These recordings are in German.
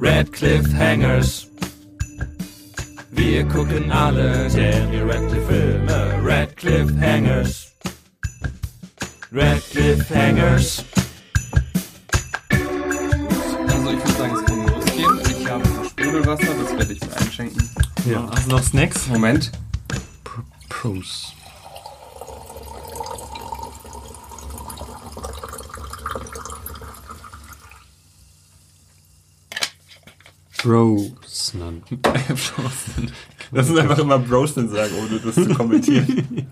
Red Cliffhangers. Wir gucken alle Daniel Radcliffe Filme. Red Cliffhangers. Red Cliffhangers. Also ich würde sagen, es kann losgehen. Ich habe noch Sprudelwasser, das werde ich mir einschenken. Ja. Hast du noch Snacks? Moment. Pros. Brosnan. Brosnan. Lass uns einfach immer Brosnan sagen, ohne das zu kommentieren.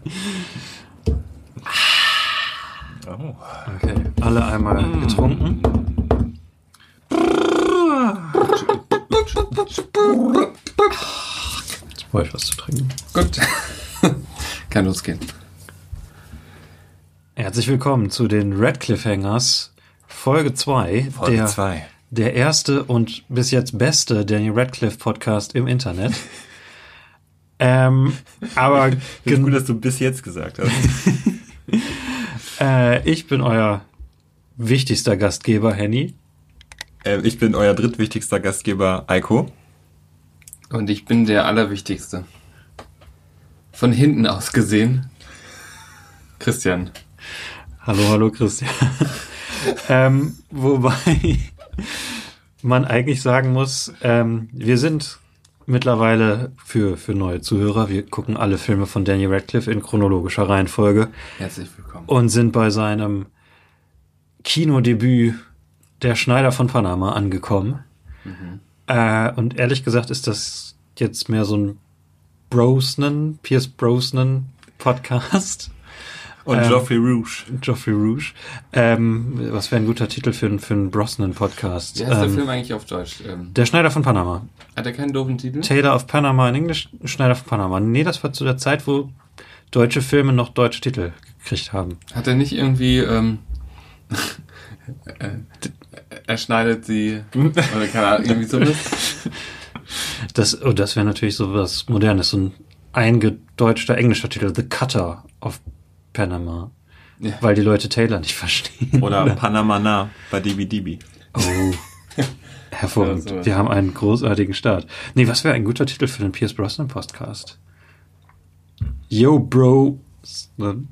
oh. Okay, alle einmal getrunken. Jetzt brauche ich was zu trinken. Gut. Kann losgehen. Herzlich willkommen zu den Red Cliffhangers, Folge 2. Folge der, 2. Der erste und bis jetzt beste Daniel Radcliffe Podcast im Internet. ähm, aber Ich gut, dass du bis jetzt gesagt hast. äh, ich bin euer wichtigster Gastgeber, Henny. Äh, ich bin euer drittwichtigster Gastgeber, Eiko. Und ich bin der Allerwichtigste. Von hinten aus gesehen. Christian. Hallo, hallo Christian. ähm, wobei man eigentlich sagen muss, ähm, wir sind mittlerweile für, für neue Zuhörer, wir gucken alle Filme von Daniel Radcliffe in chronologischer Reihenfolge. Herzlich willkommen. Und sind bei seinem Kinodebüt Der Schneider von Panama angekommen. Mhm. Äh, und ehrlich gesagt ist das jetzt mehr so ein Brosnan, Pierce Brosnan Podcast. Und ähm, Geoffrey Rouge. Geoffrey Rouge. Ähm, was wäre ein guter Titel für, einen für einen Brosnan-Podcast? Wie heißt ähm, der Film eigentlich auf Deutsch? Ähm, der Schneider von Panama. Hat er keinen doofen Titel? Taylor of Panama in Englisch, Schneider von Panama. Nee, das war zu der Zeit, wo deutsche Filme noch deutsche Titel gekriegt haben. Hat er nicht irgendwie... Ähm, er schneidet sie... oder keine Ahnung, irgendwie sowas? Das, oh, das wäre natürlich so was Modernes. So ein eingedeutschter englischer Titel. The Cutter of Panama. Ja. Weil die Leute Taylor nicht verstehen. Oder Panamana bei DBDB. Oh. Hervorragend. Ja, Wir haben einen großartigen Start. Nee, was wäre ein guter Titel für den Pierce Brosnan Podcast? Yo, Bro. Hm.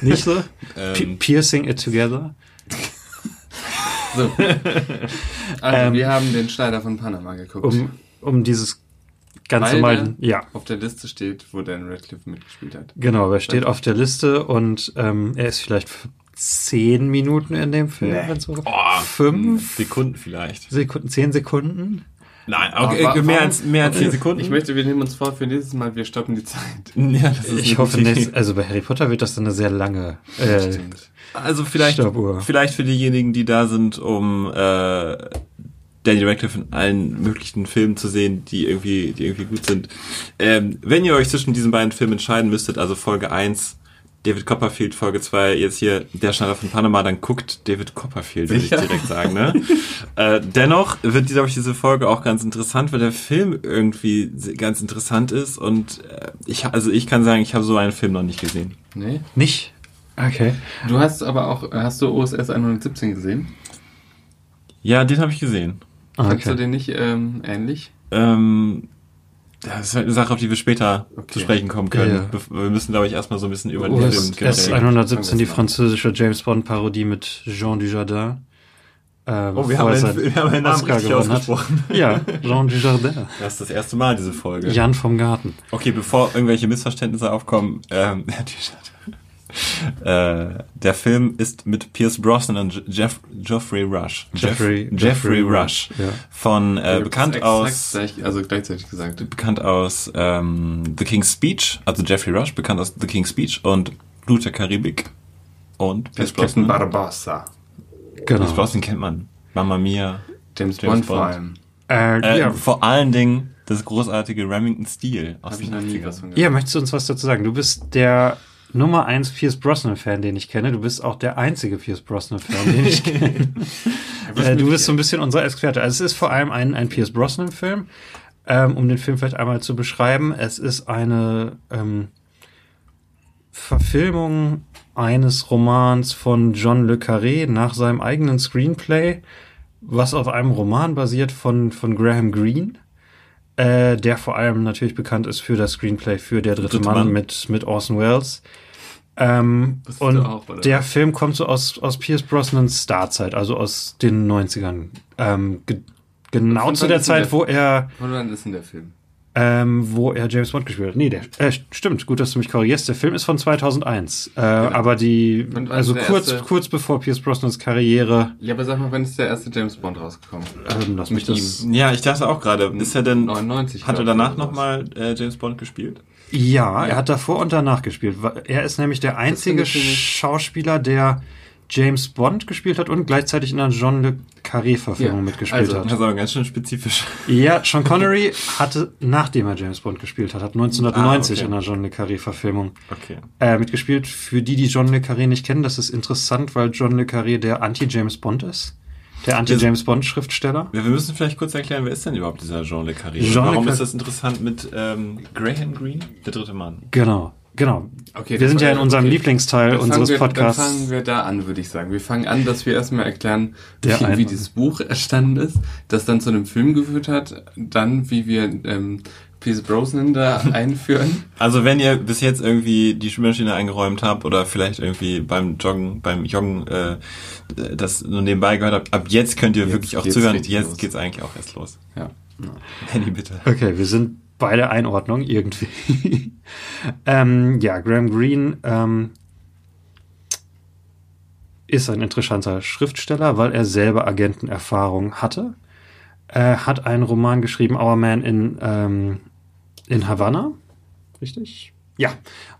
Nicht so? ähm. Piercing it together? So. Also, ähm, wir haben den Schneider von Panama geguckt. Um, um dieses ganz normal, ja. Auf der Liste steht, wo Dan Radcliffe mitgespielt hat. Genau, er steht auf der Liste und ähm, er ist vielleicht zehn Minuten in dem Film. Nee. So oh, fünf Sekunden vielleicht. Sekunden, zehn Sekunden. Nein, okay, aber, mehr als mehr als zehn Sekunden. Ich möchte, wir nehmen uns vor für nächstes Mal, wir stoppen die Zeit. Ja, das ist ich hoffe nicht. Also bei Harry Potter wird das dann eine sehr lange. Äh, also vielleicht, Stoppuhr. vielleicht für diejenigen, die da sind, um äh, Daniel Radcliffe in allen möglichen Filmen zu sehen, die irgendwie, die irgendwie gut sind. Ähm, wenn ihr euch zwischen diesen beiden Filmen entscheiden müsstet, also Folge 1, David Copperfield, Folge 2, jetzt hier Der Schneider von Panama, dann guckt David Copperfield, würde ich direkt sagen. Ne? äh, dennoch wird, glaube ich, diese Folge auch ganz interessant, weil der Film irgendwie ganz interessant ist und äh, ich, also ich kann sagen, ich habe so einen Film noch nicht gesehen. Nee? Nicht? Okay. Du hast aber auch, hast du OSS 117 gesehen? Ja, den habe ich gesehen. Ah, okay. Fandst du den nicht ähm, ähnlich? Ähm, das ist halt eine Sache, auf die wir später okay. zu sprechen kommen können. Ja, ja. Wir müssen, glaube ich, erstmal so ein bisschen über den Film S117, die französische James Bond-Parodie mit Jean Dujardin. Ähm, oh, wir haben, einen, wir haben einen Namen richtig ausgesprochen. Ja, Jean Dujardin. Das ist das erste Mal, diese Folge. Jan vom Garten. Okay, bevor irgendwelche Missverständnisse aufkommen, ähm, äh, der Film ist mit Pierce Brosnan und Jeff, Geoffrey Rush. Jeffrey, Jeff, Jeffrey Rush. Ja. Von äh, bekannt aus gleich, also gleichzeitig gesagt. Bekannt aus ähm, The King's Speech, also Jeffrey Rush, bekannt aus The King's Speech und Blut der Karibik. Und Pierce Brosnan. Barbossa. Genau. Pierce Brosnan kennt man. Mama Mia. James, James Bond, vor allem. Äh, äh, ja. Vor allen Dingen das großartige Remington Steel aus Hab ich noch nie was von Ja, möchtest du uns was dazu sagen? Du bist der Nummer eins Pierce Brosnan-Fan, den ich kenne. Du bist auch der einzige Pierce Brosnan-Fan, den ich kenne. äh, du bist so ein bisschen unser Experte. Also es ist vor allem ein, ein Pierce Brosnan-Film. Ähm, um den Film vielleicht einmal zu beschreiben, es ist eine ähm, Verfilmung eines Romans von John Le Carré nach seinem eigenen Screenplay, was auf einem Roman basiert von, von Graham Greene, äh, der vor allem natürlich bekannt ist für das Screenplay für Der dritte, dritte Mann, Mann, mit, mit Orson Welles. Ähm, und auch, der Film kommt so aus, aus Pierce Brosnans Starzeit, also aus den 90ern. Ähm, ge genau zu der Zeit, der, wo er. Wann ist denn der Film? Ähm, wo er James Bond gespielt hat. Nee, der, äh, stimmt, gut, dass du mich korrigierst. Der Film ist von 2001. Äh, genau. Aber die, also kurz, erste... kurz bevor Pierce Brosnans Karriere. Ja, aber sag mal, wann ist der erste James Bond rausgekommen? Ähm, lass mich das. Ihm. Ja, ich dachte auch gerade. Ist er denn, 99, hat er danach nochmal äh, James Bond gespielt? Ja, ja, er hat davor und danach gespielt. Er ist nämlich der einzige Schauspieler, der James Bond gespielt hat und gleichzeitig in einer John Le Carré-Verfilmung ja, mitgespielt also, hat. Aber ganz schön spezifisch. Ja, Sean Connery hatte, nachdem er James Bond gespielt hat, hat 1990 ah, okay. in einer John Le Carré-Verfilmung okay. äh, mitgespielt. Für die, die John Le Carré nicht kennen, das ist interessant, weil John Le Carré der Anti-James Bond ist. Der Anti-James Bond-Schriftsteller. Ja, wir müssen vielleicht kurz erklären, wer ist denn überhaupt dieser Jean Le Carré? Jean Warum Le Car ist das interessant mit ähm, Graham Greene, der dritte Mann? Genau. Genau. Okay, wir sind ja in unserem okay. Lieblingsteil unseres wir, Podcasts. Dann fangen wir da an, würde ich sagen. Wir fangen an, dass wir erstmal erklären, wie, wie dieses Buch erstanden ist, das dann zu einem Film geführt hat, dann wie wir ähm, Pierce Brosnan da einführen. Also wenn ihr bis jetzt irgendwie die Spülmaschine eingeräumt habt oder vielleicht irgendwie beim Joggen, beim Joggen äh, das nur nebenbei gehört habt, ab jetzt könnt ihr jetzt wirklich auch zuhören. Jetzt los. geht's eigentlich auch erst los. Ja. Henny, bitte. Okay, wir sind bei der Einordnung irgendwie. ähm, ja, Graham Greene ähm, ist ein interessanter Schriftsteller, weil er selber Agentenerfahrung hatte. Er hat einen Roman geschrieben, Our Man in, ähm, in Havanna. Richtig? Ja,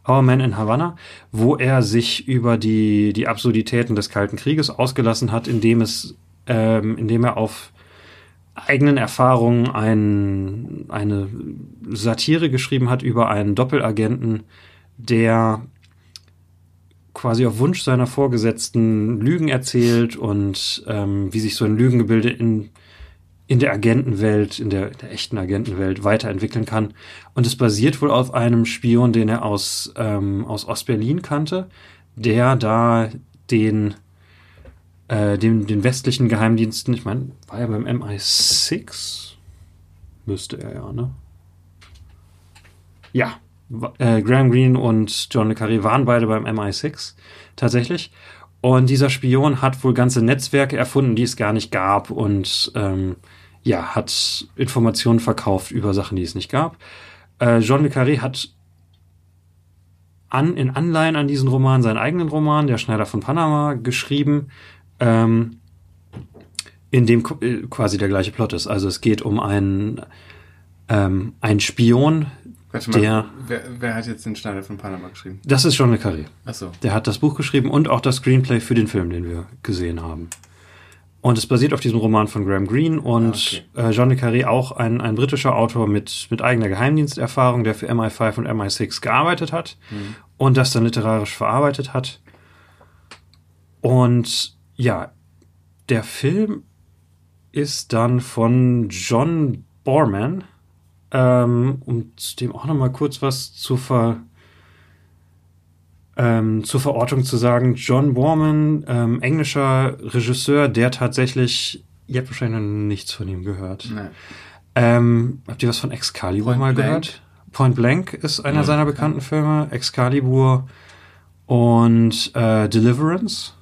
Our Man in Havanna, wo er sich über die, die Absurditäten des Kalten Krieges ausgelassen hat, indem es, ähm, indem er auf eigenen Erfahrungen ein, eine Satire geschrieben hat über einen Doppelagenten, der quasi auf Wunsch seiner Vorgesetzten Lügen erzählt und ähm, wie sich so ein Lügengebilde in, in der Agentenwelt, in der, der echten Agentenwelt weiterentwickeln kann. Und es basiert wohl auf einem Spion, den er aus, ähm, aus Ostberlin kannte, der da den äh, den, den westlichen Geheimdiensten, ich meine, war er beim MI6? Müsste er ja, ne? Ja, äh, Graham Greene und John Le Carré waren beide beim MI6 tatsächlich. Und dieser Spion hat wohl ganze Netzwerke erfunden, die es gar nicht gab und ähm, ja, hat Informationen verkauft über Sachen, die es nicht gab. Äh, John Le Carré hat an, in Anleihen an diesen Roman seinen eigenen Roman, Der Schneider von Panama, geschrieben, ähm, in dem äh, quasi der gleiche Plot ist. Also es geht um einen, ähm, einen Spion, Warte mal, der. Wer, wer, hat jetzt den Schneider von Panama geschrieben? Das ist John Le Carré. Ach so. Der hat das Buch geschrieben und auch das Screenplay für den Film, den wir gesehen haben. Und es basiert auf diesem Roman von Graham Greene und ah, okay. äh, John Le Carré auch ein, ein britischer Autor mit, mit eigener Geheimdiensterfahrung, der für MI5 und MI6 gearbeitet hat mhm. und das dann literarisch verarbeitet hat. Und ja, der Film ist dann von John Borman, ähm, um dem auch noch mal kurz was zu ver, ähm, zur Verortung zu sagen. John Borman, ähm, englischer Regisseur, der tatsächlich, ihr habt wahrscheinlich noch nichts von ihm gehört. Nee. Ähm, habt ihr was von Excalibur Point mal Blank. gehört? Point Blank ist einer ja, seiner bekannten. Filme. Excalibur und äh, Deliverance.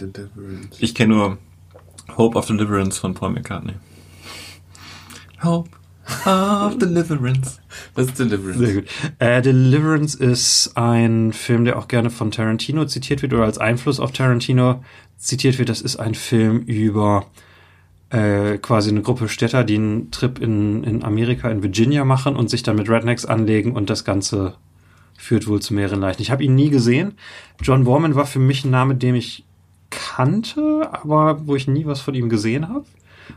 Deliverance. Ich kenne nur Hope of Deliverance von Paul McCartney. Hope of Deliverance. Das ist Deliverance. Sehr gut. Äh, Deliverance ist ein Film, der auch gerne von Tarantino zitiert wird oder als Einfluss auf Tarantino zitiert wird. Das ist ein Film über äh, quasi eine Gruppe Städter, die einen Trip in, in Amerika, in Virginia machen und sich dann mit Rednecks anlegen und das Ganze führt wohl zu mehreren Leichen. Ich habe ihn nie gesehen. John Borman war für mich ein Name, dem ich kannte, aber wo ich nie was von ihm gesehen habe.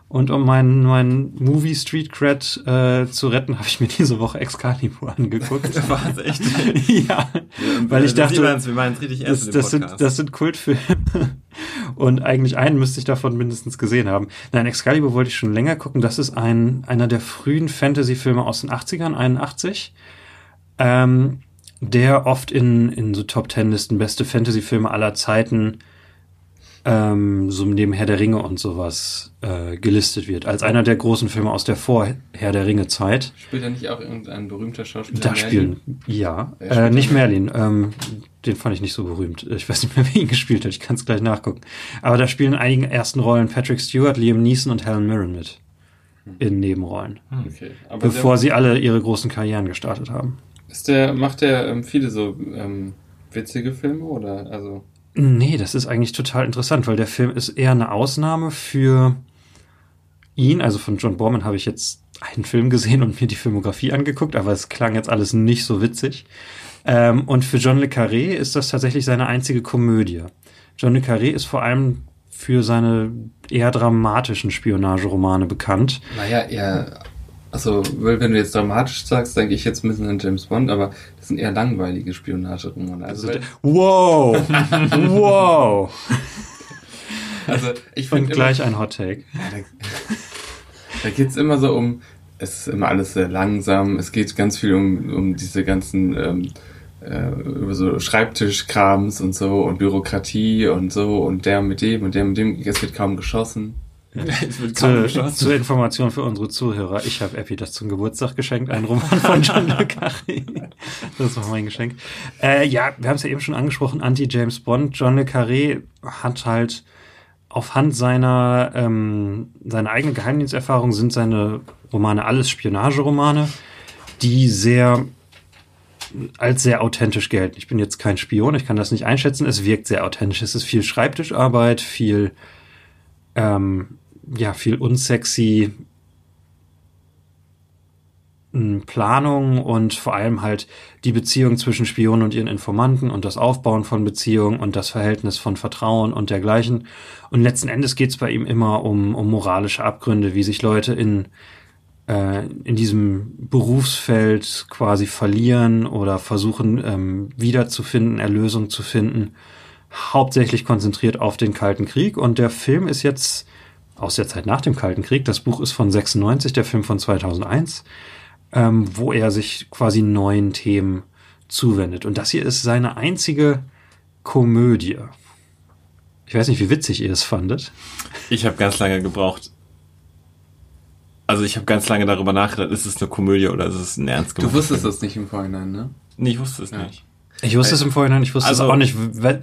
Und um meinen mein Movie Street Cred äh, zu retten, habe ich mir diese Woche Excalibur angeguckt. das war echt. ja, ja, weil ich dachte, wir meinen es richtig ernst das, das sind das sind Kultfilme und eigentlich einen müsste ich davon mindestens gesehen haben. Nein, Excalibur wollte ich schon länger gucken. Das ist ein einer der frühen Fantasy-Filme aus den 80ern, 81. Ähm, der oft in, in so Top Ten-Listen beste Fantasy-Filme aller Zeiten ähm, so neben Herr der Ringe und sowas äh, gelistet wird. Als einer der großen Filme aus der Vor-Herr der Ringe-Zeit. Spielt er nicht auch irgendein berühmter Schauspieler? Da spielen, ja. Äh, nicht Merlin. Ähm, den fand ich nicht so berühmt. Ich weiß nicht mehr, wer ihn gespielt hat. Ich kann es gleich nachgucken. Aber da spielen in einigen ersten Rollen Patrick Stewart, Liam Neeson und Helen Mirren mit. Hm. In Nebenrollen. Hm. Okay. bevor sie alle ihre großen Karrieren gestartet haben. Ist der, macht der ähm, viele so ähm, witzige Filme oder also? Nee, das ist eigentlich total interessant, weil der Film ist eher eine Ausnahme für ihn. Also von John Borman habe ich jetzt einen Film gesehen und mir die Filmografie angeguckt, aber es klang jetzt alles nicht so witzig. Ähm, und für John Le Carré ist das tatsächlich seine einzige Komödie. John Le Carré ist vor allem für seine eher dramatischen Spionageromane bekannt. Naja, er also, wenn du jetzt dramatisch sagst, denke ich jetzt ein bisschen an James Bond, aber das sind eher langweilige Spionageromane. Also, wow! wow! Also, ich finde. gleich ein Hot Take. Ja, da, da geht es immer so um, es ist immer alles sehr langsam, es geht ganz viel um, um diese ganzen, ähm, äh, über so Schreibtischkrams und so und Bürokratie und so und der mit dem und der mit dem, es wird kaum geschossen. Zu, zur Information für unsere Zuhörer, ich habe Epi das zum Geburtstag geschenkt, einen Roman von John Le Carré. Das war mein Geschenk. Äh, ja, wir haben es ja eben schon angesprochen, Anti-James Bond. John Le Carré hat halt auf Hand seiner, ähm, seiner eigenen Geheimdiensterfahrung sind seine Romane alles Spionageromane, die sehr als sehr authentisch gelten. Ich bin jetzt kein Spion, ich kann das nicht einschätzen. Es wirkt sehr authentisch. Es ist viel Schreibtischarbeit, viel ähm, ja, viel unsexy hm, Planung und vor allem halt die Beziehung zwischen Spionen und ihren Informanten und das Aufbauen von Beziehungen und das Verhältnis von Vertrauen und dergleichen. Und letzten Endes geht es bei ihm immer um, um moralische Abgründe, wie sich Leute in, äh, in diesem Berufsfeld quasi verlieren oder versuchen ähm, wiederzufinden, Erlösung zu finden. Hauptsächlich konzentriert auf den Kalten Krieg. Und der Film ist jetzt aus der Zeit nach dem Kalten Krieg. Das Buch ist von 96, der Film von 2001, ähm, wo er sich quasi neuen Themen zuwendet. Und das hier ist seine einzige Komödie. Ich weiß nicht, wie witzig ihr es fandet. Ich habe ganz lange gebraucht. Also ich habe ganz lange darüber nachgedacht, ist es eine Komödie oder ist es ein ernst Du wusstest das nicht im Vorhinein, ne? Nee, ich wusste es ja. nicht. Ich wusste es im Vorhinein, ich wusste also, es auch nicht.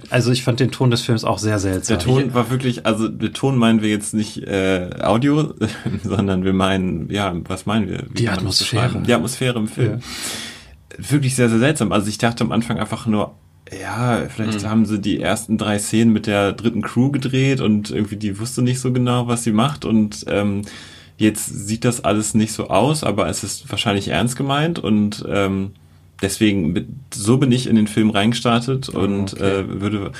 Also ich fand den Ton des Films auch sehr seltsam. Der Ton war wirklich, also der Ton meinen wir jetzt nicht äh, Audio, sondern wir meinen, ja, was meinen wir? Wie die Atmosphäre. Die Atmosphäre im Film. Ja. Wirklich sehr, sehr seltsam. Also ich dachte am Anfang einfach nur, ja, vielleicht mhm. haben sie die ersten drei Szenen mit der dritten Crew gedreht und irgendwie die wusste nicht so genau, was sie macht und ähm, jetzt sieht das alles nicht so aus, aber es ist wahrscheinlich ernst gemeint und ähm, deswegen, so bin ich in den Film reingestartet oh, und okay. äh, würde,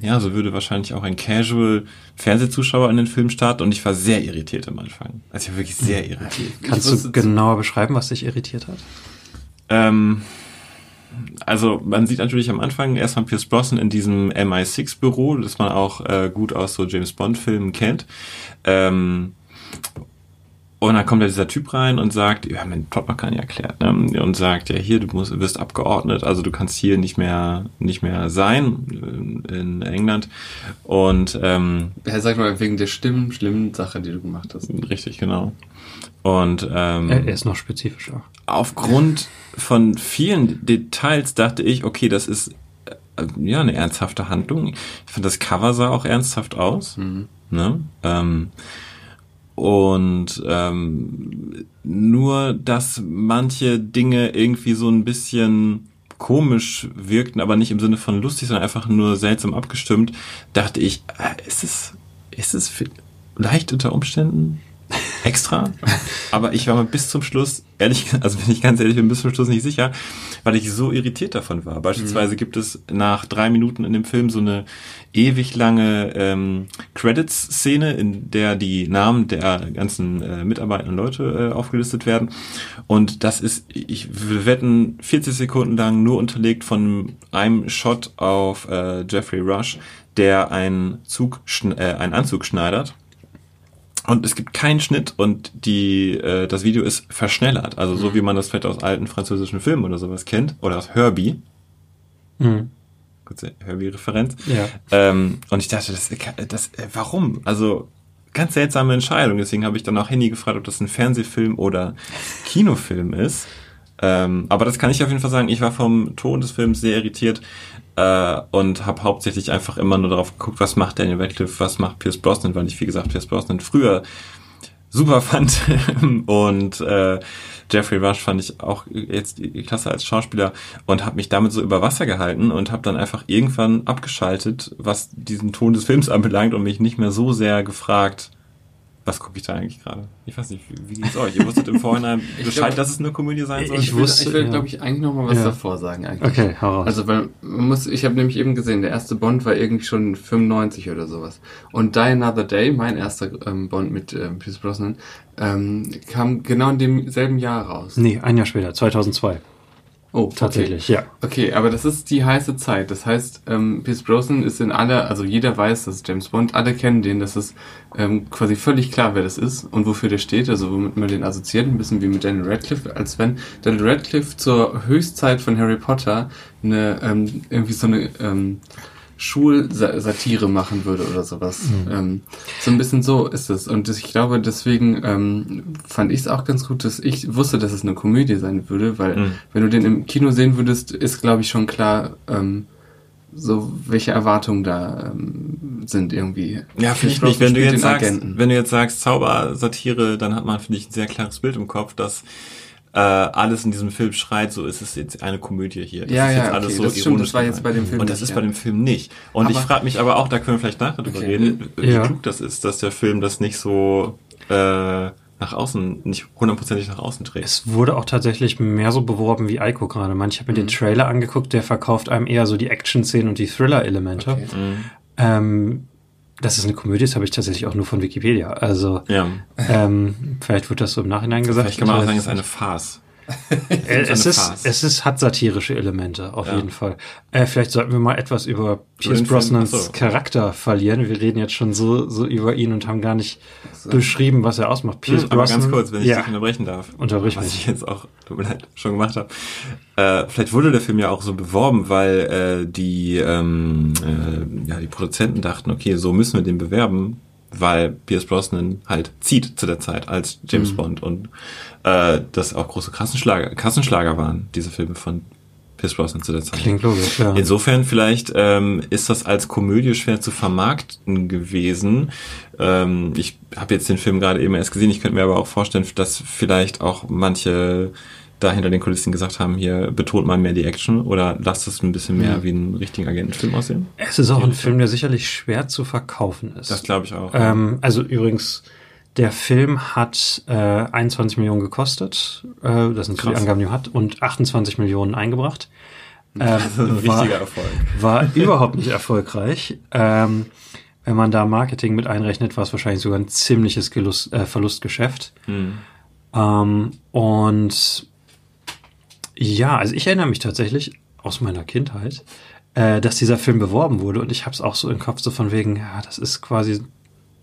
ja, so würde wahrscheinlich auch ein Casual Fernsehzuschauer in den Film starten und ich war sehr irritiert am Anfang. Also ich war wirklich sehr hm. irritiert. Kannst du genauer beschreiben, was dich irritiert hat? Ähm, also man sieht natürlich am Anfang erstmal Pierce Brosnan in diesem MI6-Büro, das man auch äh, gut aus so James Bond-Filmen kennt. Ähm, und dann kommt da dieser Typ rein und sagt, wir haben den Plot noch gar nicht erklärt, ne? und sagt, ja hier, du musst, wirst abgeordnet, also du kannst hier nicht mehr, nicht mehr sein äh, in England. Und ähm, er sagt mal wegen der schlimmen, schlimmen Sache, die du gemacht hast. Richtig, genau. Und ähm, er ist noch spezifischer. Aufgrund von vielen Details dachte ich, okay, das ist äh, ja eine ernsthafte Handlung. Ich fand das Cover sah auch ernsthaft aus. Mhm. Ne? Ähm, und ähm, nur, dass manche Dinge irgendwie so ein bisschen komisch wirkten, aber nicht im Sinne von lustig, sondern einfach nur seltsam abgestimmt, dachte ich, äh, ist es, ist es vielleicht unter Umständen extra. Aber ich war mir bis zum Schluss, ehrlich, also bin ich ganz ehrlich, bin bis zum Schluss nicht sicher, weil ich so irritiert davon war. Beispielsweise mhm. gibt es nach drei Minuten in dem Film so eine ewig lange ähm, Credits-Szene, in der die Namen der ganzen äh, mitarbeitenden Leute äh, aufgelistet werden. Und das ist, ich wir wetten, 40 Sekunden lang nur unterlegt von einem Shot auf äh, Jeffrey Rush, der einen, Zug, äh, einen Anzug schneidert und es gibt keinen Schnitt und die äh, das Video ist verschnellert, also so wie man das vielleicht aus alten französischen Filmen oder sowas kennt oder aus Herbie. Mhm. Kurze Herbie-Referenz. Ja. Ähm, und ich dachte, das, das, äh, warum? Also ganz seltsame Entscheidung. Deswegen habe ich dann auch Handy gefragt, ob das ein Fernsehfilm oder Kinofilm ist. Ähm, aber das kann ich auf jeden Fall sagen. Ich war vom Ton des Films sehr irritiert äh, und habe hauptsächlich einfach immer nur darauf geguckt, was macht Daniel Radcliffe, was macht Pierce Brosnan, weil ich, wie gesagt, Pierce Brosnan früher super fand. Und äh, Jeffrey Rush fand ich auch jetzt klasse als Schauspieler und habe mich damit so über Wasser gehalten und habe dann einfach irgendwann abgeschaltet, was diesen Ton des Films anbelangt und mich nicht mehr so sehr gefragt, was gucke ich da eigentlich gerade? Ich weiß nicht, wie, wie geht's euch? Ihr wusstet im Vorhinein Bescheid, glaub, dass es eine Komödie sein soll? Ich, wusste, ich will, ja. glaube ich, eigentlich noch mal was ja. davor sagen. Eigentlich. Okay, hau raus. Also, weil man muss, ich habe nämlich eben gesehen, der erste Bond war irgendwie schon 95 oder sowas. Und Die Another Day, mein erster ähm, Bond mit ähm, Pierce Brosnan, ähm, kam genau in demselben Jahr raus. Nee, ein Jahr später, 2002. Oh, tatsächlich, okay. ja. Okay, aber das ist die heiße Zeit. Das heißt, ähm, Pierce Brosnan ist in aller, also jeder weiß, dass James Bond, alle kennen den, das ist ähm, quasi völlig klar, wer das ist und wofür der steht, also womit man den assoziiert, ein bisschen wie mit Daniel Radcliffe, als wenn Daniel Radcliffe zur Höchstzeit von Harry Potter eine ähm, irgendwie so eine ähm, Schulsatire machen würde oder sowas. Mhm. Ähm, so ein bisschen so ist es. Und ich glaube, deswegen ähm, fand ich es auch ganz gut, dass ich wusste, dass es eine Komödie sein würde, weil mhm. wenn du den im Kino sehen würdest, ist, glaube ich, schon klar, ähm, so welche Erwartungen da ähm, sind irgendwie. Ja, finde ich nicht. Wenn du jetzt sagst, wenn du jetzt sagst Zaubersatire, dann hat man finde ich ein sehr klares Bild im Kopf, dass äh, alles in diesem Film schreit, so ist es jetzt eine Komödie hier. Das ja, ist ja, jetzt okay. alles so das stimmt, das war jetzt bei dem Film Und das nicht, ist ja. bei dem Film nicht. Und aber ich frage mich aber auch, da können wir vielleicht nachher drüber okay. reden, wie ja. klug das ist, dass der Film das nicht so äh, nach außen, nicht hundertprozentig nach außen trägt. Es wurde auch tatsächlich mehr so beworben wie Ico gerade. Man, ich habe mir mhm. den Trailer angeguckt, der verkauft einem eher so die Action-Szenen und die Thriller-Elemente. Okay. Mhm. Ähm, das ist eine Komödie, das habe ich tatsächlich auch nur von Wikipedia. Also ja. ähm, vielleicht wird das so im Nachhinein gesagt. Vielleicht kann man auch sagen, es ist eine Farce. Äh, es, ist, es ist, hat satirische Elemente, auf ja. jeden Fall. Äh, vielleicht sollten wir mal etwas über Pierce Brosnans so. Charakter verlieren. Wir reden jetzt schon so, so über ihn und haben gar nicht so. beschrieben, was er ausmacht. Pierce hm, Brosnan. Aber ganz kurz, wenn ich ja. dich unterbrechen darf. Unterbrich was mich. Was ich jetzt auch, tut mir leid, schon gemacht habe. Äh, vielleicht wurde der Film ja auch so beworben, weil äh, die, ähm, äh, ja, die Produzenten dachten, okay, so müssen wir den bewerben, weil Pierce Brosnan halt zieht zu der Zeit als James mhm. Bond und äh, das auch große Kassenschlager, Kassenschlager waren, diese Filme von Pierce Brosnan zu der Zeit. Klingt logisch, ja. Insofern vielleicht ähm, ist das als Komödie schwer zu vermarkten gewesen. Ähm, ich habe jetzt den Film gerade eben erst gesehen, ich könnte mir aber auch vorstellen, dass vielleicht auch manche da hinter den Kulissen gesagt haben, hier betont mal mehr die Action oder lasst es ein bisschen mehr ja. wie ein richtigen Agentenfilm aussehen? Es ist auch ein Film, der sicherlich schwer zu verkaufen ist. Das glaube ich auch. Ähm, also übrigens, der Film hat äh, 21 Millionen gekostet, äh, das sind so die Angaben, die er hat, und 28 Millionen eingebracht. Ähm, das ist ein war, richtiger Erfolg. War überhaupt nicht erfolgreich. Ähm, wenn man da Marketing mit einrechnet, war es wahrscheinlich sogar ein ziemliches Gelust, äh, Verlustgeschäft. Hm. Ähm, und ja, also ich erinnere mich tatsächlich aus meiner Kindheit, äh, dass dieser Film beworben wurde und ich habe es auch so im Kopf so von wegen, ja, das ist quasi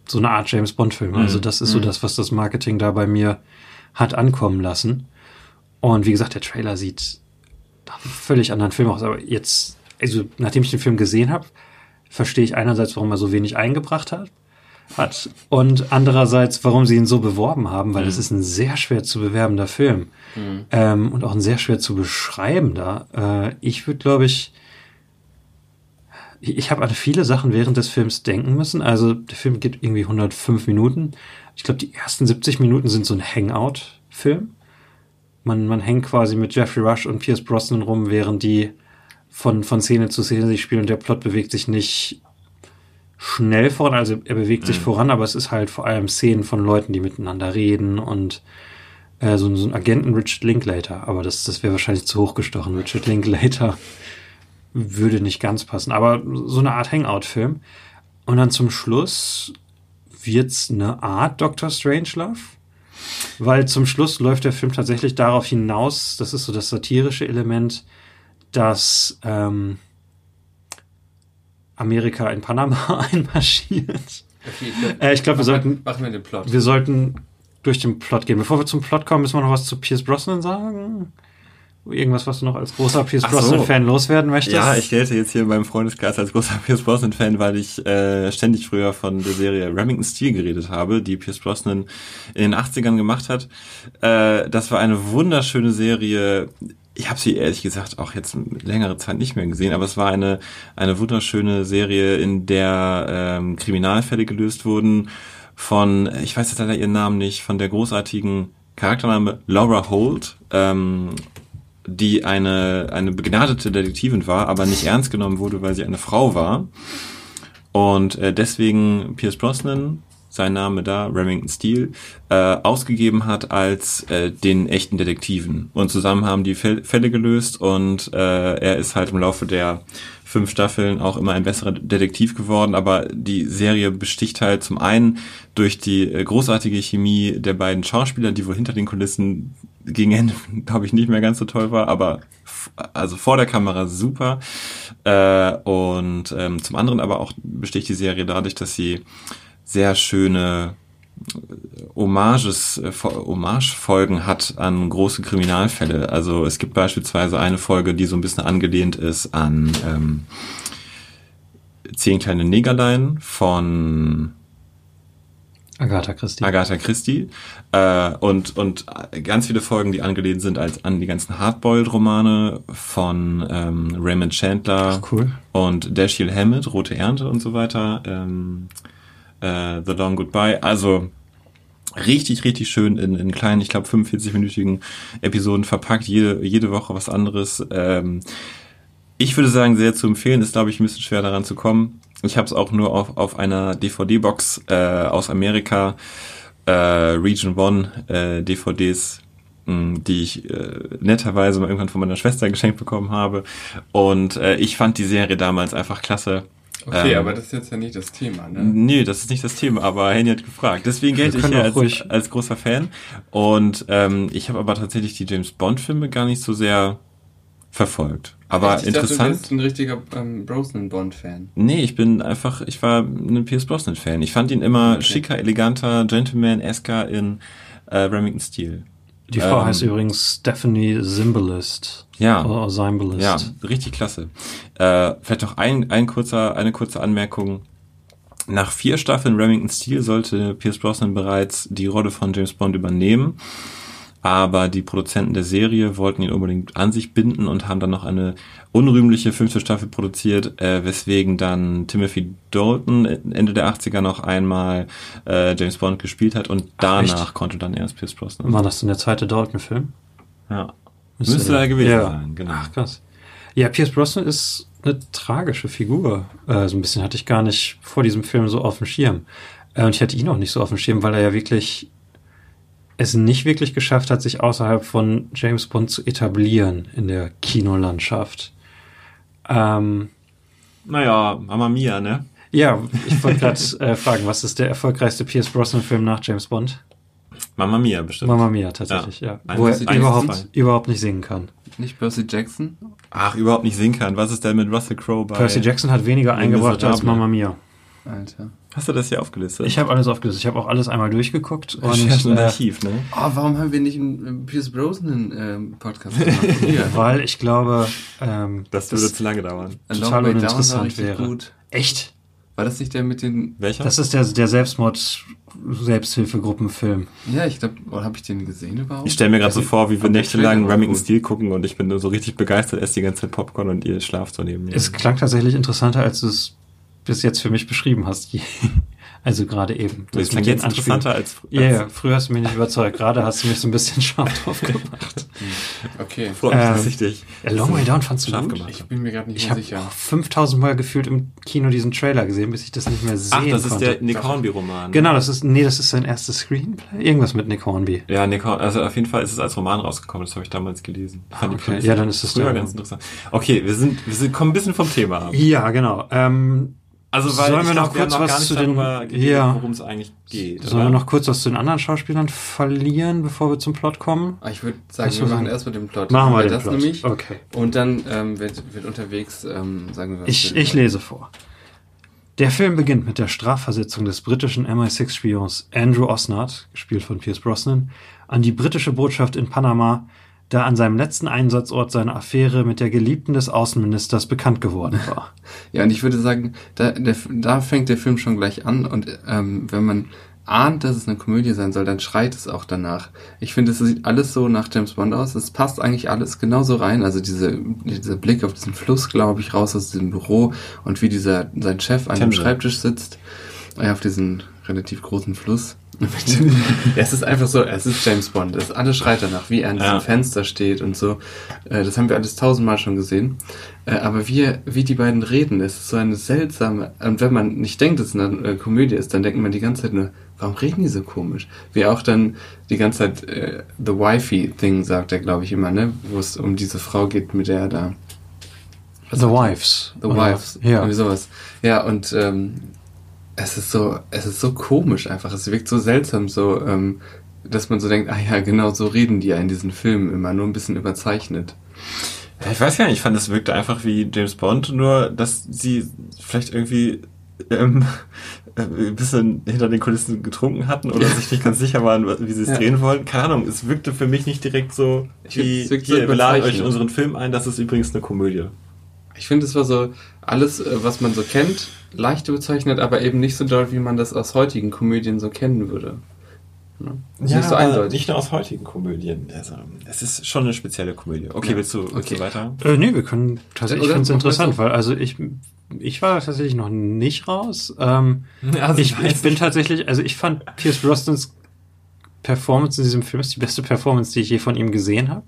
so eine Art James Bond Film. Also mhm. das ist so mhm. das, was das Marketing da bei mir hat ankommen lassen. Und wie gesagt, der Trailer sieht nach einem völlig anderen Film aus. Aber jetzt, also nachdem ich den Film gesehen habe, verstehe ich einerseits, warum er so wenig eingebracht hat hat. Und andererseits, warum sie ihn so beworben haben, weil es mhm. ist ein sehr schwer zu bewerbender Film. Mhm. Ähm, und auch ein sehr schwer zu beschreibender. Äh, ich würde, glaube ich, ich, ich habe an viele Sachen während des Films denken müssen. Also der Film geht irgendwie 105 Minuten. Ich glaube, die ersten 70 Minuten sind so ein Hangout-Film. Man, man hängt quasi mit Jeffrey Rush und Pierce Brosnan rum, während die von, von Szene zu Szene sich spielen und der Plot bewegt sich nicht schnell voran, also er bewegt sich mhm. voran, aber es ist halt vor allem Szenen von Leuten, die miteinander reden und äh, so, so ein Agenten Richard Linklater, aber das, das wäre wahrscheinlich zu hoch gestochen. Richard Linklater würde nicht ganz passen, aber so eine Art Hangout-Film. Und dann zum Schluss wird's eine Art Doctor Strangelove, weil zum Schluss läuft der Film tatsächlich darauf hinaus, das ist so das satirische Element, dass ähm, Amerika in Panama einmarschiert. Okay, ich glaube, äh, glaub, wir sollten. Machen wir den Plot. Wir sollten durch den Plot gehen. Bevor wir zum Plot kommen, müssen wir noch was zu Pierce Brosnan sagen. Irgendwas, was du noch als großer Pierce Brosnan-Fan loswerden möchtest? Ja, ich gelte jetzt hier in meinem Freundeskreis als großer Pierce Brosnan-Fan, weil ich äh, ständig früher von der Serie Remington Steel geredet habe, die Pierce Brosnan in den 80ern gemacht hat. Äh, das war eine wunderschöne Serie. Ich habe sie ehrlich gesagt auch jetzt längere Zeit nicht mehr gesehen, aber es war eine, eine wunderschöne Serie, in der ähm, Kriminalfälle gelöst wurden von, ich weiß jetzt leider ihren Namen nicht, von der großartigen Charaktername Laura Holt. Ähm, die eine, eine begnadete Detektivin war, aber nicht ernst genommen wurde, weil sie eine Frau war. Und äh, deswegen Pierce Brosnan, sein Name da, Remington Steele, äh, ausgegeben hat als äh, den echten Detektiven. Und zusammen haben die Fälle gelöst und äh, er ist halt im Laufe der fünf Staffeln auch immer ein besserer Detektiv geworden, aber die Serie besticht halt zum einen durch die äh, großartige Chemie der beiden Schauspieler, die wohl hinter den Kulissen gegen Ende, glaube ich, nicht mehr ganz so toll war, aber also vor der Kamera super. Äh, und ähm, zum anderen aber auch besticht die Serie dadurch, dass sie sehr schöne äh, Hommages, äh, Hommage-Folgen hat an große Kriminalfälle. Also es gibt beispielsweise eine Folge, die so ein bisschen angelehnt ist an ähm, Zehn kleine Negerlein von Agatha Christie. Agatha Christie. Äh, und, und ganz viele Folgen, die angelehnt sind als an die ganzen Hardboiled-Romane von ähm, Raymond Chandler Ach, cool. und Dashiell Hammett, Rote Ernte und so weiter. Ähm, äh, The Long Goodbye. Also richtig, richtig schön in, in kleinen, ich glaube 45-minütigen Episoden verpackt, jede, jede Woche was anderes. Ähm, ich würde sagen, sehr zu empfehlen, ist glaube ich ein bisschen schwer daran zu kommen. Ich habe es auch nur auf, auf einer DVD-Box äh, aus Amerika, äh, Region One äh, DVDs, hm, die ich äh, netterweise mal irgendwann von meiner Schwester geschenkt bekommen habe. Und äh, ich fand die Serie damals einfach klasse. Okay, ähm, aber das ist jetzt ja nicht das Thema, ne? Nee, das ist nicht das Thema, aber Henny hat gefragt. Deswegen gelte ich hier als, als großer Fan. Und ähm, ich habe aber tatsächlich die James Bond-Filme gar nicht so sehr verfolgt. Aber ich interessant. Dachte, du bist ein richtiger ähm, Brosnan Bond-Fan. Nee, ich bin einfach, ich war ein Pierce Brosnan-Fan. Ich fand ihn immer okay. schicker, eleganter, Gentleman-esker in äh, Remington Steel. Die Frau ähm, heißt übrigens Stephanie Symbolist. Ja. Oder Symbolist. Ja, richtig klasse. Äh, vielleicht noch ein, ein kurzer, eine kurze Anmerkung. Nach vier Staffeln Remington Steel sollte Pierce Brosnan bereits die Rolle von James Bond übernehmen aber die Produzenten der Serie wollten ihn unbedingt an sich binden und haben dann noch eine unrühmliche fünfte Staffel produziert, äh, weswegen dann Timothy Dalton Ende der 80er noch einmal äh, James Bond gespielt hat und danach Ach, konnte dann erst Pierce Brosnan. War das denn der zweite Dalton-Film? Ja. Müsste, Müsste da gewesen ja. sein, genau. Ach, krass. Ja, Pierce Brosnan ist eine tragische Figur. Äh, so ein bisschen hatte ich gar nicht vor diesem Film so auf dem Schirm. Äh, und ich hatte ihn auch nicht so auf dem Schirm, weil er ja wirklich es nicht wirklich geschafft hat, sich außerhalb von James Bond zu etablieren in der Kinolandschaft. Ähm, naja, Mama Mia, ne? Ja, ich wollte gerade äh, fragen, was ist der erfolgreichste Pierce Brosnan-Film nach James Bond? Mama Mia bestimmt. Mama Mia, tatsächlich, ja. ja. Wo er überhaupt, überhaupt nicht singen kann. Nicht Percy Jackson? Ach, überhaupt nicht singen kann. Was ist denn mit Russell Crowe bei... Percy Jackson hat weniger eingebracht als Mama Mia. Alter. Hast du das hier aufgelistet? Ich habe alles aufgelistet. Ich habe auch alles einmal durchgeguckt. Und, ein äh, Archiv, ne? Oh, warum haben wir nicht einen Pierce Brosnan ähm, Podcast gemacht? Weil ich glaube, ähm, das würde das zu lange dauern. Total uninteressant wäre. Gut. Echt? War das nicht der mit den... Welcher? Das ist der, der Selbstmord... Selbsthilfegruppenfilm. Ja, ich glaube, oder habe ich den gesehen überhaupt? Ich stelle mir gerade so vor, wie wir nächtelang Remington Steel gucken und ich bin nur so richtig begeistert, esse die ganze Zeit Popcorn und ihr schlaft so neben mir. Es klang tatsächlich interessanter, als es bis jetzt für mich beschrieben hast. Also gerade eben. Das klingt jetzt interessanter als, als Ja, yeah, früher hast du mich nicht überzeugt. Gerade hast du mich so ein bisschen scharf drauf gemacht. okay. Freut mich, dass ich dich. Long Way Down fandst du scharf gut? Gemacht. Ich bin mir gerade nicht ich mehr sicher. Ich habe 5000 Mal gefühlt im Kino diesen Trailer gesehen, bis ich das nicht mehr sehen Ach, das konnte. ist der Nick Hornby-Roman. Genau, das ist, nee, das ist sein erstes Screenplay. Irgendwas mit Nick Hornby. Ja, Nick Hornby, also auf jeden Fall ist es als Roman rausgekommen. Das habe ich damals gelesen. Fand okay. Ja, dann ist es früher ganz interessant. Okay, wir sind, wir sind, kommen ein bisschen vom Thema ab. Ja, genau. Ähm, also weil sollen wir noch glaub, kurz wir was zu den ja, worum es eigentlich geht. Sollen oder? wir noch kurz was zu den anderen Schauspielern verlieren, bevor wir zum Plot kommen? Ah, ich würde sagen, wir machen erst mal den Plot. Machen wir den das Plot. nämlich. Okay. Und dann ähm, wird, wird unterwegs ähm, sagen wir was. Ich, ich lese vor. Der Film beginnt mit der Strafversetzung des britischen MI6-Spions Andrew Osnard, gespielt von Pierce Brosnan, an die britische Botschaft in Panama, da an seinem letzten Einsatzort seine Affäre mit der Geliebten des Außenministers bekannt geworden war. Ja, und ich würde sagen, da, der, da fängt der Film schon gleich an und ähm, wenn man ahnt, dass es eine Komödie sein soll, dann schreit es auch danach. Ich finde, es sieht alles so nach James Bond aus. Es passt eigentlich alles genauso rein. Also diese, dieser Blick auf diesen Fluss, glaube ich, raus aus diesem Büro und wie dieser, sein Chef an dem Schreibtisch sitzt, äh, auf diesen relativ großen Fluss. es ist einfach so, es ist James Bond. Es alles schreit danach, wie er an diesem ja. Fenster steht und so. Äh, das haben wir alles tausendmal schon gesehen. Äh, aber wie, wie die beiden reden, es ist so eine seltsame, und wenn man nicht denkt, dass es eine Komödie ist, dann denkt man die ganze Zeit nur, warum reden die so komisch? Wie auch dann die ganze Zeit äh, The Wifey-Thing sagt er, glaube ich, immer, ne? Wo es um diese Frau geht, mit der er da. The Wives. The Wives. Ja. Irgendwie sowas. Ja, und ähm, es ist so, es ist so komisch einfach. Es wirkt so seltsam, so, ähm, dass man so denkt, ah ja, genau so reden die ja in diesen Filmen immer, nur ein bisschen überzeichnet. Ich weiß gar nicht, ich fand, es wirkte einfach wie James Bond, nur dass sie vielleicht irgendwie ähm, ein bisschen hinter den Kulissen getrunken hatten oder sich nicht ganz sicher waren, wie sie es ja. drehen wollen. Keine Ahnung, es wirkte für mich nicht direkt so, wie, hier, wir laden euch in unseren Film ein, das ist übrigens eine Komödie. Ich finde, es war so alles, äh, was man so kennt, leicht bezeichnet, aber eben nicht so doll, wie man das aus heutigen Komödien so kennen würde. Ne? Ja, nicht so eindeutig. Nicht nur aus heutigen Komödien. Also, es ist schon eine spezielle Komödie. Okay, ja. willst, du, willst okay. du weiter? Äh, nee, wir können tatsächlich, ich finde es interessant, weil also ich, ich war tatsächlich noch nicht raus. Ähm, also ich, ich bin tatsächlich, also ich fand Pierce Brosnans Performance in diesem Film ist die beste Performance, die ich je von ihm gesehen habe.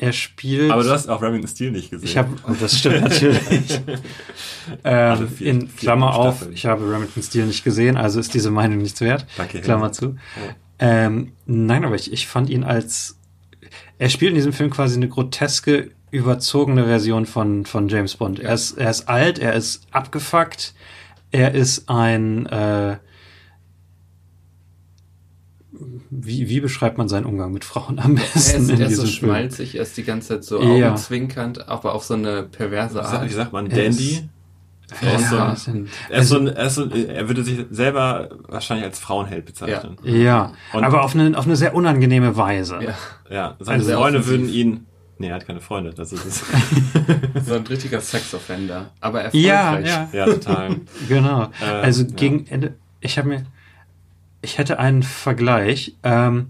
Er spielt. Aber du hast auch Remington Steel nicht gesehen. Ich habe, oh, das stimmt natürlich. ähm, vier, in Klammer auf, ich habe Remington Steel nicht gesehen, also ist diese Meinung nichts wert. Danke. Klammer zu. Ja. Ähm, nein, aber ich, ich fand ihn als. Er spielt in diesem Film quasi eine groteske, überzogene Version von, von James Bond. Er, ist, er ist alt, er ist abgefuckt, er ist ein. Äh, wie, wie beschreibt man seinen Umgang mit Frauen am besten? Er ist, er ist so schmalzig, er ist die ganze Zeit so ja. augenzwinkernd, aber auf so eine perverse Art. Wie sagt man, Dandy? Er, ist so, er, ist so ein, er, ist so, er würde sich selber wahrscheinlich als Frauenheld bezeichnen. Ja, ja. aber auf eine, auf eine sehr unangenehme Weise. Ja, ja. seine also Freunde würden ihn Nee, er hat keine Freunde. Das ist so ein richtiger Sexoffender. Aber erfolgreich. Ja, ja. ja total. genau. Äh, also gegen ja. Ende. Ich habe mir ich hätte einen Vergleich. Ähm,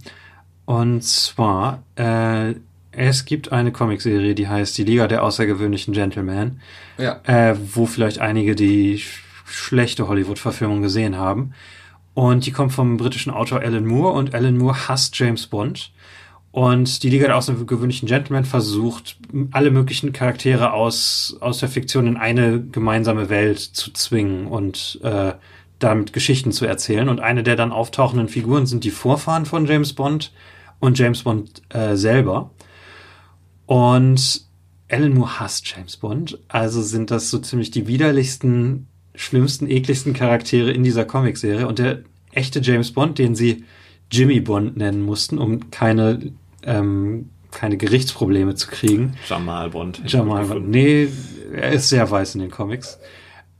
und zwar, äh, es gibt eine Comicserie, die heißt Die Liga der außergewöhnlichen Gentlemen. Ja. Äh, wo vielleicht einige die sch schlechte Hollywood-Verfilmung gesehen haben. Und die kommt vom britischen Autor Alan Moore und Alan Moore hasst James Bond. Und die Liga der außergewöhnlichen Gentlemen versucht, alle möglichen Charaktere aus, aus der Fiktion in eine gemeinsame Welt zu zwingen und äh, damit Geschichten zu erzählen. Und eine der dann auftauchenden Figuren sind die Vorfahren von James Bond und James Bond äh, selber. Und Alan Moore hasst James Bond. Also sind das so ziemlich die widerlichsten, schlimmsten, ekligsten Charaktere in dieser Comicserie. Und der echte James Bond, den sie Jimmy Bond nennen mussten, um keine, ähm, keine Gerichtsprobleme zu kriegen. Jamal Bond. Jamal Bond. Nee, er ist sehr weiß in den Comics.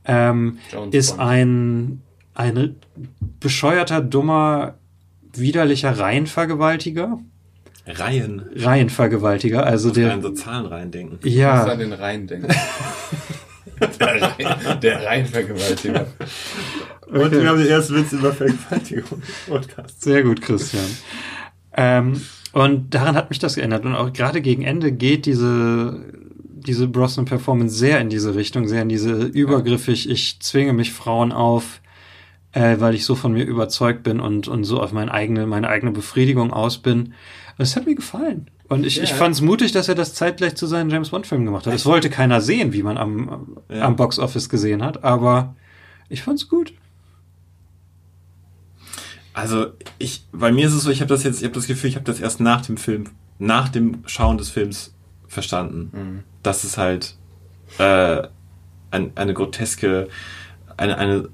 Ähm, ist Bond. ein ein bescheuerter, dummer, widerlicher Reihenvergewaltiger. Reihen. Reihenvergewaltiger, also der. An so Zahlenreihen denken. Ja. Ich muss an den Reihen denken. der, Reihen, der Reihenvergewaltiger. Okay. Und wir haben den ersten Witz über Vergewaltigung Podcast. Sehr gut, Christian. Ähm, und daran hat mich das geändert. Und auch gerade gegen Ende geht diese, diese Brosnan-Performance sehr in diese Richtung, sehr in diese übergriffig, ich zwinge mich Frauen auf, äh, weil ich so von mir überzeugt bin und, und so auf meine eigene, meine eigene Befriedigung aus bin. Das hat mir gefallen. Und ich, ja. ich fand es mutig, dass er das zeitgleich zu seinen James Bond-Filmen gemacht hat. Es wollte keiner sehen, wie man am, ja. am Box Office gesehen hat, aber ich fand's gut. Also ich, bei mir ist es so, ich habe das jetzt, ich habe das Gefühl, ich habe das erst nach dem Film, nach dem Schauen des Films verstanden, mhm. dass es halt äh, ein, eine groteske eine, eine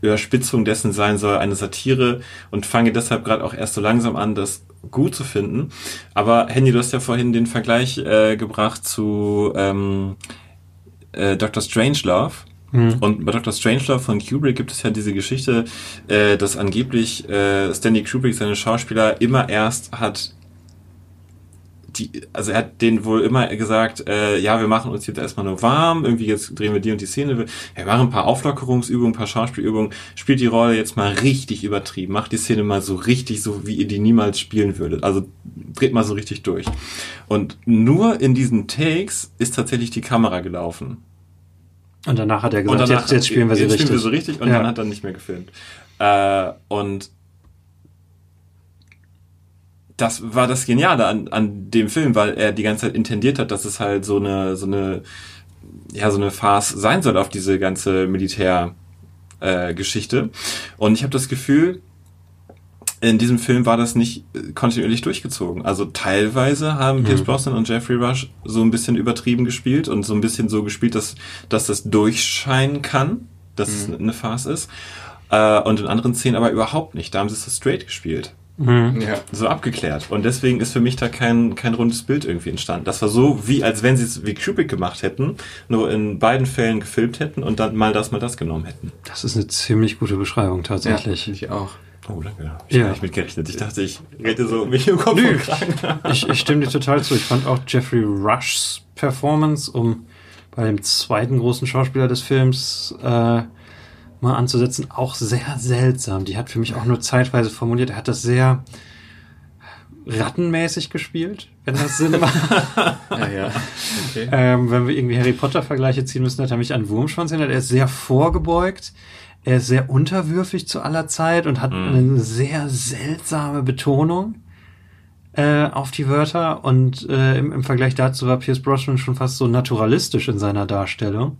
Überspitzung dessen sein soll, eine Satire und fange deshalb gerade auch erst so langsam an, das gut zu finden. Aber Henny, du hast ja vorhin den Vergleich äh, gebracht zu ähm, äh, Dr. Strangelove. Mhm. Und bei Dr. Strangelove von Kubrick gibt es ja diese Geschichte, äh, dass angeblich äh, Stanley Kubrick seine Schauspieler immer erst hat die, also er hat denen wohl immer gesagt, äh, ja, wir machen uns jetzt erstmal nur warm, irgendwie jetzt drehen wir die und die Szene, wir machen ein paar Auflockerungsübungen, ein paar Schauspielübungen, spielt die Rolle jetzt mal richtig übertrieben, macht die Szene mal so richtig, so wie ihr die niemals spielen würdet, also dreht mal so richtig durch. Und nur in diesen Takes ist tatsächlich die Kamera gelaufen. Und danach hat er gesagt, jetzt, jetzt spielen wir sie jetzt richtig. Spielen wir so richtig und ja. dann hat er nicht mehr gefilmt. Äh, und das war das Geniale an, an dem Film, weil er die ganze Zeit intendiert hat, dass es halt so eine, so eine, ja, so eine Farce sein soll auf diese ganze Militärgeschichte. Äh, und ich habe das Gefühl, in diesem Film war das nicht äh, kontinuierlich durchgezogen. Also teilweise haben mhm. Pierce Brosnan und Jeffrey Rush so ein bisschen übertrieben gespielt und so ein bisschen so gespielt, dass, dass das durchscheinen kann, dass mhm. es eine Farce ist. Äh, und in anderen Szenen aber überhaupt nicht. Da haben sie es so straight gespielt. Mhm. Ja. So abgeklärt. Und deswegen ist für mich da kein, kein rundes Bild irgendwie entstanden. Das war so, wie als wenn sie es wie Kubrick gemacht hätten, nur in beiden Fällen gefilmt hätten und dann mal das, mal das genommen hätten. Das ist eine ziemlich gute Beschreibung tatsächlich. Ja, ich auch. Oh, danke. Ich ja. habe nicht mitgerechnet. Ich dachte, ich rede so mich im Kopf Nö, ich, ich stimme dir total zu. Ich fand auch Jeffrey Rushs Performance, um bei dem zweiten großen Schauspieler des Films äh, mal anzusetzen, auch sehr seltsam. Die hat für mich auch nur zeitweise formuliert. Er hat das sehr rattenmäßig gespielt, wenn das Sinn macht. ja, ja. Okay. Ähm, wenn wir irgendwie Harry Potter-Vergleiche ziehen müssen, hat er mich an Wurmschwanz erinnert. Er ist sehr vorgebeugt. Er ist sehr unterwürfig zu aller Zeit und hat mm. eine sehr seltsame Betonung äh, auf die Wörter. Und äh, im, im Vergleich dazu war Pierce Brosnan schon fast so naturalistisch in seiner Darstellung.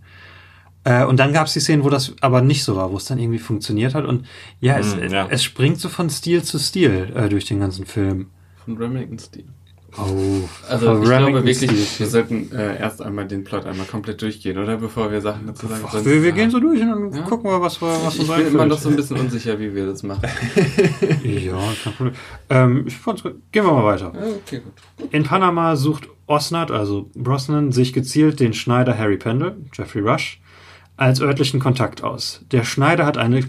Äh, und dann gab es die Szenen, wo das aber nicht so war, wo es dann irgendwie funktioniert hat. Und ja, es, mm, ja. es springt so von Stil zu Stil äh, durch den ganzen Film. Von Remington-Stil. Oh, also ich glaube wirklich, wir sollten äh, erst einmal den Plot einmal komplett durchgehen, oder? Bevor wir Sachen dazu sagen. Sonst, wir, wir gehen so durch und dann ja? gucken wir, was wir was Ich, ich bin immer noch so ein bisschen unsicher, wie wir das machen. ja, kein Problem. Ähm, ich, gehen wir mal weiter. Okay, gut. In Panama sucht Osnat, also Brosnan, sich gezielt den Schneider Harry Pendle, Jeffrey Rush, als örtlichen Kontakt aus. Der Schneider hat eine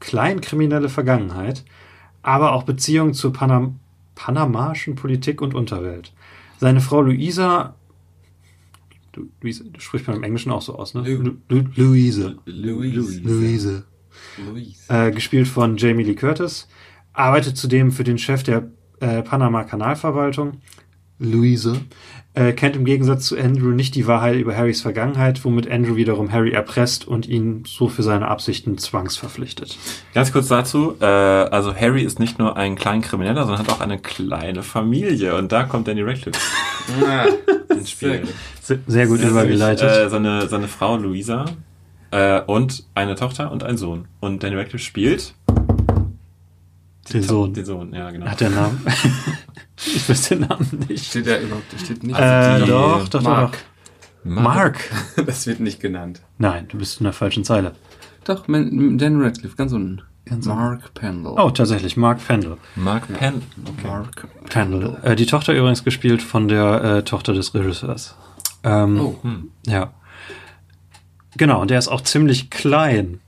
kleinkriminelle Vergangenheit, aber auch Beziehungen zur Panam panamaischen Politik und Unterwelt. Seine Frau Luisa, Luisa, du sprichst man im Englischen auch so aus, ne? Lu, Lu, Luise. Luise. Luise. Luise. Äh, gespielt von Jamie Lee Curtis, arbeitet zudem für den Chef der äh, Panama Kanalverwaltung, Luise, äh, kennt im Gegensatz zu Andrew nicht die Wahrheit über Harrys Vergangenheit, womit Andrew wiederum Harry erpresst und ihn so für seine Absichten zwangsverpflichtet. Ganz kurz dazu, äh, also Harry ist nicht nur ein kleiner Krimineller, sondern hat auch eine kleine Familie und da kommt Danny Radcliffe ja, ins Spiel. Sehr, sehr gut übergeleitet. Äh, seine, seine Frau Louisa äh, und eine Tochter und ein Sohn. Und Danny Radcliffe spielt den Sohn. Den Sohn, ja, genau. Hat der Namen? ich weiß den Namen nicht. Steht da überhaupt, steht nicht. Also äh, doch, doch, Mark. doch. Mark. Das wird nicht genannt. Nein, du bist in der falschen Zeile. Doch, Dan Radcliffe, ganz unten. Ganz Mark Pendle. Oh, tatsächlich, Mark Pendle. Mark Pendle. Okay. Mark Pendle. Äh, die Tochter übrigens gespielt von der äh, Tochter des Regisseurs. Ähm, oh. Hm. Ja. Genau, und der ist auch ziemlich klein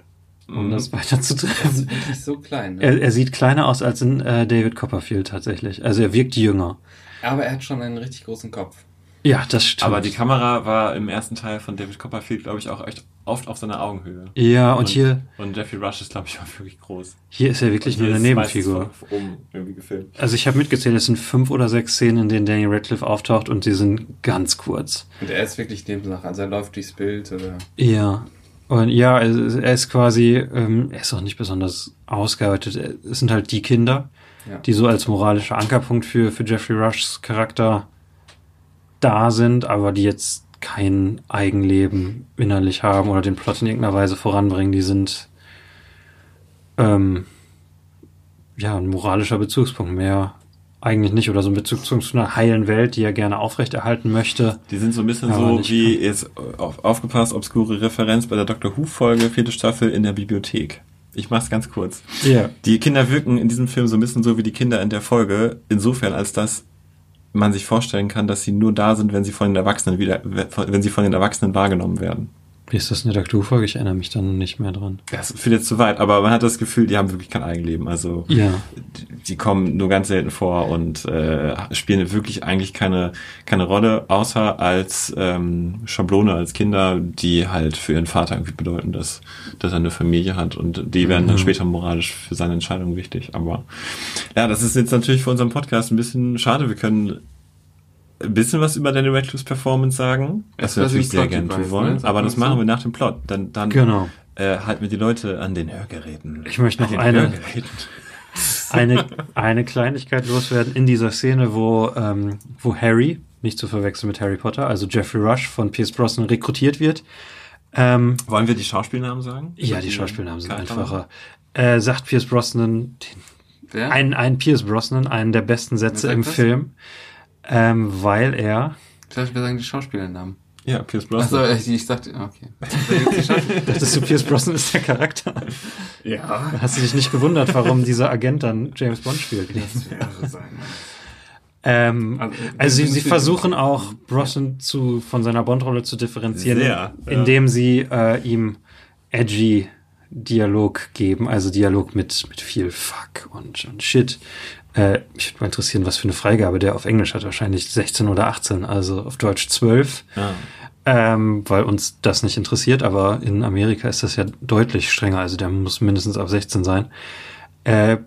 um mhm. das weiter zu treffen. Er ist wirklich so klein. Ne? Er, er, sieht kleiner aus als in äh, David Copperfield tatsächlich. Also er wirkt jünger. Aber er hat schon einen richtig großen Kopf. Ja, das stimmt. Aber die Kamera war im ersten Teil von David Copperfield, glaube ich, auch echt oft auf seiner Augenhöhe. Ja, und, und hier. Und Jeffrey Rush ist, glaube ich, auch wirklich groß. Hier ist er wirklich nur eine Nebenfigur. Oben irgendwie gefilmt. Also ich habe mitgezählt, es sind fünf oder sechs Szenen, in denen Daniel Radcliffe auftaucht und die sind ganz kurz. Und er ist wirklich Nebensache, also er läuft durchs Bild oder. Ja. Und ja, er ist quasi, ähm, er ist auch nicht besonders ausgearbeitet. Es sind halt die Kinder, ja. die so als moralischer Ankerpunkt für, für Jeffrey Rushs Charakter da sind, aber die jetzt kein Eigenleben innerlich haben oder den Plot in irgendeiner Weise voranbringen. Die sind ähm, ja ein moralischer Bezugspunkt mehr eigentlich nicht oder so ein Bezug zu einer heilen Welt, die er gerne aufrechterhalten möchte. Die sind so ein bisschen so wie kann. jetzt auf, aufgepasst, obskure Referenz bei der Dr. Who Folge, vierte Staffel in der Bibliothek. Ich mach's ganz kurz. Yeah. Die Kinder wirken in diesem Film so ein bisschen so wie die Kinder in der Folge, insofern als dass man sich vorstellen kann, dass sie nur da sind, wenn sie von den Erwachsenen wieder, wenn sie von den Erwachsenen wahrgenommen werden. Wie ist das eine Doctor Who-Folge? Ich erinnere mich dann nicht mehr dran. Das führt jetzt zu weit, aber man hat das Gefühl, die haben wirklich kein Eigenleben. Also Ja. die, die kommen nur ganz selten vor und äh, spielen wirklich eigentlich keine, keine Rolle, außer als ähm, Schablone, als Kinder, die halt für ihren Vater irgendwie bedeuten, dass, dass er eine Familie hat und die werden dann später moralisch für seine Entscheidung wichtig. Aber ja, das ist jetzt natürlich für unseren Podcast ein bisschen schade. Wir können ein bisschen was über Daniel Radcliffe's Performance sagen, was wir natürlich sehr gerne tun wollen, ne? aber das machen wir nach dem Plot. Dann, dann Genau. äh, halten wir die Leute an den Hörgeräten. Ich möchte noch den eine-. Eine, eine Kleinigkeit loswerden in dieser Szene, wo, ähm, wo Harry, nicht zu verwechseln mit Harry Potter, also Jeffrey Rush von Pierce Brosnan rekrutiert wird. Ähm, Wollen wir die Schauspielnamen sagen? ja, die Schauspielnamen sind einfacher. Äh, sagt Pierce Brosnan, Wer? ein, ein Pierce Brosnan, einen der besten Sätze im das? Ähm, weil er, Ich dachte, wir sagen die Schauspielernamen. Ja, Pierce Achso, Brosnan. ich, ich dachte, okay. Dachtest du, Pierce Brosnan ist der Charakter? ja. Hast du dich nicht gewundert, warum dieser Agent dann James Bond spielt? Das wäre sein. Ähm, Also, also sie, sie versuchen auch Brosnan zu, von seiner Bond-Rolle zu differenzieren, Sehr, ja. indem sie äh, ihm edgy Dialog geben, also Dialog mit, mit viel Fuck und, und Shit. Äh, mich würde mal interessieren, was für eine Freigabe der auf Englisch hat. Wahrscheinlich 16 oder 18, also auf Deutsch 12. Ah. Ähm, weil uns das nicht interessiert, aber in Amerika ist das ja deutlich strenger, also der muss mindestens auf 16 sein. Äh,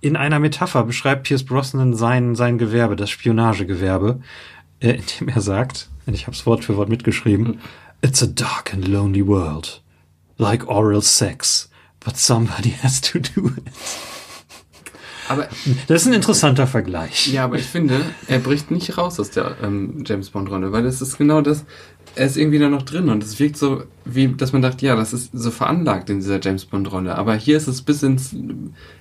in einer Metapher beschreibt Pierce Brosnan sein, sein Gewerbe, das Spionagegewerbe, äh, indem er sagt, und ich habe es Wort für Wort mitgeschrieben, It's a dark and lonely world, like oral sex, but somebody has to do it. Aber, Das ist ein interessanter Vergleich. ja, aber ich finde, er bricht nicht raus aus der ähm, James Bond-Rolle, weil das ist genau das, er ist irgendwie da noch drin und es wirkt so, wie, dass man dachte, ja, das ist so veranlagt in dieser James Bond-Rolle. Aber hier ist es bis ins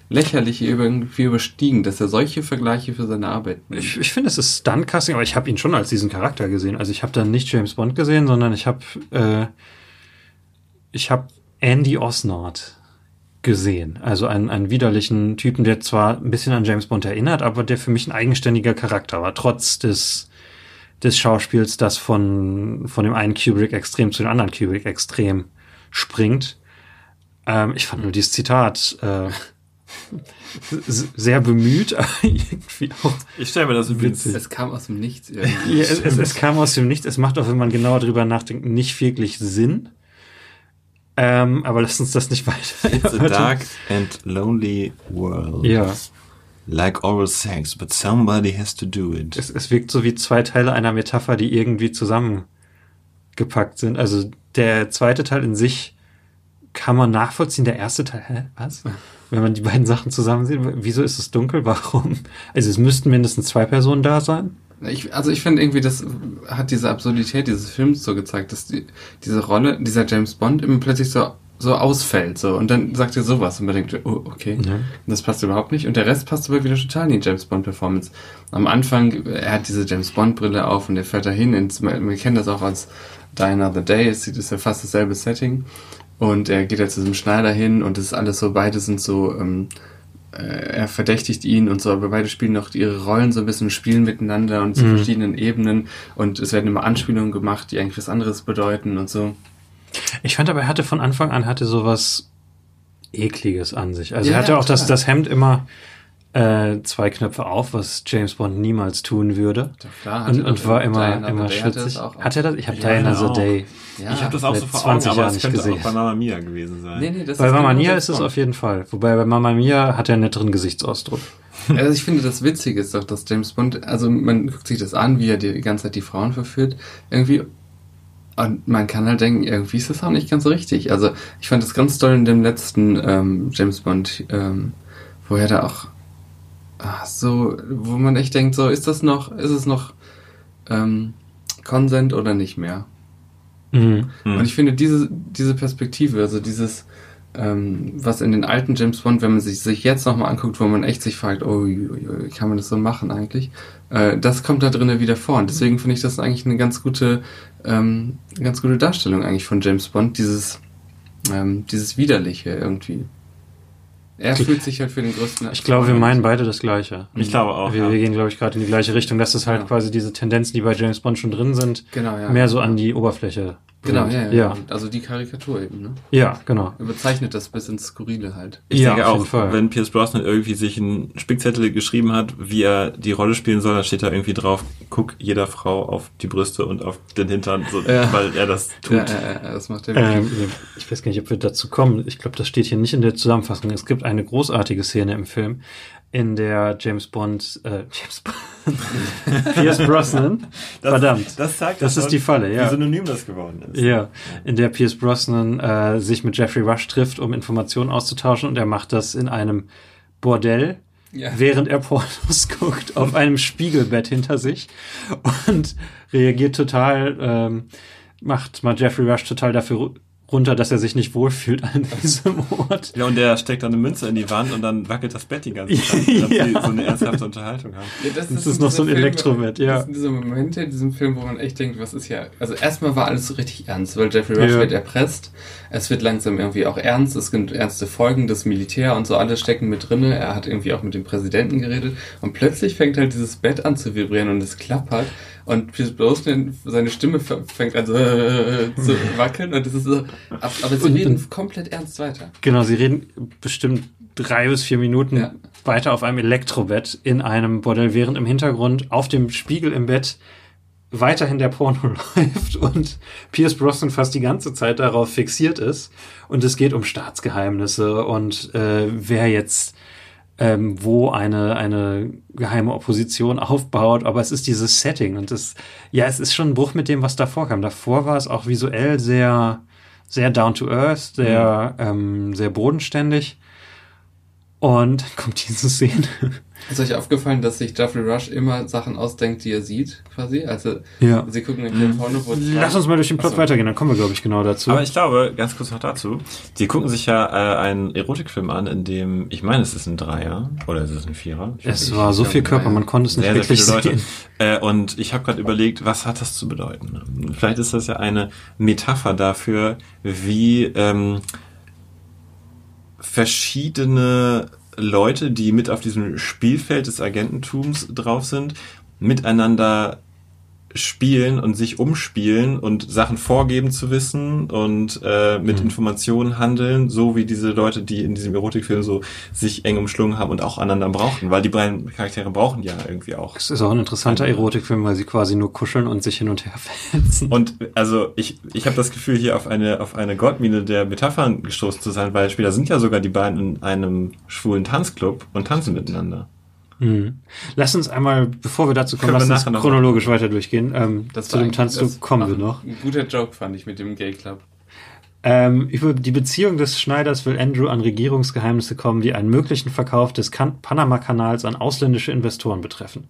Lächerliche irgendwie überstiegen, dass er solche Vergleiche für seine Arbeit nimmt. Ich, ich finde, es ist Stunt-Casting, aber ich habe ihn schon als diesen Charakter gesehen. Also ich habe dann nicht James Bond gesehen, sondern ich habe äh, ich habe Andy Osnard gesehen. Also einen, einen widerlichen Typen, der zwar ein bisschen an James Bond erinnert, aber der für mich ein eigenständiger Charakter war, trotz des des Schauspiels, das von von dem einen Kubrick extrem zu dem anderen Kubrick extrem springt. Ähm, ich fand nur dieses Zitat äh, sehr bemüht, aber irgendwie auch Ich stelle mir das übrigens. Es kam aus dem Nichts irgendwie. ja, es, es, es kam aus dem Nichts. Es macht auch, wenn man genauer drüber nachdenkt, nicht wirklich Sinn. Ähm, aber lasst uns das nicht weiter. It's a dark and lonely world. Ja, Like oral sex, but somebody has to do it. es, es wirkt so wie zwei Teile einer Metapher, die irgendwie zusammengepackt sind. Also der zweite Teil in sich kann man nachvollziehen. Der erste Teil, hä, was? Wenn man die beiden Sachen zusammen sieht, wieso ist es dunkel? Warum? Also es müssten mindestens zwei Personen da sein. Ich, also ich finde irgendwie, das hat diese Absurdität dieses Films so gezeigt, dass die, diese Rolle, dieser James Bond immer plötzlich so, so ausfällt, so. Und dann sagt er sowas und man denkt, oh, okay, Ja. das passt überhaupt nicht. Und der Rest passt aber wieder total in die James Bond Performance. Am Anfang, er hat diese James Bond Brille auf und er fährt dahin ins, wir kennen das auch als Die Another Day, es ist ja fast dasselbe Setting. Und er geht ja zu diesem Schneider hin und es ist alles so, beide sind so, ähm, äh, er verdächtigt ihn und so, aber beide spielen noch ihre Rollen so ein bisschen, spielen miteinander und zu Mhm. verschiedenen Ebenen und es werden immer Anspielungen gemacht, die eigentlich was anderes bedeuten und so. Ich fand aber, er hatte von Anfang an hatte sowas ekliges an sich. Also Ja, er hatte auch das, das Hemd immer äh, zwei Knöpfe auf, was James Bond niemals tun würde. Doch, klar, Und, und war immer, Diana immer das auch. Hat er das? Ich habe Ja, Diana auch. the Day. Ja, ich habe das auch so vor 20 Augen, aber Jahren es nicht könnte gesehen. auch bei Mamma Mia gewesen sein. Nee, nee, das Bei ist Mamma genau Mia ist es auf jeden Fall. Wobei bei Mamma Mia hat er einen netteren Gesichtsausdruck. Also ich finde, das Witzige ist doch, dass James Bond, also man guckt sich das an, wie er die ganze Zeit die Frauen verführt, irgendwie, und man kann halt denken, irgendwie ist das auch nicht ganz richtig. Also ich fand das ganz toll in dem letzten ähm, James Bond, ähm, wo er da auch so, wo man echt denkt, so, ist das noch, ist es noch ähm, Consent oder nicht mehr? Mhm. Hm. Und ich finde diese, diese Perspektive, also dieses, ähm, was in den alten James Bond, wenn man sich, sich jetzt nochmal anguckt, wo man echt sich fragt, oh, kann man das so machen eigentlich? Äh, das kommt da drinnen wieder vor. Und deswegen finde ich das eigentlich eine ganz gute, ähm, ganz gute Darstellung eigentlich von James Bond, dieses, ähm, dieses Widerliche irgendwie. Er fühlt sich halt für den größten. Ich glaube, wir meinen beide das Gleiche. Ich glaube auch. Wir, ja. wir gehen, glaube ich, gerade in die gleiche Richtung, dass es halt Ja. quasi diese Tendenzen, die bei James Bond schon drin sind, Genau, ja. mehr so an die Oberfläche Genau, ja, ja, ja. Also die Karikatur eben, ne? Ja, genau. Überzeichnet das bis ins Skurrile halt. Ich ja, denke auch, wenn Pierce Brosnan irgendwie sich einen Spickzettel geschrieben hat, wie er die Rolle spielen soll, dann steht da irgendwie drauf, guck jeder Frau auf die Brüste und auf den Hintern, so, ja. weil er das tut. Ja, ja, ja das macht er ähm, Ich weiß gar nicht, ob wir dazu kommen. Ich glaube, das steht hier nicht in der Zusammenfassung. Es gibt eine großartige Szene im Film, in der James Bond, äh, James Bond, Pierce Brosnan, das, verdammt, das, zeigt das ist die Falle, ja. Wie synonym das geworden ist. Ja, in der Pierce Brosnan äh, sich mit Jeffrey Rush trifft, um Informationen auszutauschen und er macht das in einem Bordell, ja. während er Pornos guckt, auf einem Spiegelbett hinter sich und reagiert total, ähm, macht mal Jeffrey Rush total dafür runter, dass er sich nicht wohlfühlt an diesem Ort. Ja, und der steckt dann eine Münze in die Wand und dann wackelt das Bett die ganze Zeit, damit ja. sie so eine ernsthafte Unterhaltung haben. Ja, das, das ist, noch so ein Elektrobett, ja. Das sind diese Momente in diesem Film, wo man echt denkt, was ist ja, also erstmal war alles so richtig ernst, weil Jeffrey Rush ja. wird erpresst, es wird langsam irgendwie auch ernst, es gibt ernste Folgen, das Militär und so alles stecken mit drinne, er hat irgendwie auch mit dem Präsidenten geredet und plötzlich fängt halt dieses Bett an zu vibrieren und es klappert und Pierce Brosnan, seine Stimme fängt an so äh, zu wackeln und das ist so, aber sie reden komplett ernst weiter. Genau, sie reden bestimmt drei bis vier Minuten ja. weiter auf einem Elektrobett in einem Bordell, während im Hintergrund auf dem Spiegel im Bett weiterhin der Porno läuft und Pierce Brosnan fast die ganze Zeit darauf fixiert ist. Und es geht um Staatsgeheimnisse und äh, wer jetzt ähm, wo eine, eine geheime Opposition aufbaut, aber es ist dieses Setting und es, ja, es ist schon ein Bruch mit dem, was davor kam. Davor war es auch visuell sehr, sehr down to earth, sehr, mhm. ähm, sehr bodenständig. Und dann kommt diese Szene. Ist euch aufgefallen, dass sich Jeffrey Rush immer Sachen ausdenkt, die er sieht, quasi? Also, ja. sie gucken in den Porno, wo Lass uns mal durch den Plot Achso. weitergehen, dann kommen wir, glaube ich, genau dazu. Aber ich glaube, ganz kurz noch dazu, sie gucken sich ja äh, einen Erotikfilm an, in dem, ich meine, es ist ein Dreier, oder ist es ein Vierer? Ich es war so viel Körper, man konnte es nicht sehr, wirklich sehr viele Leute. Äh, und ich habe gerade überlegt, was hat das zu bedeuten? Vielleicht ist das ja eine Metapher dafür, wie ähm, verschiedene Leute, die mit auf diesem Spielfeld des Agententums drauf sind, miteinander spielen und sich umspielen und Sachen vorgeben zu wissen und äh, mit mhm. Informationen handeln, so wie diese Leute, die in diesem Erotikfilm so sich eng umschlungen haben und auch einander brauchten, weil die beiden Charaktere brauchen ja irgendwie auch. Es ist auch ein interessanter Erotikfilm, weil sie quasi nur kuscheln und sich hin und her verletzen. Und also ich, ich habe das Gefühl, hier auf eine, auf eine Goldmine der Metaphern gestoßen zu sein, weil später sind ja sogar die beiden in einem schwulen Tanzclub und tanzen miteinander. Mhm. Lass uns einmal, bevor wir dazu kommen, Können lass uns chronologisch weiter durchgehen. Ähm, zu dem Tanzclub kommen wir noch. Ein guter Joke fand ich mit dem Gay Club. Ähm, über die Beziehung des Schneiders will Andrew an Regierungsgeheimnisse kommen, die einen möglichen Verkauf des Panama-Kanals an ausländische Investoren betreffen.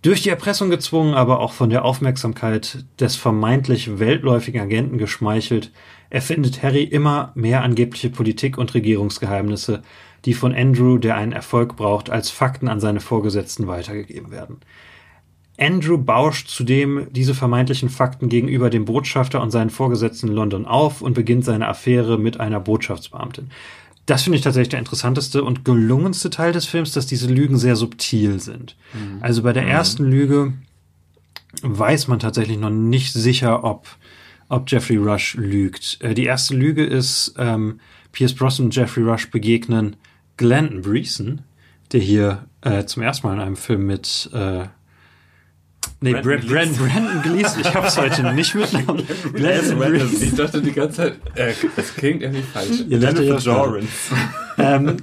Durch die Erpressung gezwungen, aber auch von der Aufmerksamkeit des vermeintlich weltläufigen Agenten geschmeichelt, erfindet Harry immer mehr angebliche Politik- und Regierungsgeheimnisse, die von Andrew, der einen Erfolg braucht, als Fakten an seine Vorgesetzten weitergegeben werden. Andrew bauscht zudem diese vermeintlichen Fakten gegenüber dem Botschafter und seinen Vorgesetzten in London auf und beginnt seine Affäre mit einer Botschaftsbeamtin. Das finde ich tatsächlich der interessanteste und gelungenste Teil des Films, dass diese Lügen sehr subtil sind. Mhm. Also bei der mhm. ersten Lüge weiß man tatsächlich noch nicht sicher, ob, ob Jeffrey Rush lügt. Äh, die erste Lüge ist, ähm, Pierce Brosnan und Jeffrey Rush begegnen Glenn Breeson, der hier äh, zum ersten Mal in einem Film mit äh, Nee, Brandon, Brandon, Brandon Gleason, ich hab's heute nicht mitgenommen. Glenn Ich dachte die ganze Zeit, äh, das klingt irgendwie falsch. Ihr lernt ja Jorans. ähm,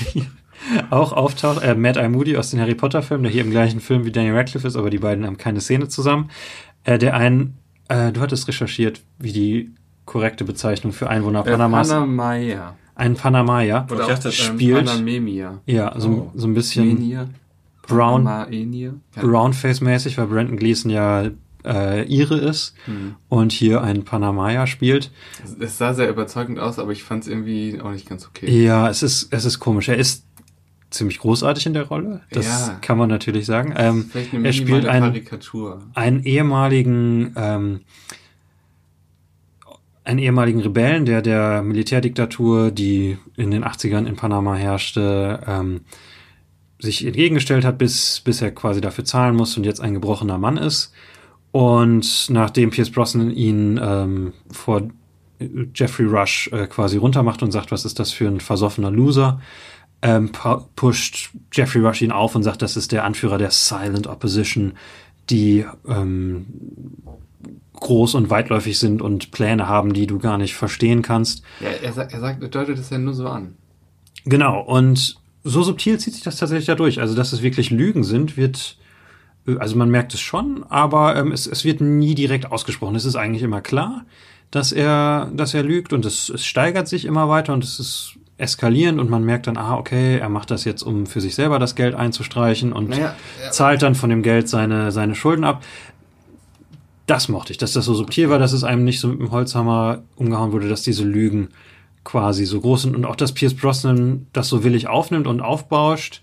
auch auftaucht, äh, Matt I. Moody aus den Harry Potter Filmen, der hier im gleichen Film wie Daniel Radcliffe ist, aber die beiden haben keine Szene zusammen. Äh, der einen, äh, du hattest recherchiert, wie die korrekte Bezeichnung für Einwohner äh, Panamas. Panamaya ein Panamaya Oder dachte, ähm, spielt. Panamemia. Ja, so, oh. so ein bisschen Menia. Brown, Brownface-mäßig, weil Brandon Gleason ja äh, Ire ist hm. und hier ein Panamaya spielt. Es sah sehr überzeugend aus, aber ich fand es irgendwie auch nicht ganz okay. Ja, es ist, es ist komisch. Er ist ziemlich großartig in der Rolle. Das ja. kann man natürlich sagen. Ähm, Vielleicht eine er spielt einen, einen ehemaligen ähm, einen ehemaligen Rebellen, der der Militärdiktatur, die in den 80ern in Panama herrschte, ähm, sich entgegengestellt hat, bis, bis er quasi dafür zahlen muss und jetzt ein gebrochener Mann ist. Und nachdem Pierce Brosnan ihn ähm, vor Jeffrey Rush äh, quasi runtermacht und sagt, was ist das für ein versoffener Loser, ähm, pusht Jeffrey Rush ihn auf und sagt, das ist der Anführer der Silent Opposition, die ähm, groß und weitläufig sind und Pläne haben, die du gar nicht verstehen kannst. Ja, er, er sagt, er deutet es ja nur so an. Genau, und so subtil zieht sich das tatsächlich da durch. Also, dass es wirklich Lügen sind, wird, äh, also man merkt es schon, aber ähm, es, es wird nie direkt ausgesprochen. Es ist eigentlich immer klar, dass er, dass er lügt und es, es steigert sich immer weiter und es ist eskalierend und man merkt dann, ah, okay, er macht das jetzt, um für sich selber das Geld einzustreichen und naja, ja. zahlt dann von dem Geld seine, seine Schulden ab. Das mochte ich, dass das so subtil war, dass es einem nicht so mit dem Holzhammer umgehauen wurde, dass diese Lügen quasi so groß sind und auch, dass Pierce Brosnan das so willig aufnimmt und aufbauscht.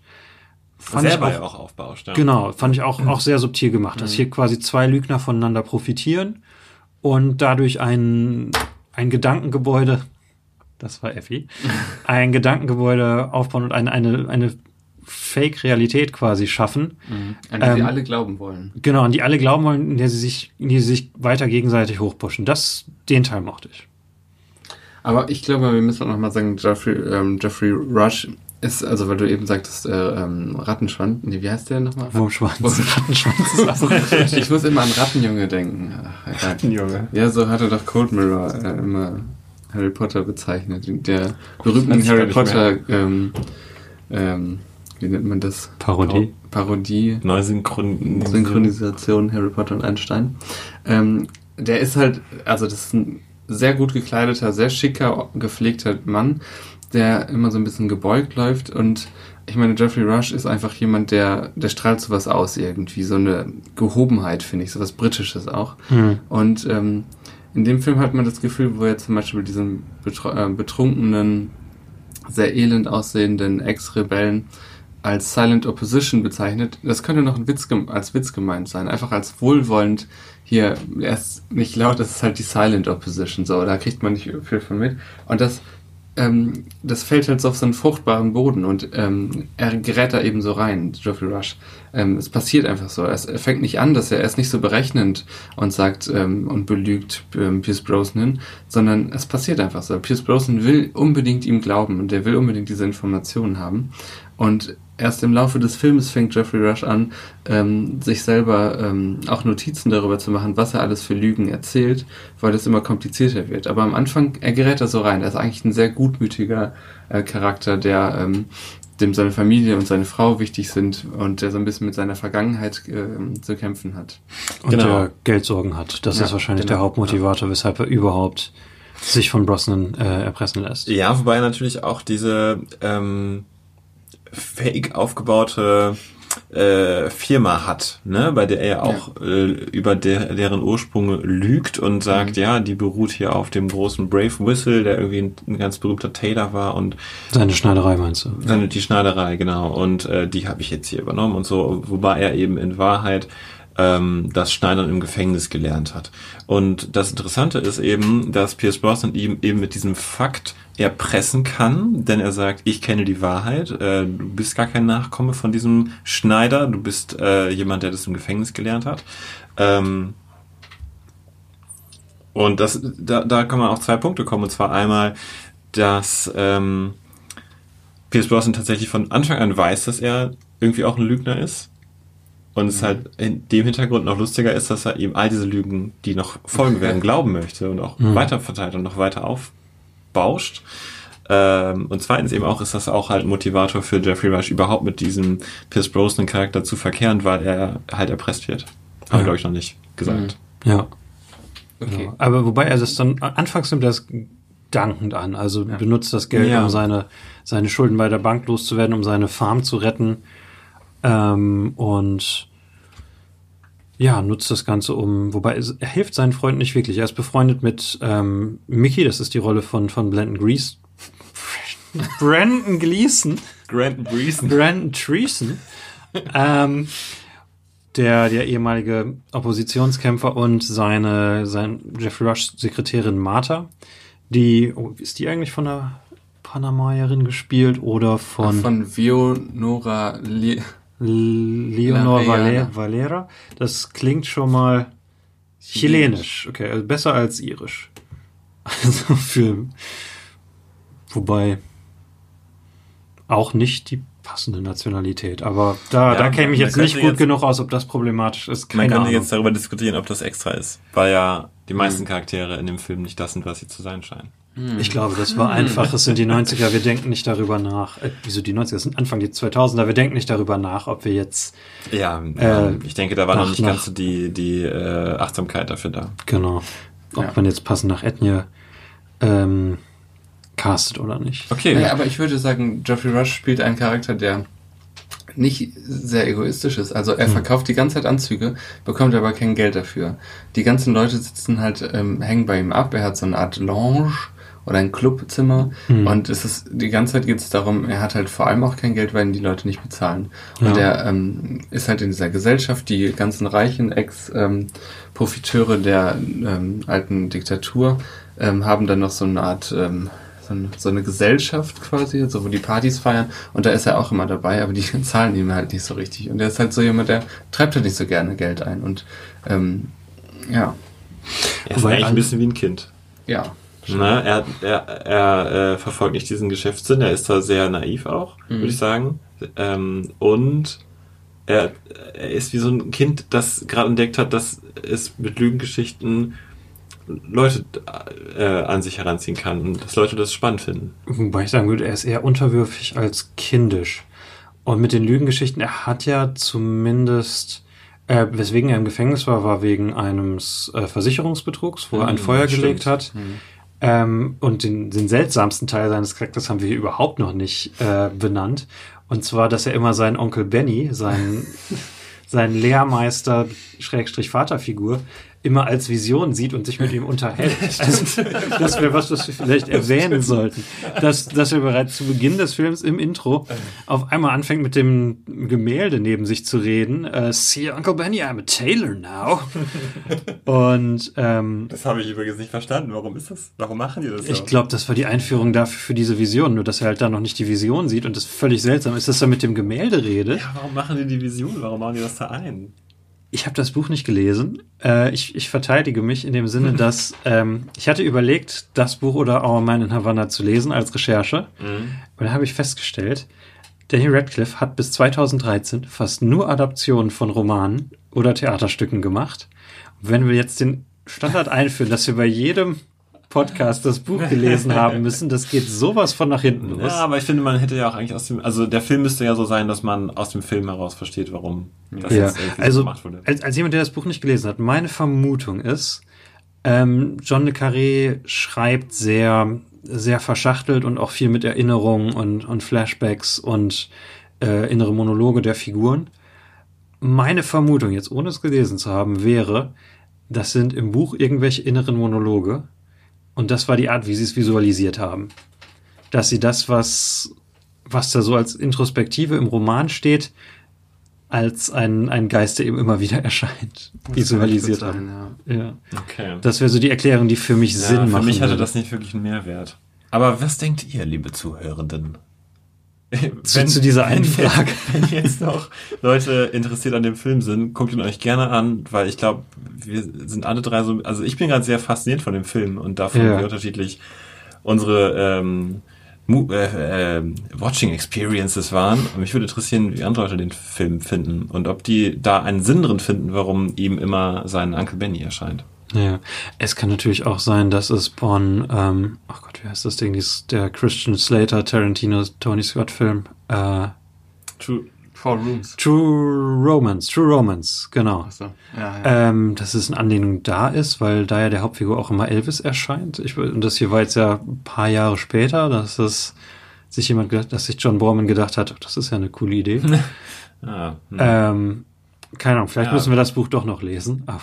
Fand selber ich auch, auch aufbauscht. Ja. Genau, fand ich auch, auch sehr subtil gemacht, mhm. dass hier quasi zwei Lügner voneinander profitieren und dadurch ein, ein Gedankengebäude, das war Effi, ein Gedankengebäude aufbauen und eine, eine, eine Fake-Realität quasi schaffen. Mhm. An die ähm, sie alle glauben wollen. Genau, an die alle glauben wollen, in der sie sich, in die sie sich weiter gegenseitig hochpushen. Das, den Teil mochte ich. Aber ich glaube, wir müssen auch nochmal sagen, Jeffrey, ähm, Jeffrey Rush ist, also weil du eben sagtest, äh, ähm, Rattenschwanz, nee, wie heißt der nochmal? Wurmschwanz. Rattenschwanz ich muss immer an Rattenjunge denken. Ach, Rattenjunge. Ja, so hatte doch Cold Mirror äh, immer Harry Potter bezeichnet. Der berühmten Harry Potter, ähm, ähm, wie nennt man das? Parodie. Parodie. Neusynchronisation. Synchronisation Harry Potter und Einstein. Ähm, der ist halt, also das ist ein sehr gut gekleideter, sehr schicker, gepflegter Mann, der immer so ein bisschen gebeugt läuft und ich meine, Jeffrey Rush ist einfach jemand, der, der strahlt sowas aus irgendwie, so eine Gehobenheit, finde ich, sowas Britisches auch. Mhm. Und ähm, in dem Film hat man das Gefühl, wo er zum Beispiel diesen äh, betrunkenen, sehr elend aussehenden Ex-Rebellen als Silent Opposition bezeichnet, das könnte noch Witz als Witz gemeint sein, einfach als wohlwollend hier, er ist nicht laut, das ist halt die Silent Opposition, so, da kriegt man nicht viel von mit. Und das, ähm, das fällt halt so auf so einen fruchtbaren Boden und ähm, er gerät da eben so rein, Geoffrey Rush. Ähm, es passiert einfach so. Es, er fängt nicht an, dass er, er ist nicht so berechnend und sagt ähm, und belügt ähm, Pierce Brosnan, sondern es passiert einfach so. Pierce Brosnan will unbedingt ihm glauben und er will unbedingt diese Informationen haben. Und erst im Laufe des Films fängt Jeffrey Rush an, ähm, sich selber ähm, auch Notizen darüber zu machen, was er alles für Lügen erzählt, weil es immer komplizierter wird. Aber am Anfang, er gerät da so rein. Er ist eigentlich ein sehr gutmütiger äh, Charakter, der ähm, dem seine Familie und seine Frau wichtig sind und der so ein bisschen mit seiner Vergangenheit äh, zu kämpfen hat. Und genau. der Geldsorgen hat. Das ja, ist wahrscheinlich genau. der Hauptmotivator, weshalb er überhaupt sich von Brosnan äh, erpressen lässt. Ja, wobei natürlich auch diese ähm, fake aufgebaute äh, Firma hat, ne, bei der er auch ja. äh, über der, deren Ursprung lügt und sagt, mhm. ja, die beruht hier auf dem großen Brave Whistle, der irgendwie ein, ein, ganz berühmter Taylor war und seine Schneiderei meinst du? Seine die Schneiderei genau und äh, die habe ich jetzt hier übernommen und so, wobei er eben in Wahrheit ähm, das Schneidern im Gefängnis gelernt hat. Und das Interessante ist eben, dass Pierce Brosnan ihm eben mit diesem Fakt erpressen kann, denn er sagt, ich kenne die Wahrheit, äh, du bist gar kein Nachkomme von diesem Schneider, du bist äh, jemand, der das im Gefängnis gelernt hat. Ähm, und das, da, da kann man auf zwei Punkte kommen, und zwar einmal, dass ähm, Pierce Brosnan tatsächlich von Anfang an weiß, dass er irgendwie auch ein Lügner ist. Und es halt in dem Hintergrund noch lustiger ist, dass er eben all diese Lügen, die noch folgen werden, glauben möchte und auch mhm. weiter verteilt und noch weiter aufbauscht. Ähm, und zweitens eben auch ist das auch halt Motivator für Jeffrey Rush überhaupt mit diesem Pierce Brosnan Charakter zu verkehren, weil er halt erpresst wird. Haben ja. glaube ich noch nicht gesagt. Mhm. Ja. Okay. Genau. Aber wobei er das dann anfangs nimmt das dankend an. Also ja. benutzt das Geld, ja. um seine, seine Schulden bei der Bank loszuwerden, um seine Farm zu retten ähm, und ja, nutzt das Ganze um, wobei er hilft seinen Freunden nicht wirklich. Er ist befreundet mit ähm, Mickey, das ist die Rolle von, von Blendon Grease. Brandon Gleason. Brandon Greason. Brandon Treason. ähm, der, der ehemalige Oppositionskämpfer und seine, sein Jeffrey Rush Sekretärin Martha, die, oh, ist die eigentlich von der Panamaierin gespielt oder von? Von Vionora Le Leonor Valera. Valera. Das klingt schon mal Chilenisch, okay, also besser als irisch. Also für, wobei auch nicht die passende Nationalität. Aber da, ja, da käme ich jetzt nicht gut jetzt, genug aus, ob das problematisch ist. Keine man könnte Ahnung. jetzt darüber diskutieren, ob das extra ist, weil ja die meisten hm. Charaktere in dem Film nicht das sind, was sie zu sein scheinen. Ich glaube, das war einfach. Es sind die 90er, wir denken nicht darüber nach. Äh, wieso die 90er? Das sind Anfang die 2000er, wir denken nicht darüber nach, ob wir jetzt. Ja, äh, ich denke, da war noch nicht ganz so die, die äh, Achtsamkeit dafür da. Genau. Ob ja. man jetzt passend nach Ethnie ähm, castet oder nicht. Okay. Naja, aber ich würde sagen, Geoffrey Rush spielt einen Charakter, der nicht sehr egoistisch ist. Also er hm. verkauft die ganze Zeit Anzüge, bekommt aber kein Geld dafür. Die ganzen Leute sitzen halt, ähm, hängen bei ihm ab. Er hat so eine Art Lounge oder ein Clubzimmer hm. und es ist die ganze Zeit geht es darum, er hat halt vor allem auch kein Geld, weil ihn die Leute nicht bezahlen. Und ja. er ähm, ist halt in dieser Gesellschaft, die ganzen reichen Ex-Profiteure ähm, der ähm, alten Diktatur ähm, haben dann noch so eine Art ähm, so, eine, so eine Gesellschaft quasi, so wo die Partys feiern und da ist er auch immer dabei, aber die zahlen ihm halt nicht so richtig. Und er ist halt so jemand, der treibt halt nicht so gerne Geld ein und ähm, ja. Er ist eigentlich ein bisschen wie ein Kind. Ja. Na, er, er, er äh, verfolgt nicht diesen Geschäftssinn, er ist zwar sehr naiv auch, mhm. würde ich sagen. Ähm, und er, er ist wie so ein Kind, das gerade entdeckt hat, dass es mit Lügengeschichten Leute äh, an sich heranziehen kann und dass Leute das spannend finden. Wobei ich sagen würde, er ist eher unterwürfig als kindisch. Und mit den Lügengeschichten, er hat ja zumindest, äh, weswegen er im Gefängnis war, war wegen eines äh, Versicherungsbetrugs, wo er ein mhm, Feuer stimmt. gelegt hat. Mhm. Ähm, und den, den seltsamsten Teil seines Charakters haben wir hier überhaupt noch nicht äh, benannt. Und zwar, dass er immer seinen Onkel Benny, seinen, seinen Lehrmeister, Schrägstrich Vaterfigur, immer als Vision sieht und sich mit ihm unterhält. Also, das wäre was, was wir vielleicht erwähnen sollten. Dass, dass er bereits zu Beginn des Films im Intro auf einmal anfängt, mit dem Gemälde neben sich zu reden. Uh, See, Uncle Benny, I'm a tailor now. Und ähm, das habe ich übrigens nicht verstanden. Warum ist das? Warum machen die das so? Ich glaube, das war die Einführung dafür für diese Vision, nur dass er halt da noch nicht die Vision sieht und das völlig seltsam ist, dass er mit dem Gemälde redet. Ja, warum machen die die Vision? Warum machen die das da ein? Ich habe das Buch nicht gelesen. Äh, ich, ich verteidige mich in dem Sinne, dass ähm, ich hatte überlegt, das Buch oder Our Man in Havana zu lesen als Recherche. Mhm. Und da habe ich festgestellt, Daniel Radcliffe hat bis 2013 fast nur Adaptionen von Romanen oder Theaterstücken gemacht. Und wenn wir jetzt den Standard einführen, dass wir bei jedem Podcast das Buch gelesen haben müssen. Das geht sowas von nach hinten los. Ja, aber ich finde, man hätte ja auch eigentlich aus dem, also der Film müsste ja so sein, dass man aus dem Film heraus versteht, warum das ja. jetzt also, so gemacht wurde. Als, als jemand, der das Buch nicht gelesen hat, meine Vermutung ist, ähm, John le Carré schreibt sehr, sehr verschachtelt und auch viel mit Erinnerungen und, und Flashbacks und äh, innere Monologe der Figuren. Meine Vermutung, jetzt ohne es gelesen zu haben, wäre, das sind im Buch irgendwelche inneren Monologe, und das war die Art, wie sie es visualisiert haben. Dass sie das, was, was da so als Introspektive im Roman steht, als ein, ein Geist, der eben immer wieder erscheint, das visualisiert haben. Ja. ja. Okay. Das wäre so die Erklärung, die für mich ja, Sinn macht. Für mich hatte das nicht wirklich einen Mehrwert. Aber was denkt ihr, liebe Zuhörenden? Wenn, zu, dieser einen Frage. Wenn jetzt noch Leute interessiert an dem Film sind, guckt ihn euch gerne an, weil ich glaube, wir sind alle drei so, also ich bin gerade sehr fasziniert von dem Film und davon, ja. wie unterschiedlich unsere ähm, äh, äh, Watching Experiences waren. Und mich würde interessieren, wie andere Leute den Film finden und ob die da einen Sinn drin finden, warum ihm immer sein Uncle Benny erscheint. Ja, es kann natürlich auch sein, dass es von, ähm, oh Gott, wie heißt das Ding, Dies, der Christian Slater, Tarantino, Tony Scott Film, äh, True, Four Rooms. True Romance, True Romance, genau. Ach so. ja, ja. Ähm, dass es eine Anlehnung da ist, weil da ja der Hauptfigur auch immer Elvis erscheint. Ich, und das hier war jetzt ja ein paar Jahre später, dass das sich jemand, dass sich John Borman gedacht hat, das ist ja eine coole Idee. ah, hm. ähm, keine Ahnung, vielleicht ja. müssen wir das Buch doch noch lesen, aber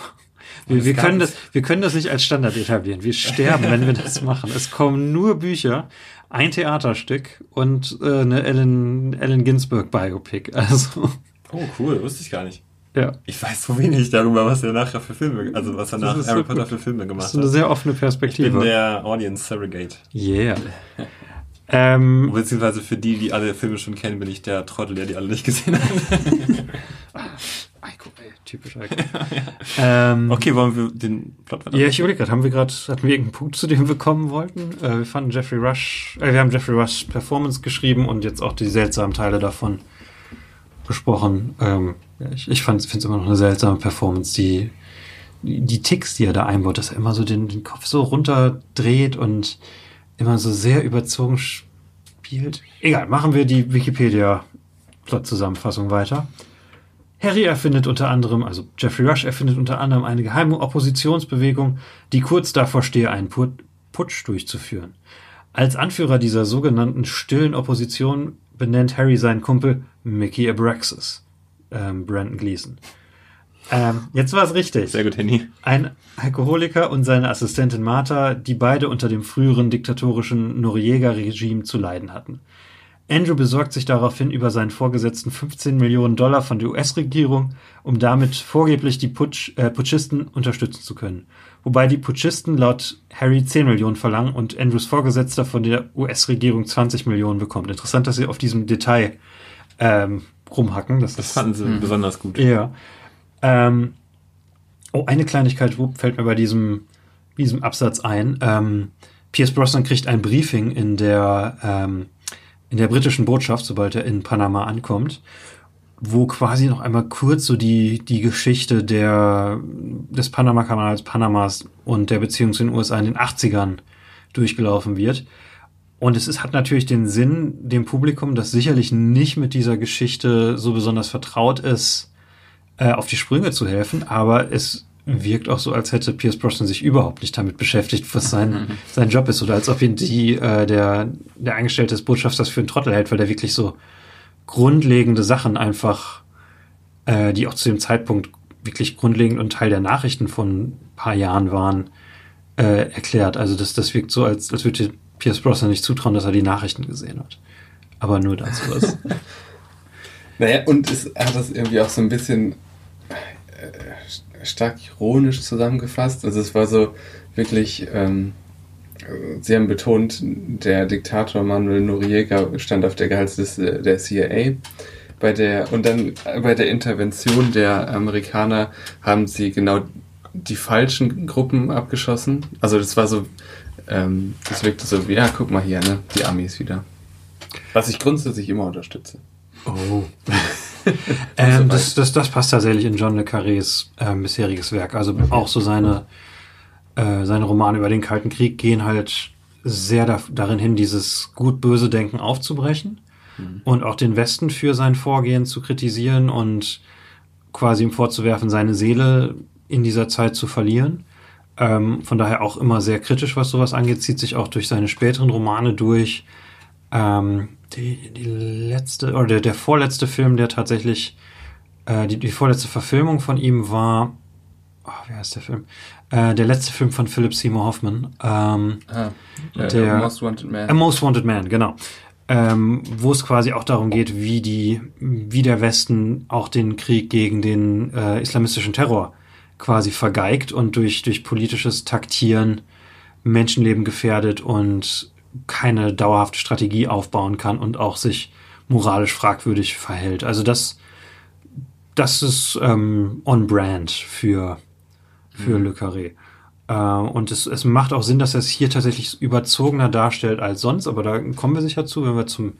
wir, wir können das, wir können das nicht als Standard etablieren. Wir sterben, wenn wir das machen. Es kommen nur Bücher, ein Theaterstück und äh, eine Ellen, Ellen Ginsberg Biopic. Also. Oh, cool, wusste ich gar nicht. Ja. Ich weiß so wenig darüber, was er nachher für Filme, also was er nach Harry Potter für Filme gemacht hat. Das ist eine sehr offene Perspektive. Ich bin der Audience Surrogate. Yeah. ähm, Beziehungsweise für die, die alle Filme schon kennen, bin ich der Trottel, der die alle nicht gesehen hat. Eiko, ey. typisch eigentlich. ähm, okay, wollen wir den Plot weiter? Ja, ich überlege gerade, haben wir gerade, hatten wir irgendeinen Punkt, zu dem wir kommen wollten? Äh, wir fanden Jeffrey Rush, äh, wir haben Jeffrey Rush Performance geschrieben und jetzt auch die seltsamen Teile davon besprochen. Ähm, ja, ich ich finde es immer noch eine seltsame Performance, die, die, die Ticks, die er da einbaut, dass er immer so den, den Kopf so runterdreht und immer so sehr überzogen spielt. Egal, machen wir die Wikipedia-Plot-Zusammenfassung weiter. Harry erfindet unter anderem, also Jeffrey Rush erfindet unter anderem eine geheime Oppositionsbewegung, die kurz davor stehe, einen Putsch durchzuführen. Als Anführer dieser sogenannten stillen Opposition benennt Harry seinen Kumpel Mickey Abraxas, ähm, Brandon Gleason. Ähm, jetzt war es richtig. Sehr gut, Henny. Ein Alkoholiker und seine Assistentin Martha, die beide unter dem früheren diktatorischen Noriega-Regime zu leiden hatten. Andrew besorgt sich daraufhin über seinen Vorgesetzten 15 Millionen Dollar von der US-Regierung, um damit vorgeblich die Putsch, äh, Putschisten unterstützen zu können. Wobei die Putschisten laut Harry 10 Millionen verlangen und Andrews Vorgesetzter von der US-Regierung 20 Millionen bekommt. Interessant, dass sie auf diesem Detail ähm, rumhacken. Das, das fanden sie mh. besonders gut. Ja. Ähm, oh, eine Kleinigkeit fällt mir bei diesem, diesem Absatz ein. Ähm, Pierce Brosnan kriegt ein Briefing in der ähm, in der britischen Botschaft, sobald er in Panama ankommt, wo quasi noch einmal kurz so die, die Geschichte der, des Panama-Kanals, Panamas und der Beziehung zu den USA in den 80ern durchgelaufen wird. Und es ist, hat natürlich den Sinn, dem Publikum, das sicherlich nicht mit dieser Geschichte so besonders vertraut ist, äh, auf die Sprünge zu helfen, aber es wirkt auch so, als hätte Pierce Brosnan sich überhaupt nicht damit beschäftigt, was sein, sein Job ist, oder als ob ihn die, äh, der, der Angestellte des Botschafters für einen Trottel hält, weil der wirklich so grundlegende Sachen einfach, äh, die auch zu dem Zeitpunkt wirklich grundlegend und Teil der Nachrichten von ein paar Jahren waren, äh, erklärt. Also das, das wirkt so, als, als würde Pierce Brosnan nicht zutrauen, dass er die Nachrichten gesehen hat. Aber nur dazu was. naja, und es hat das irgendwie auch so ein bisschen stark ironisch zusammengefasst. Also es war so wirklich, ähm, Sie haben betont, der Diktator Manuel Noriega stand auf der Gehaltsliste der CIA. Bei der, und dann bei der Intervention der Amerikaner haben sie genau die falschen Gruppen abgeschossen. Also das war so, ähm, das wirkte so wie, ja, guck mal hier, ne, die Amis wieder. Was ich grundsätzlich immer unterstütze. Oh. ähm, das, das, das passt tatsächlich in John le Carrés äh, bisheriges Werk. Also auch so seine, äh, seine Romane über den Kalten Krieg gehen halt sehr da, darin hin, dieses gut-böse Denken aufzubrechen mhm. und auch den Westen für sein Vorgehen zu kritisieren und quasi ihm vorzuwerfen, seine Seele in dieser Zeit zu verlieren. Ähm, von daher auch immer sehr kritisch, was sowas angeht, zieht sich auch durch seine späteren Romane durch. Ähm, die, die letzte, oder der, der vorletzte Film, der tatsächlich, äh, die, die vorletzte Verfilmung von ihm war, oh, wie heißt der Film? Äh, der letzte Film von Philip Seymour Hoffman. Ähm, ah, der, A Most Wanted Man. A Most Wanted Man, genau. Ähm, wo es quasi auch darum geht, wie die, wie der Westen auch den Krieg gegen den äh, islamistischen Terror quasi vergeigt und durch, durch politisches Taktieren Menschenleben gefährdet und keine dauerhafte Strategie aufbauen kann und auch sich moralisch fragwürdig verhält. Also das, das ist ähm, on brand für, für mhm. Le Carré. Äh, und es, es macht auch Sinn, dass er es hier tatsächlich überzogener darstellt als sonst, aber da kommen wir sicher zu, wenn wir zum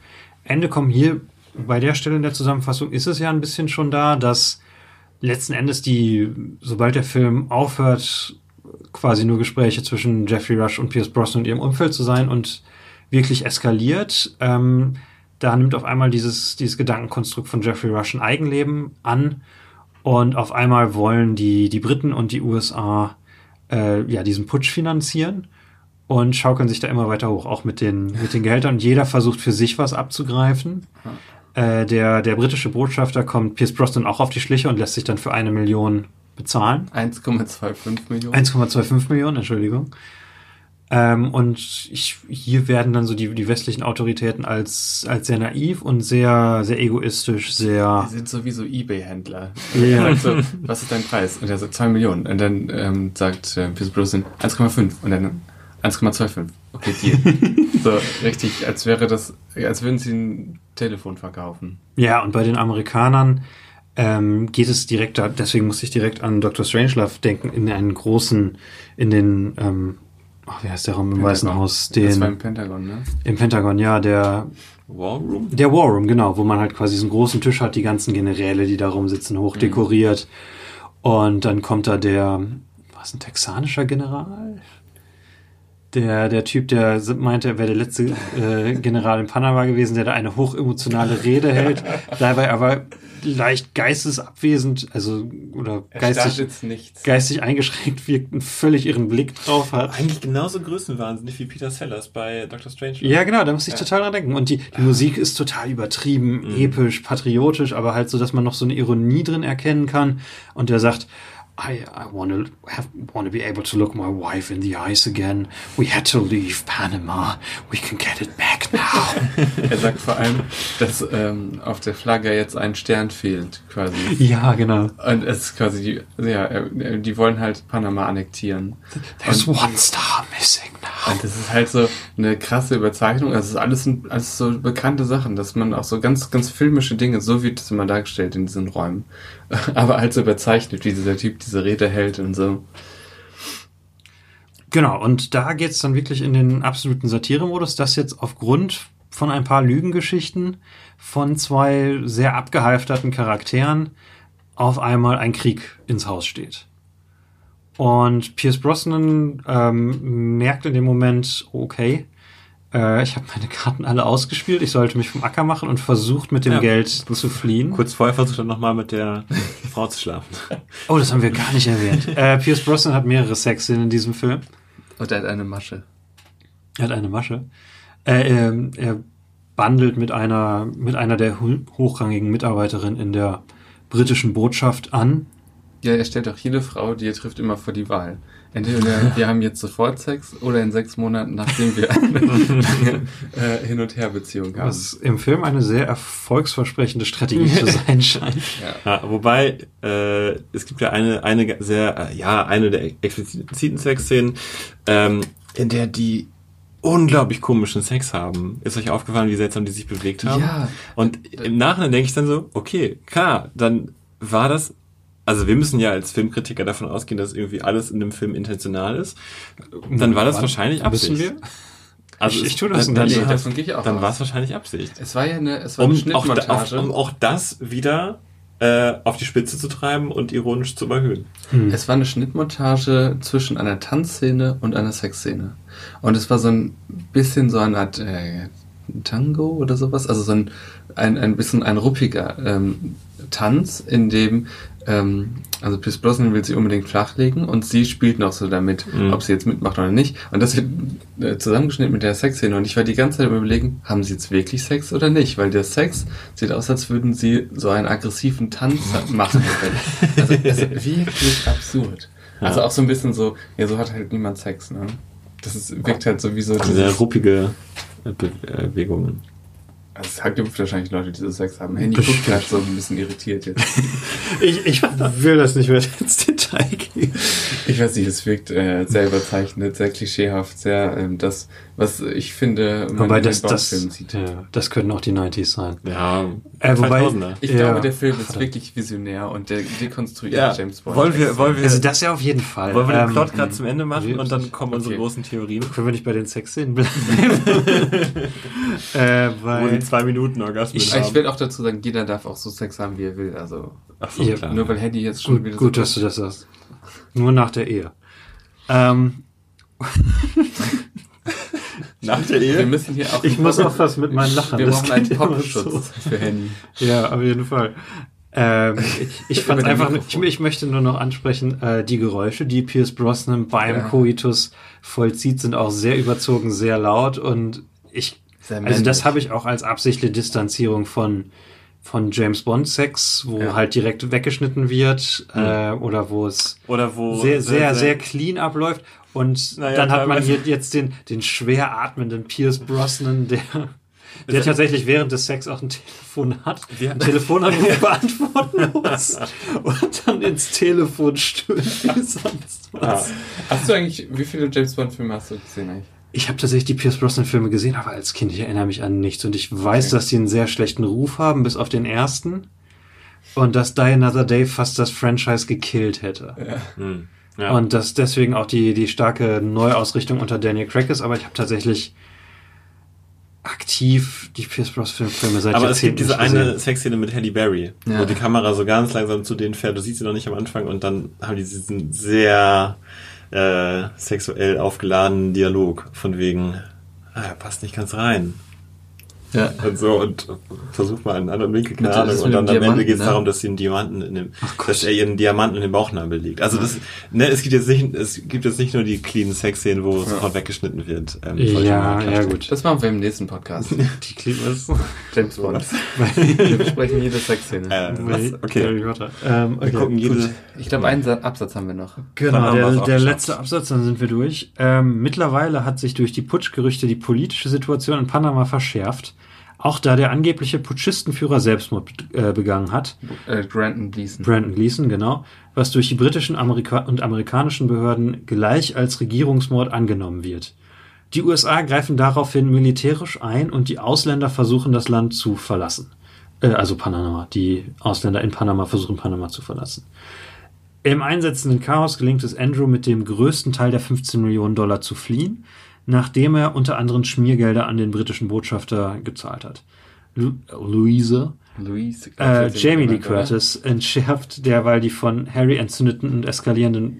Ende kommen. Hier bei der Stelle in der Zusammenfassung ist es ja ein bisschen schon da, dass letzten Endes die, sobald der Film aufhört, quasi nur Gespräche zwischen Jeffrey Rush und Pierce Brosnan und ihrem Umfeld zu sein und wirklich eskaliert. Ähm, da nimmt auf einmal dieses, dieses Gedankenkonstrukt von Jeffrey Rush ein Eigenleben an und auf einmal wollen die, die Briten und die USA äh, ja diesen Putsch finanzieren und schaukeln sich da immer weiter hoch, auch mit den, mit den Gehältern. Und jeder versucht für sich was abzugreifen. Äh, der, der britische Botschafter kommt Pierce Brosnan auch auf die Schliche und lässt sich dann für eine Million bezahlen. 1,25 Millionen. 1,25 Millionen, Entschuldigung. Ähm, und ich, hier werden dann so die, die westlichen Autoritäten als, als sehr naiv und sehr, sehr egoistisch, sehr. Die sind sowieso Ebay-Händler. Ja. Also, was ist dein Preis? Und er sagt 2 Millionen. Und dann ähm, sagt äh, Pierce Brosnan 1,5. Und dann 1,25. Okay, Deal. so richtig, als wäre das, als würden sie ein Telefon verkaufen. Ja, und bei den Amerikanern ähm, geht es direkt, da, deswegen muss ich direkt an Dr. Strangelove denken, in einen großen, in den, ähm, ach, wie heißt der Raum im Pentagon. Weißen Haus? Den, das war im Pentagon, ne? Im Pentagon, ja, der, War Room? der War Room, genau, wo man halt quasi diesen großen Tisch hat, die ganzen Generäle, die da rumsitzen, hochdekoriert. Und dann kommt da der, was ein texanischer General? Der, der Typ, der meinte, er wäre der letzte äh, General in Panama gewesen, der da eine hochemotionale Rede hält, dabei aber leicht geistesabwesend, also oder Er geistig, geistig eingeschränkt wirkt, einen völlig irren Blick drauf hat. Eigentlich genauso größenwahnsinnig wie Peter Sellers bei Dr. Strange. Ja, genau, da muss ich total dran denken. Und die, die Musik ist total übertrieben, episch, patriotisch, aber halt so, dass man noch so eine Ironie drin erkennen kann. Und der sagt, I, I want to have, want to be able to look my wife in the eyes again. We had to leave Panama. We can get it back now. Er sagt vor allem, dass ähm, auf der Flagge jetzt ein Stern fehlt, quasi. ja, genau. Und es ist quasi die, ja, äh, die wollen halt Panama annektieren. There's Und- one star missing now. Und das ist halt so eine krasse Überzeichnung. Also es ist alles, alles so bekannte Sachen, dass man auch so ganz, ganz filmische Dinge, so wird es immer dargestellt in diesen Räumen. Aber halt so überzeichnet, wie dieser Typ diese Rede hält und so. Genau, und da geht's dann wirklich in den absoluten Satire-Modus, dass jetzt aufgrund von ein paar Lügengeschichten von zwei sehr abgehalfterten Charakteren auf einmal ein Krieg ins Haus steht. Und Pierce Brosnan ähm, merkt in dem Moment, okay, äh, ich habe meine Karten alle ausgespielt, ich sollte mich vom Acker machen und versucht mit dem Ja. Geld zu fliehen. Kurz vorher versucht er nochmal mit der Frau zu schlafen. Oh, das haben wir gar nicht erwähnt. äh, Pierce Brosnan hat mehrere Sexszenen in diesem Film. Und er hat eine Masche. Er hat eine Masche. Äh, ähm, er bandelt mit einer, mit einer der hochrangigen Mitarbeiterinnen in der britischen Botschaft an. Ja, er stellt auch jede Frau, die er trifft, immer vor die Wahl. Entweder wir haben jetzt sofort Sex oder in sechs Monaten, nachdem wir eine lange äh, Hin- und Her-Beziehung haben. Was im Film eine sehr erfolgsversprechende Strategie zu sein scheint. Ja, wobei, äh, es gibt ja eine, eine sehr, äh, ja, eine der expliziten Sexszenen, ähm, in der die unglaublich komischen Sex haben. Ist euch aufgefallen, wie seltsam die sich bewegt haben? Ja. Und im Nachhinein denke ich dann so, okay, klar, dann war das, also wir müssen ja als Filmkritiker davon ausgehen, dass irgendwie alles in dem Film intentional ist. Dann war das Wann? wahrscheinlich Absicht. Wissen wir? Also Ich- es- ich tue das dann, nicht. Dann, davon gehe ich auch dann war es wahrscheinlich Absicht. Es war ja eine, es war Um eine auch, da, auf, Schnittmontage. um auch das wieder äh, auf die Spitze zu treiben und ironisch zu überhöhen. Es war eine Schnittmontage zwischen einer Tanzszene und einer Sexszene. Und es war so ein bisschen so eine Art äh, Tango oder sowas. Also so ein, ein, ein bisschen ein ruppiger ähm, Tanz, in dem, ähm, also Pierce Brosnan will sie unbedingt flachlegen und sie spielt noch so damit, Mhm. ob sie jetzt mitmacht oder nicht. Und das wird äh, zusammengeschnitten mit der Sexszene. Und ich war die ganze Zeit überlegen, haben sie jetzt wirklich Sex oder nicht? Weil der Sex sieht aus, als würden sie so einen aggressiven Tanz machen. also, also wirklich absurd. Also auch so ein bisschen so, ja, so hat halt niemand Sex, ne? Das ist, wirkt halt so wie so Sehr ruppige äh, äh, Bewegungen. Also es gibt wahrscheinlich Leute, die so Sex haben. Handy guckt gerade so ein bisschen irritiert jetzt. Ich, ich will das nicht mehr ins Detail gehen. Ich weiß nicht, es wirkt äh, sehr überzeichnet, sehr klischeehaft, sehr ähm, das, was ich finde, man Wobei in das, das, sieht. ja, das können auch die 90s sein. Ja, Äh, wobei- 2000er. Ich Ja. glaube, der Film ist wirklich visionär und der dekonstruiert Ja, James Bond. wollen wir, wollen wir, Also das ja auf jeden Fall. wollen wir den Ähm, Plot gerade zum Ende machen wir- und dann kommen unsere okay. großen Theorien, Können wir nicht bei den Sexszenen bleiben? äh, wo weil die zwei Minuten Orgasmen ich, ich will auch dazu sagen, jeder darf auch so Sex haben, wie er will. Also Ach so, Ja, klar. nur weil Handy jetzt schon wieder gut, gut so dass du das sagst. Nur nach der Ehe. Ähm, Nach der Wir Ehe? müssen hier auch. ich muss aufpassen mit meinen Lachen. Wir das brauchen einen Popschutz für Handy. So. Ja, auf jeden Fall. Ähm, ich ich fand einfach, ich, ich möchte nur noch ansprechen, äh, die Geräusche, die Pierce Brosnan beim Ja. Koitus vollzieht, sind auch sehr überzogen, sehr laut und ich, Sehr also das habe ich auch als absichtliche Distanzierung von von James Bond Sex, wo Ja. halt direkt weggeschnitten wird äh, oder wo es Oder wo sehr, sehr, sehr clean abläuft. Und Naja, dann hat man hier jetzt den, den schwer atmenden Pierce Brosnan, der, der tatsächlich während des Sex auch ein Telefon hat, Ja. ein Telefonanruf beantworten muss und dann ins Telefon stöhnt wie sonst was. Hast du eigentlich, wie viele James Bond Filme hast du gesehen eigentlich? Ich habe tatsächlich die Pierce Brosnan Filme gesehen, aber als Kind, ich erinnere mich an nichts. Und ich weiß, Okay. dass die einen sehr schlechten Ruf haben, bis auf den ersten. und dass Die Another Day fast das Franchise gekillt hätte. Ja. Hm. Ja. Und dass deswegen auch die, die starke Neuausrichtung unter Daniel Craig ist, aber ich habe tatsächlich aktiv die Pierce Brosnan Filme seit Aber es gibt diese eine Sexszene mit Halle Berry, ja. wo die Kamera so ganz langsam zu denen fährt. Du siehst sie noch nicht am Anfang und dann haben die diesen sehr äh, sexuell aufgeladenen Dialog von wegen, ah, er passt nicht ganz rein. Ja. Und so und versucht mal einen anderen Winkel, keine Ahnung. Und dann am Ende geht es ne? darum, dass sie einen Diamanten in dem, dass er ihren Diamanten in den Bauchnabel legt. Also das, ne, es gibt jetzt nicht, es gibt jetzt nicht nur die clean Sex-Szenen, wo ja. sofort weggeschnitten wird. Ähm, ja, ja, gut. Das machen wir im nächsten Podcast. die clean ist James Bond. wir besprechen jede Sexszene. Äh? Okay. Ähm, okay. Wir gucken jede. Ich glaube, einen Absatz haben wir noch. Genau, der, der letzte Absatz, dann sind wir durch. Ähm, mittlerweile hat sich durch die Putschgerüchte die politische Situation in Panama verschärft. Auch da der angebliche Putschistenführer Selbstmord äh, begangen hat. Äh, Brandon Gleason. Brandon Gleason, genau. Was durch die britischen Amerika und amerikanischen Behörden gleich als Regierungsmord angenommen wird. Die USA greifen daraufhin militärisch ein und die Ausländer versuchen das Land zu verlassen. Äh, also Panama. Die Ausländer in Panama versuchen Panama zu verlassen. Im einsetzenden Chaos gelingt es Andrew mit dem größten Teil der 15 Millionen Dollar zu fliehen nachdem er unter anderem Schmiergelder an den britischen Botschafter gezahlt hat. Lu Louise, Louise äh, Jamie Lee Curtis entschärft derweil die von Harry entzündeten und eskalierenden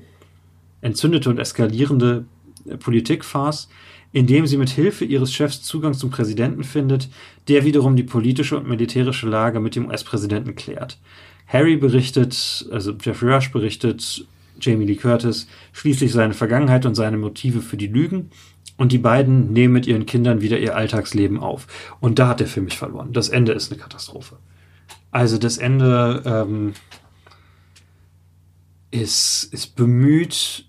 entzündete und eskalierende Politikfarce, indem sie mit Hilfe ihres Chefs Zugang zum Präsidenten findet, der wiederum die politische und militärische Lage mit dem US-Präsidenten klärt. Harry berichtet, also Jeffrey Rush berichtet Jamie Lee Curtis schließlich seine Vergangenheit und seine Motive für die Lügen und die beiden nehmen mit ihren Kindern wieder ihr Alltagsleben auf. Und da hat der Film mich verloren. Das Ende ist eine Katastrophe. Also das Ende ähm, ist, ist bemüht,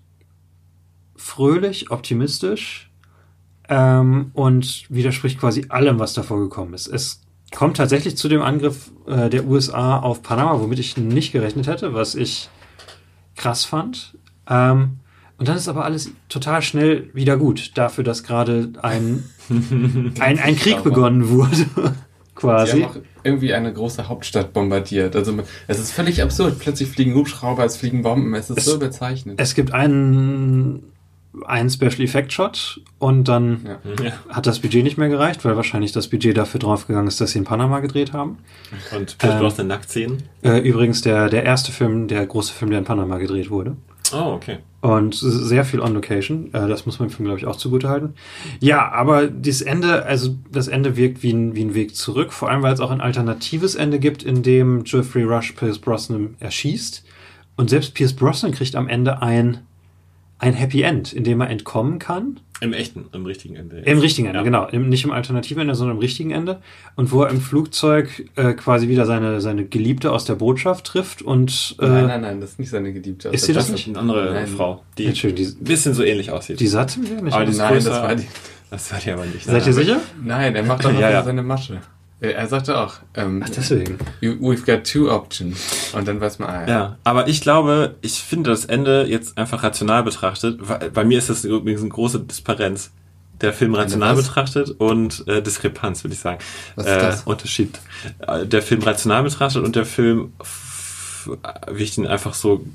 fröhlich, optimistisch ähm, und widerspricht quasi allem, was davor gekommen ist. Es kommt tatsächlich zu dem Angriff äh, der USA auf Panama, womit ich nicht gerechnet hätte, was ich krass fand. Ähm, und dann ist aber alles total schnell wieder gut, dafür, dass gerade ein, ein, ein Krieg begonnen wurde. quasi. Sie haben auch irgendwie eine große Hauptstadt bombardiert. Also es ist völlig absurd. Plötzlich fliegen Hubschrauber, es fliegen Bomben, es ist es, so bezeichnet. Es gibt einen, einen Special Effect Shot und dann ja. hat das Budget nicht mehr gereicht, weil wahrscheinlich das Budget dafür draufgegangen ist, dass sie in Panama gedreht haben. Und Pierce ähm, Brosnan Nacktszenen? Äh, übrigens der, der erste Film, der große Film, der in Panama gedreht wurde. Oh, okay. Und sehr viel on Location. Äh, das muss man dem Film, glaube ich, auch zugute halten. Ja, aber das Ende, also das Ende wirkt wie ein, wie ein Weg zurück, vor allem weil es auch ein alternatives Ende gibt, in dem Jeffrey Rush Pierce Brosnan erschießt. Und selbst Pierce Brosnan kriegt am Ende ein, ein Happy End, in dem er entkommen kann im echten, im richtigen Ende. Im richtigen Ende, ja. genau. Im, nicht im alternativen Ende, sondern im richtigen Ende. Und wo er im Flugzeug äh, quasi wieder seine, seine Geliebte aus der Botschaft trifft und. Äh, nein, nein, nein, das ist nicht seine Geliebte. Ist sie das nicht? Eine andere nein. Frau, die ein bisschen so ähnlich aussieht. Die sah ziemlich ähnlich aus. Nein, das war die. Das war die aber nicht. Seid ihr sicher? Nein, er macht doch noch ja, ja. seine Masche. Er sagte auch, ähm, Ach, deswegen. We've got two options. Und dann weiß man, ah, ja. ja. aber ich glaube, ich finde das Ende jetzt einfach rational betrachtet. Bei mir ist das übrigens eine große Disparenz der Film rational betrachtet und äh, Diskrepanz, würde ich sagen. Was ist das? Äh, Unterschied. Äh, der Film rational betrachtet und der Film, wie ich den einfach so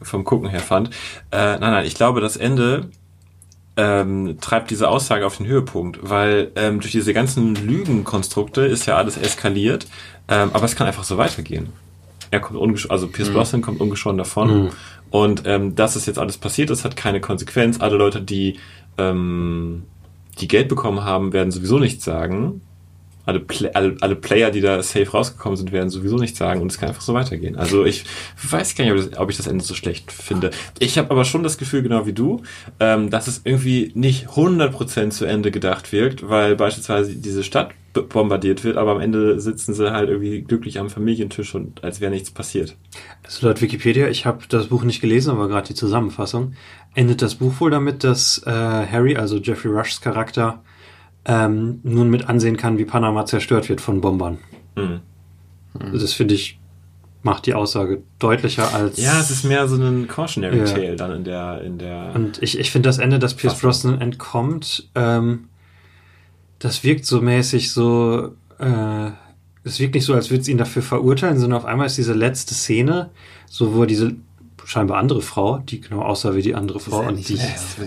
vom Gucken her fand. Äh, nein, nein, ich glaube, das Ende ähm, treibt diese Aussage auf den Höhepunkt, weil ähm, durch diese ganzen Lügenkonstrukte ist ja alles eskaliert, ähm, aber es kann einfach so weitergehen. Er kommt ungeschoren, also Pierce mhm. Brosnan kommt ungeschoren davon. Mhm. Und ähm, das ist jetzt alles passiert, es hat keine Konsequenz. Alle Leute, die ähm, die Geld bekommen haben, werden sowieso nichts sagen. Alle, alle, alle Player, die da safe rausgekommen sind, werden sowieso nichts sagen und es kann einfach so weitergehen. Also ich weiß gar nicht, ob, das, ob ich das Ende so schlecht finde. Ich habe aber schon das Gefühl, genau wie du, ähm, dass es irgendwie nicht 100% zu Ende gedacht wirkt, weil beispielsweise diese Stadt bombardiert wird, aber am Ende sitzen sie halt irgendwie glücklich am Familientisch und als wäre nichts passiert. Also laut Wikipedia, ich habe das Buch nicht gelesen, aber gerade die Zusammenfassung, endet das Buch wohl damit, dass äh, Harry, also Jeffrey Rushs Charakter, ähm, nun mit ansehen kann, wie Panama zerstört wird von Bombern. Mhm. Mhm. Das finde ich macht die Aussage deutlicher als. Ja, es ist mehr so ein Cautionary ja. Tale dann in der in der. Und ich, ich finde das Ende, dass Pierce Brosnan entkommt, ähm, das wirkt so mäßig so, äh, es ist wirklich so, als würde es ihn dafür verurteilen, sondern auf einmal ist diese letzte Szene, so wo diese scheinbar andere Frau, die genau aussah wie die andere Frau und die,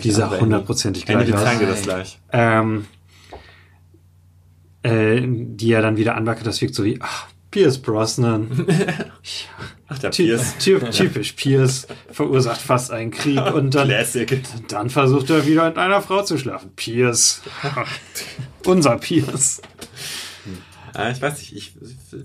die sah hundertprozentig gleich aus. Ende das gleich. Ähm, äh, die er dann wieder anwackelt, das wirkt so wie, ach, Pierce Brosnan. Ach, der Pierce. Typisch Pierce verursacht fast einen Krieg und dann, Classic. dann versucht er wieder mit einer Frau zu schlafen. Pierce. Unser Pierce. Ah, ich weiß nicht, ich.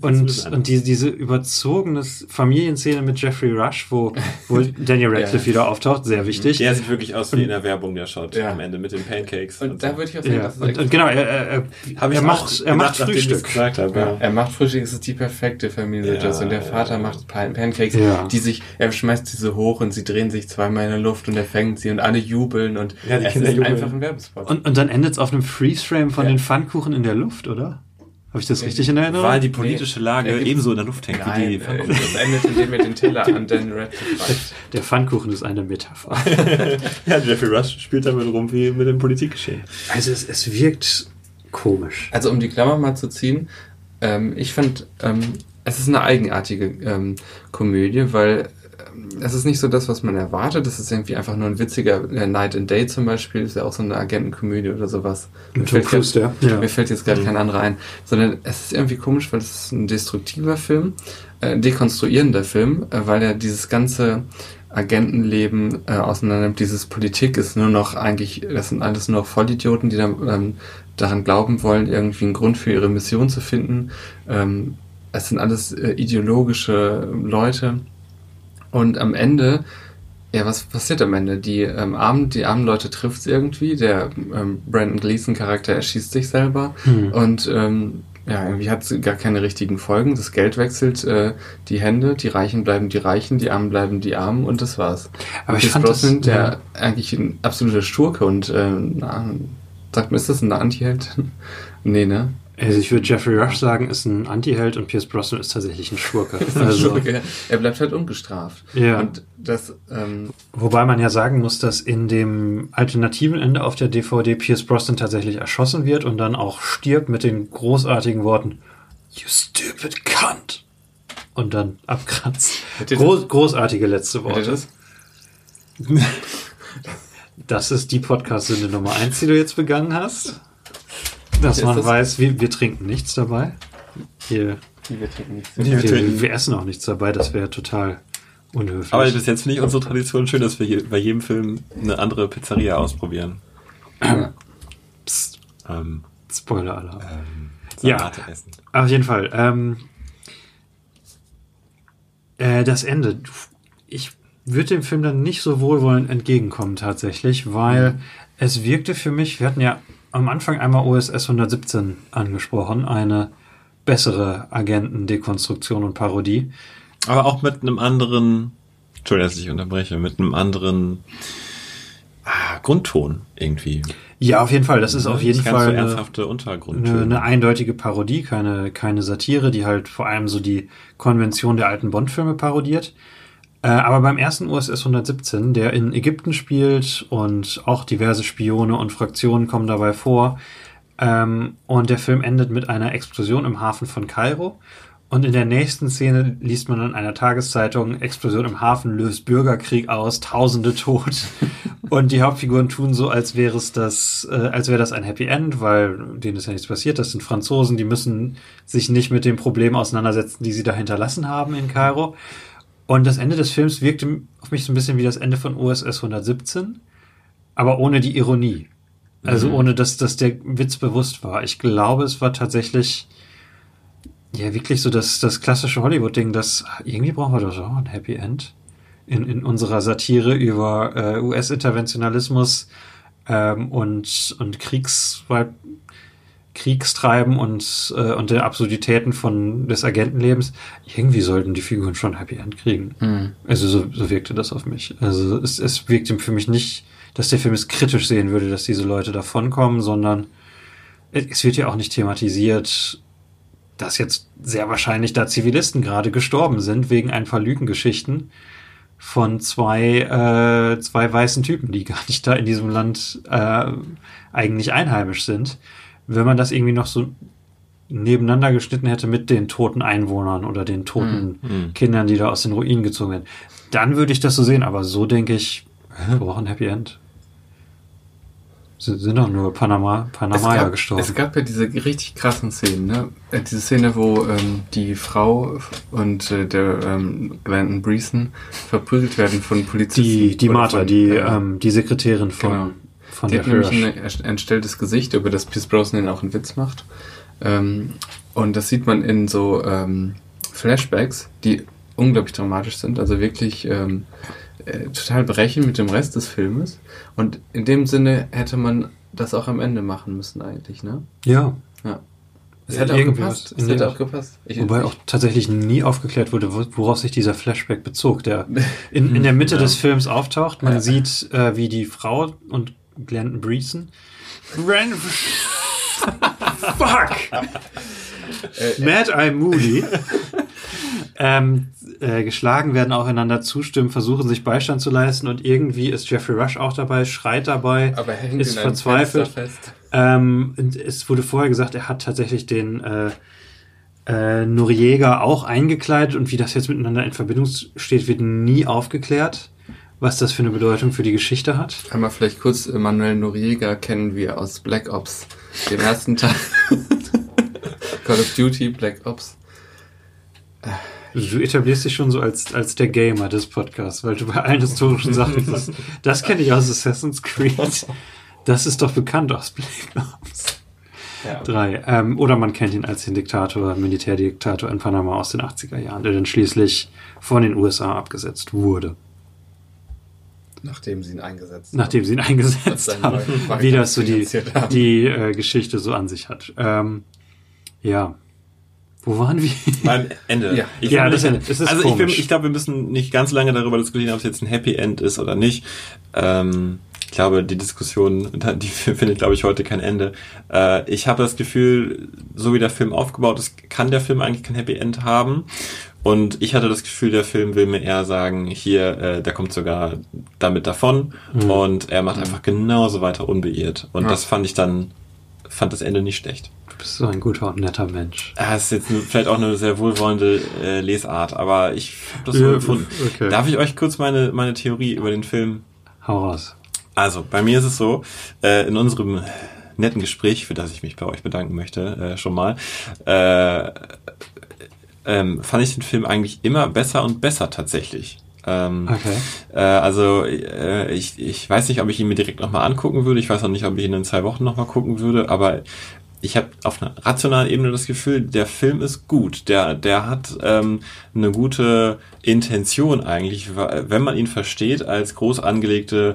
Und, und die, diese überzogene Familienszene mit Jeffrey Rush, wo, wo Daniel Radcliffe ja. wieder auftaucht, sehr wichtig. Der sieht wirklich aus wie in der Werbung, der ja. am Ende mit den Pancakes. Und, und da würde ich auch sagen, ja. das ist und, und genau, er, er, er, er macht, er macht Frühstück. Habe, ja. Er macht Frühstück, es ist die perfekte Familiensituation. Ja, der Vater macht Pancakes, die sich, er schmeißt diese hoch und sie drehen sich zweimal in der Luft und er fängt sie und alle jubeln und ja, die es Kinder ist jubeln. einfach ein Werbespot. Und, und dann endet es auf einem Freeze-Frame von den Pfannkuchen in der Luft, oder? Habe ich das richtig in Erinnerung? Weil die politische Lage nee, ebenso in der Luft hängt nein, wie die Pfannkuchen. Das endet, indem er den Teller an Dan Radcliffe reicht. Der Pfannkuchen ist eine Metapher. ja, Jeffrey Rush spielt damit rum wie mit dem Politikgeschehen. Also es, es wirkt komisch. Also um die Klammer mal zu ziehen, ähm, ich fand, ähm, es ist eine eigenartige ähm, Komödie, weil es ist nicht so das, was man erwartet. Es ist irgendwie einfach nur ein witziger äh, Night and Day zum Beispiel. Ist ja auch so eine Agentenkomödie oder sowas. Mir fällt, Fuß, grad, ja. mir fällt, jetzt gerade mhm. kein anderer ein. Sondern es ist irgendwie komisch, weil es ist ein destruktiver Film, äh, dekonstruierender Film, äh, weil er dieses ganze Agentenleben äh, auseinander nimmt. Dieses Politik ist nur noch eigentlich, das sind alles nur noch Vollidioten, die dann ähm, daran glauben wollen, irgendwie einen Grund für ihre Mission zu finden. Ähm, es sind alles äh, ideologische Leute und am Ende, ja, was passiert am Ende? Die ähm, armen, die armen Leute trifft's irgendwie. Der ähm, Brandon Gleason Charakter erschießt sich selber hm. und ähm, ja, irgendwie hat gar keine richtigen Folgen. Das Geld wechselt äh, die Hände, die Reichen bleiben die Reichen, die Armen bleiben die Armen und das war's. Aber und ich fand Brosnan, das, der ja. eigentlich ein absoluter Schurke und äh, na, sagt mir, ist das ein Antiheld? nee, ne? Also ich würde Jeffrey Rush sagen, ist ein Anti-Held und Pierce Brosnan ist tatsächlich ein Schurke. Also, Schurke. Er bleibt halt ungestraft. Ja. Und das, ähm Wobei man ja sagen muss, dass in dem alternativen Ende auf der DVD Pierce Brosnan tatsächlich erschossen wird und dann auch stirbt mit den großartigen Worten You stupid cunt! Und dann abkratzt. Groß, großartige letzte Worte. Das? das ist die Podcast-Sünde Nummer eins, die du jetzt begangen hast. Dass man das? weiß, wir, wir trinken nichts dabei. Hier, wir trinken nichts dabei. Wir, wir, essen auch nichts dabei, das wäre total unhöflich. Aber bis jetzt finde ich unsere Tradition schön, dass wir hier bei jedem Film eine andere Pizzeria ausprobieren. Psst. Ähm, Spoiler-Alarm. Ähm, ja, essen. auf jeden Fall. Ähm, äh, das Ende. Ich würde dem Film dann nicht so wohlwollend entgegenkommen tatsächlich, weil mhm. es wirkte für mich, wir hatten ja am Anfang einmal OSS 117 angesprochen, eine bessere Agentendekonstruktion und Parodie. Aber auch mit einem anderen, Entschuldigung, dass ich unterbreche, mit einem anderen ah, Grundton irgendwie. Ja, auf jeden Fall. Das ist auf jeden Fall so ernsthafte. Eine, eine, eindeutige Parodie, keine, keine Satire, die halt vor allem so die Konvention der alten Bond-Filme parodiert. Äh, aber beim ersten USS 117, der in Ägypten spielt und auch diverse Spione und Fraktionen kommen dabei vor, ähm, und der Film endet mit einer Explosion im Hafen von Kairo. Und in der nächsten Szene liest man in einer Tageszeitung, Explosion im Hafen löst Bürgerkrieg aus, Tausende tot. und die Hauptfiguren tun so, als wäre es das, äh, als wäre das ein Happy End, weil denen ist ja nichts passiert. Das sind Franzosen, die müssen sich nicht mit dem Problem auseinandersetzen, die sie da hinterlassen haben in Kairo. Und das Ende des Films wirkte auf mich so ein bisschen wie das Ende von USS 117, aber ohne die Ironie. Also mhm. ohne, dass, dass der Witz bewusst war. Ich glaube, es war tatsächlich ja wirklich so das, das klassische Hollywood-Ding, dass irgendwie brauchen wir doch auch ein Happy End in, in unserer Satire über äh, US-Interventionalismus ähm, und, und Kriegs, Kriegstreiben und, äh, und der Absurditäten von des Agentenlebens, irgendwie sollten die Figuren schon Happy End kriegen. Mhm. Also so, so wirkte das auf mich. Also es, es wirkte für mich nicht, dass der Film es kritisch sehen würde, dass diese Leute davonkommen, sondern es wird ja auch nicht thematisiert, dass jetzt sehr wahrscheinlich da Zivilisten gerade gestorben sind wegen ein paar Lügengeschichten von zwei, äh, zwei weißen Typen, die gar nicht da in diesem Land äh, eigentlich einheimisch sind wenn man das irgendwie noch so nebeneinander geschnitten hätte mit den toten Einwohnern oder den toten Mhm. Kindern, die da aus den Ruinen gezogen werden, dann würde ich das so sehen. Aber so denke ich, wir brauchen ein Happy End. Sind, sind doch nur Panama, Es Panamaya gab, gestorben. es gab ja diese richtig krassen Szenen, ne? Äh, Diese Szene, wo ähm, die Frau und äh, der ähm, Glandon Breeson verprügelt werden von Polizisten. die die Martha, von, die, äh, ähm, die Sekretärin von, Genau. Von die der hat nämlich ein entstelltes Gesicht, über das Pierce Brosnan auch einen Witz macht. Ähm, und das sieht man in so ähm, Flashbacks, die unglaublich dramatisch sind, also wirklich ähm, äh, total brechen mit dem Rest des Filmes. Und in dem Sinne hätte man das auch am Ende machen müssen eigentlich, ne? Ja, Ja. Es Ja, hätte auch gepasst. Es hätte auch gepasst. Ich, Wobei auch tatsächlich nie aufgeklärt wurde, wo- worauf sich dieser Flashback bezog, der in, in der Mitte Ja. des Films auftaucht. Man Ja. sieht, äh, wie die Frau und Glandon Breeson Ren Fuck! Mad Eye Moody ähm, äh, geschlagen werden, aufeinander zustimmen, versuchen sich Beistand zu leisten und irgendwie ist Jeffrey Rush auch dabei, schreit dabei, aber er hängt ist verzweifelt. Ähm, es wurde vorher gesagt, er hat tatsächlich den äh, äh, Noriega auch eingekleidet und wie das jetzt miteinander in Verbindung steht, wird nie aufgeklärt, was das für eine Bedeutung für die Geschichte hat. Einmal vielleicht kurz, äh, Manuel Noriega kennen wir aus Black Ops, dem ersten Teil. Call of Duty, Black Ops. Du etablierst dich schon so als, als der Gamer des Podcasts, weil du bei allen historischen Sachen das, das kenne ich aus Assassin's Creed. Das ist doch bekannt aus Black Ops Ja. 3. Ähm, oder man kennt ihn als den Diktator, Militärdiktator in Panama aus den 80er Jahren, der dann schließlich von den USA abgesetzt wurde. Nachdem sie ihn eingesetzt nachdem sie ihn eingesetzt haben, wie das so die, haben. die äh, Geschichte so an sich hat. Ähm, ja. Wo waren wir? Beim Ende. Ja. Ich Ja, das nicht- ist- also ich, komisch. ich glaube, wir müssen nicht ganz lange darüber diskutieren, ob es jetzt ein Happy End ist oder nicht. Ähm, ich glaube, die Diskussion, die findet, glaube ich, heute kein Ende. Äh, ich habe das Gefühl, so wie der Film aufgebaut ist, kann der Film eigentlich kein Happy End haben. Und ich hatte das Gefühl, der Film will mir eher sagen, hier, äh, der kommt sogar damit davon und er macht einfach genauso weiter unbeirrt. Und Ja. das fand ich dann, fand das Ende nicht schlecht. Du bist so ein guter und netter Mensch. Ja, ist jetzt vielleicht auch eine sehr wohlwollende äh, Lesart, aber ich habe das so Ja, gefunden. okay. Darf ich euch kurz meine, meine Theorie über den Film? Hau raus. Also, bei mir ist es so, äh, in unserem netten Gespräch, für das ich mich bei euch bedanken möchte, äh, schon mal, äh, ähm, fand ich den Film eigentlich immer besser und besser tatsächlich. Ähm, Okay. äh, also äh, ich, ich weiß nicht, ob ich ihn mir direkt nochmal angucken würde. Ich weiß auch nicht, ob ich ihn in zwei Wochen nochmal gucken würde, aber ich habe auf einer rationalen Ebene das Gefühl, der Film ist gut. Der, der hat ähm, eine gute Intention eigentlich, wenn man ihn versteht als groß angelegte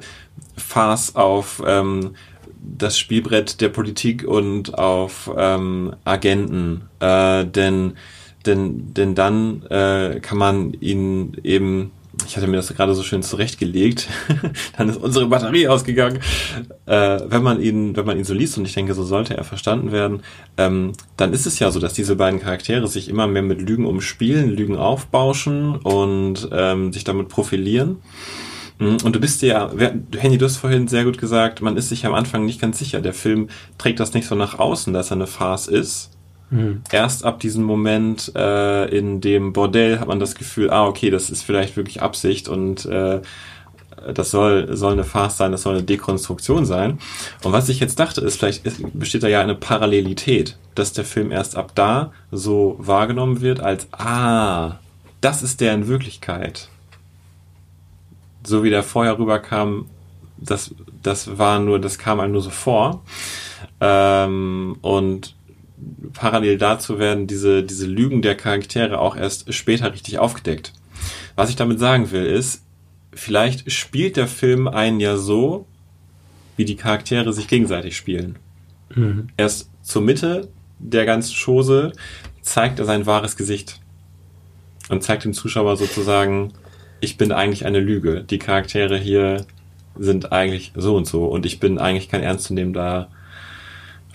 Farce auf ähm, das Spielbrett der Politik und auf ähm, Agenten. Äh, denn, denn, denn dann äh, kann man ihn eben, ich hatte mir das gerade so schön zurechtgelegt, dann ist unsere Batterie ausgegangen. Äh, wenn man ihn, wenn man ihn so liest, und ich denke, so sollte er verstanden werden, ähm, dann ist es ja so, dass diese beiden Charaktere sich immer mehr mit Lügen umspielen, Lügen aufbauschen und ähm, sich damit profilieren. Mhm, Und du bist ja, Henny, du hast vorhin sehr gut gesagt, man ist sich am Anfang nicht ganz sicher. Der Film trägt das nicht so nach außen, dass er eine Farce ist. Mhm. Erst ab diesem Moment äh, in dem Bordell hat man das Gefühl, ah, okay, das ist vielleicht wirklich Absicht und äh, das soll, soll eine Farce sein, das soll eine Dekonstruktion sein. Und was ich jetzt dachte, ist, vielleicht besteht da ja eine Parallelität, dass der Film erst ab da so wahrgenommen wird als, ah, das ist der in Wirklichkeit so wie der vorher rüberkam, das, das war nur, das kam einem nur so vor. Ähm, und parallel dazu werden diese, diese Lügen der Charaktere auch erst später richtig aufgedeckt. Was ich damit sagen will, ist, vielleicht spielt der Film einen ja so, wie die Charaktere sich gegenseitig spielen. Mhm. Erst zur Mitte der ganzen Chose zeigt er sein wahres Gesicht und zeigt dem Zuschauer sozusagen, ich bin eigentlich eine Lüge. Die Charaktere hier sind eigentlich so und so und ich bin eigentlich kein ernstzunehmender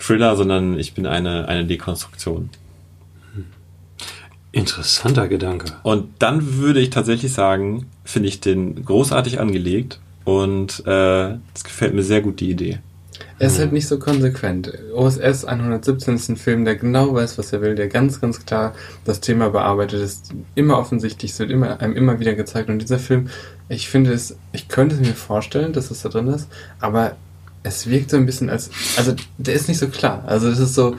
Thriller, sondern ich bin eine, eine Dekonstruktion. Interessanter Gedanke. Und dann würde ich tatsächlich sagen, finde ich den großartig angelegt und äh, es gefällt mir sehr gut die Idee. Er ist halt nicht so konsequent. OSS 117 ist ein Film, der genau weiß, was er will, der ganz, ganz klar das Thema bearbeitet ist. Immer offensichtlich, es wird immer, einem immer wieder gezeigt. Und dieser Film, ich finde es, ich könnte es mir vorstellen, dass es da drin ist, aber es wirkt so ein bisschen als, also der ist nicht so klar. Also es ist so,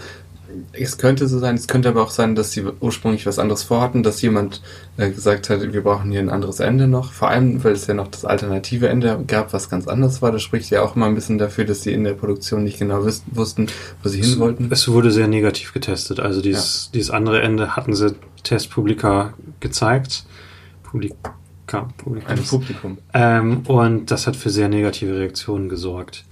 es könnte so sein, es könnte aber auch sein, dass sie ursprünglich was anderes vorhatten, dass jemand äh, gesagt hat, wir brauchen hier ein anderes Ende noch. Vor allem, weil es ja noch das alternative Ende gab, was ganz anders war. Das spricht ja auch immer ein bisschen dafür, dass sie in der Produktion nicht genau wussten, wo sie hin wollten. Es wurde sehr negativ getestet. Also dieses, ja. dieses andere Ende hatten sie Testpublika gezeigt. Publika, Publika. Ein Publikum. Ähm, und das hat für sehr negative Reaktionen gesorgt.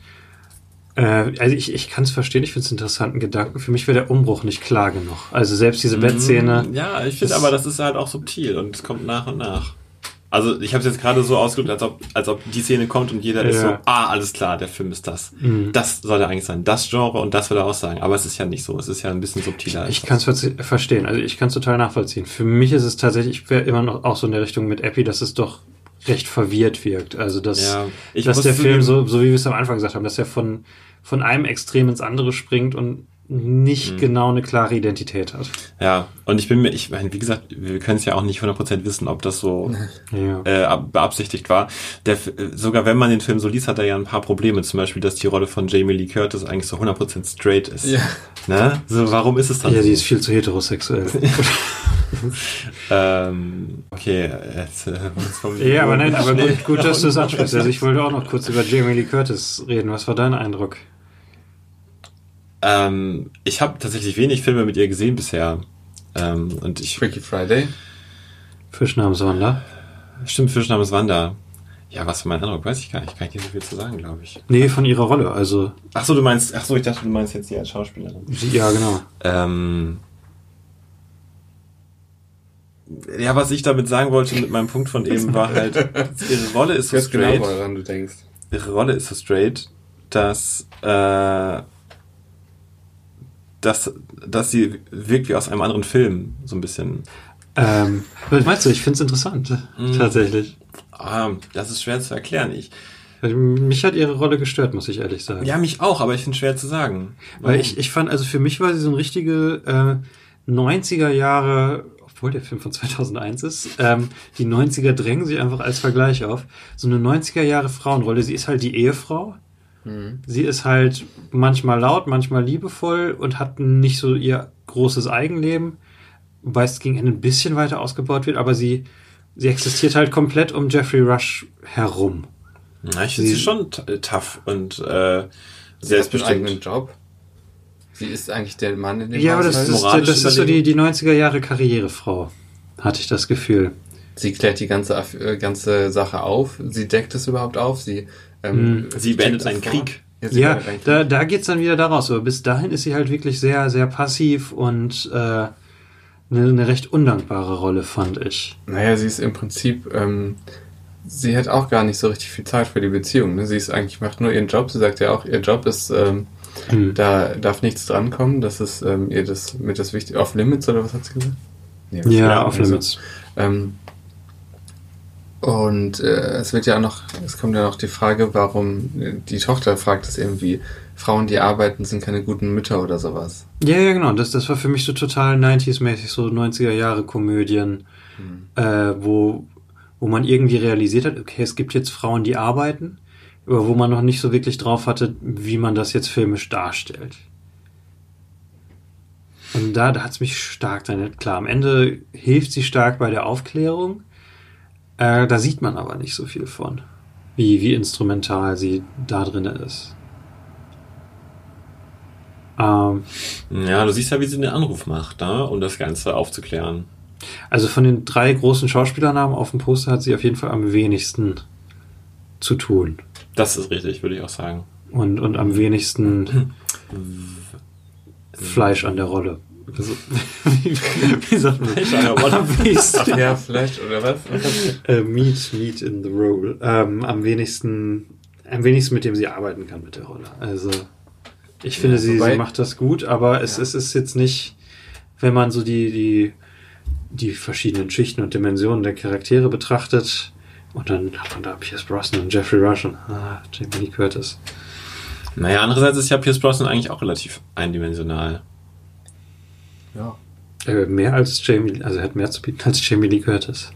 Äh, also ich, ich kann es verstehen, ich finde es interessanten Gedanken. Für mich wäre der Umbruch nicht klar genug. Also selbst diese mhm. Bettszene. Ja, ich finde aber, das ist halt auch subtil und es kommt nach und nach. Also ich habe es jetzt gerade so ausgedrückt, als ob, als ob die Szene kommt und jeder ja. ist so, ah, alles klar, der Film ist das. Mhm. Das soll er eigentlich sein, das Genre und das will er auch sagen. Aber es ist ja nicht so, es ist ja ein bisschen subtiler. Ich, ich kann es verstehen, also ich kann es total nachvollziehen. Für mich ist es tatsächlich, ich wäre immer noch auch so in der Richtung mit Epi, dass es doch recht verwirrt wirkt. Also dass, ja, dass der Film, so, so wie wir es am Anfang gesagt haben, dass er von von einem Extrem ins andere springt und nicht mhm. genau eine klare Identität hat. Ja, und ich bin mir, ich meine, wie gesagt, wir können es ja auch nicht 100% wissen, ob das so ja. äh, beabsichtigt war. Der, sogar wenn man den Film so liest, hat er ja ein paar Probleme. Zum Beispiel, dass die Rolle von Jamie Lee Curtis eigentlich so 100% straight ist. Ja. Ne? So, warum ist es dann Ja, so? die ist viel zu heterosexuell. ähm, okay, jetzt, äh, Ja, aber nein, aber gut, gut dass du es ansprichst. Also ich wollte auch noch kurz über Jamie Lee Curtis reden. Was war dein Eindruck? Ähm, ich habe tatsächlich wenig Filme mit ihr gesehen bisher. Ähm, und ich, Freaky Friday. Fisch namens Wanda. Stimmt, Fisch namens Wanda. Ja, was für mein Eindruck, weiß ich gar nicht. Kann ich nicht so viel zu sagen, glaube ich. Nee, von ihrer Rolle, also. Ach so, du meinst, ach so, ich dachte, du meinst jetzt sie als Schauspielerin. Ja, genau. Ähm, ja, was ich damit sagen wollte mit meinem Punkt von eben war halt, ihre Rolle ist so genau, straight. Genau, woran du denkst. Ihre Rolle ist so straight, dass äh, dass, dass sie wirkt wie aus einem anderen Film, so ein bisschen. Ähm, was meinst du? Ich finde es interessant, mm. tatsächlich. Ah, das ist schwer zu erklären. Ich, mich hat ihre Rolle gestört, muss ich ehrlich sagen. Ja, mich auch, aber ich finde es schwer zu sagen. Weil ich, ich fand, also für mich war sie so eine richtige äh, 90er Jahre, obwohl der Film von 2001 ist, ähm, die 90er drängen sich einfach als Vergleich auf. So eine 90er Jahre Frauenrolle. Sie ist halt die Ehefrau Mhm. Sie ist halt manchmal laut, manchmal liebevoll und hat nicht so ihr großes Eigenleben, wobei es gegen Ende ein bisschen weiter ausgebaut wird, aber sie, sie existiert halt komplett um Jeffrey Rush herum. Na, ich finde sie schon tough und äh, selbstbestimmt. eigenen Job. Sie ist eigentlich der Mann in dem Ja, aber das, ist, das ist so die, die 90er Jahre Karrierefrau, hatte ich das Gefühl. Sie klärt die ganze, äh, ganze Sache auf. Sie deckt es überhaupt auf. Sie ähm, hm. Sie beendet einen Krieg. Ja, ja da, da geht's dann wieder daraus. Aber bis dahin ist sie halt wirklich sehr, sehr passiv und äh, eine, eine recht undankbare Rolle, fand ich. Naja, sie ist im Prinzip, ähm, sie hat auch gar nicht so richtig viel Zeit für die Beziehung. Ne? Sie ist eigentlich, macht nur ihren Job. Sie sagt ja auch, ihr Job ist, ähm, hm. da darf nichts drankommen. Das ist ähm, ihr das mit das Wichtige. Off Limits oder was hat sie gesagt? Nee, ja, Off Limits. Ähm, und äh, es wird ja auch noch, es kommt ja noch die Frage, warum die Tochter fragt es irgendwie, Frauen, die arbeiten, sind keine guten Mütter oder sowas. Ja, ja, genau. Das, das war für mich so total 90s-mäßig, so 90er Jahre Komödien, hm. äh, wo, wo man irgendwie realisiert hat, okay, es gibt jetzt Frauen, die arbeiten, aber wo man noch nicht so wirklich drauf hatte, wie man das jetzt filmisch darstellt. Und da, da hat es mich stark dann, klar, am Ende hilft sie stark bei der Aufklärung, äh, da sieht man aber nicht so viel von, wie, wie instrumental sie da drin ist. Ähm, ja, du siehst ja, wie sie den Anruf macht, ne? um das Ganze aufzuklären. Also von den drei großen Schauspielernamen auf dem Poster hat sie auf jeden Fall am wenigsten zu tun. Das ist richtig, würde ich auch sagen. Und, und am wenigsten Fleisch an der Rolle. Also, wie, wie sagt man? Ja, Fleisch oder was? Äh, meat, Meat in the Roll. Ähm, am wenigsten, am wenigsten mit dem sie arbeiten kann mit der Rolle. Also, ich finde, ja, sie, sie macht das gut, aber es, ja. es ist jetzt nicht, wenn man so die, die, die verschiedenen Schichten und Dimensionen der Charaktere betrachtet, und dann hat man da Pierce Brosnan und Jeffrey Rush und ah, Jamie Lee Curtis. Naja, andererseits ist ja Pierce Brosnan eigentlich auch relativ eindimensional. Ja. Äh, mehr als Jamie, also er hat mehr zu bieten als Jamie Lee Curtis.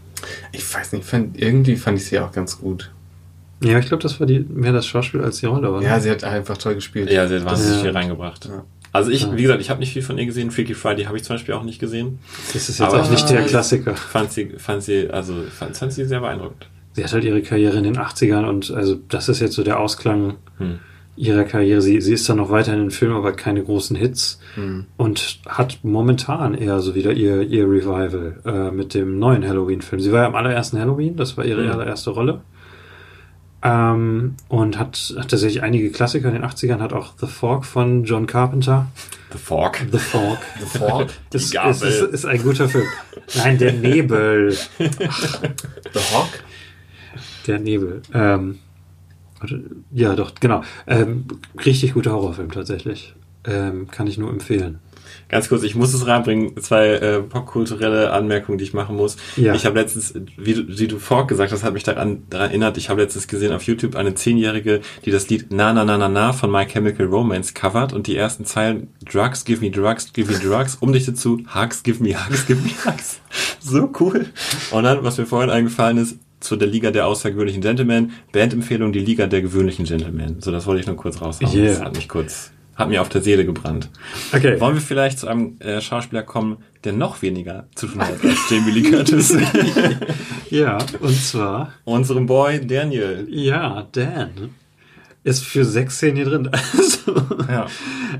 Ich weiß nicht, fand, irgendwie fand ich sie auch ganz gut. Ja, ich glaube, das war die, mehr das Schauspiel als die Rolle. Oder? Ja, sie hat einfach toll gespielt. Ja, sie hat wahnsinnig ja. viel reingebracht. Ja. Also ich, wie gesagt, ich habe nicht viel von ihr gesehen. Freaky Friday habe ich zum Beispiel auch nicht gesehen. Das ist jetzt Aber auch nicht der Klassiker. Fand sie, fand sie, also fand, fand sie sehr beeindruckend. Sie hat halt ihre Karriere in den 80ern und also das ist jetzt so der Ausklang hm. Ihrer Karriere. Sie, sie ist dann noch weiter in den Filmen, aber keine großen Hits hm. und hat momentan eher so wieder ihr, ihr Revival äh, mit dem neuen Halloween-Film. Sie war ja im allerersten Halloween, das war ihre hm. allererste Rolle. Ähm, und hat, hat tatsächlich einige Klassiker in den 80ern, hat auch The Fork von John Carpenter. The Fork? The Fork. The Fork? Das ist, ist, ist, ein guter Film. Nein, der Nebel. Ach. The Hawk? Der Nebel. Ähm, ja, doch, genau. Ähm, richtig guter Horrorfilm tatsächlich. Ähm, kann ich nur empfehlen. Ganz kurz, ich muss es reinbringen, zwei äh, popkulturelle Anmerkungen, die ich machen muss. Ja. Ich habe letztens, wie du, wie du Fork gesagt hast, hat mich daran, daran erinnert, ich habe letztens gesehen auf YouTube eine Zehnjährige, die das Lied Na Na Na Na Na von My Chemical Romance covert und die ersten Zeilen Drugs, give me drugs, give me drugs, umdichtet zu Hugs, give me hugs, give me hugs. So cool. Und dann, was mir vorhin eingefallen ist, zu der Liga der außergewöhnlichen Gentlemen, Bandempfehlung die Liga der gewöhnlichen Gentlemen. So, das wollte ich nur kurz raushauen. Yeah. Das hat mich kurz hat mir auf der Seele gebrannt. Okay. Wollen wir vielleicht zu einem äh, Schauspieler kommen, der noch weniger zu tun hat als Jamie Lee Curtis? ja, und zwar unserem Boy Daniel. Ja, Dan ist für sechs Szenen hier drin. Also, ja.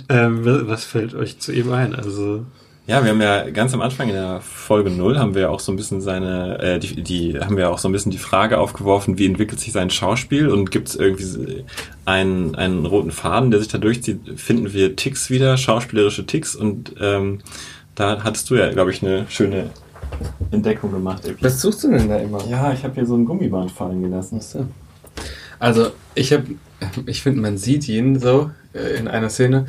ähm, was fällt euch zu ihm ein? Also ja, wir haben ja ganz am Anfang in der Folge 0 haben wir ja auch so ein bisschen seine, äh, die, die haben wir auch so ein bisschen die Frage aufgeworfen, wie entwickelt sich sein Schauspiel und gibt es irgendwie einen, einen roten Faden, der sich da durchzieht, finden wir Ticks wieder, schauspielerische Ticks und ähm, da hattest du ja, glaube ich, eine schöne Entdeckung gemacht. Irgendwie. Was suchst du denn da immer? Ja, ich habe hier so ein Gummiband fallen gelassen. So. Also ich habe, ich finde, man sieht ihn so äh, in einer Szene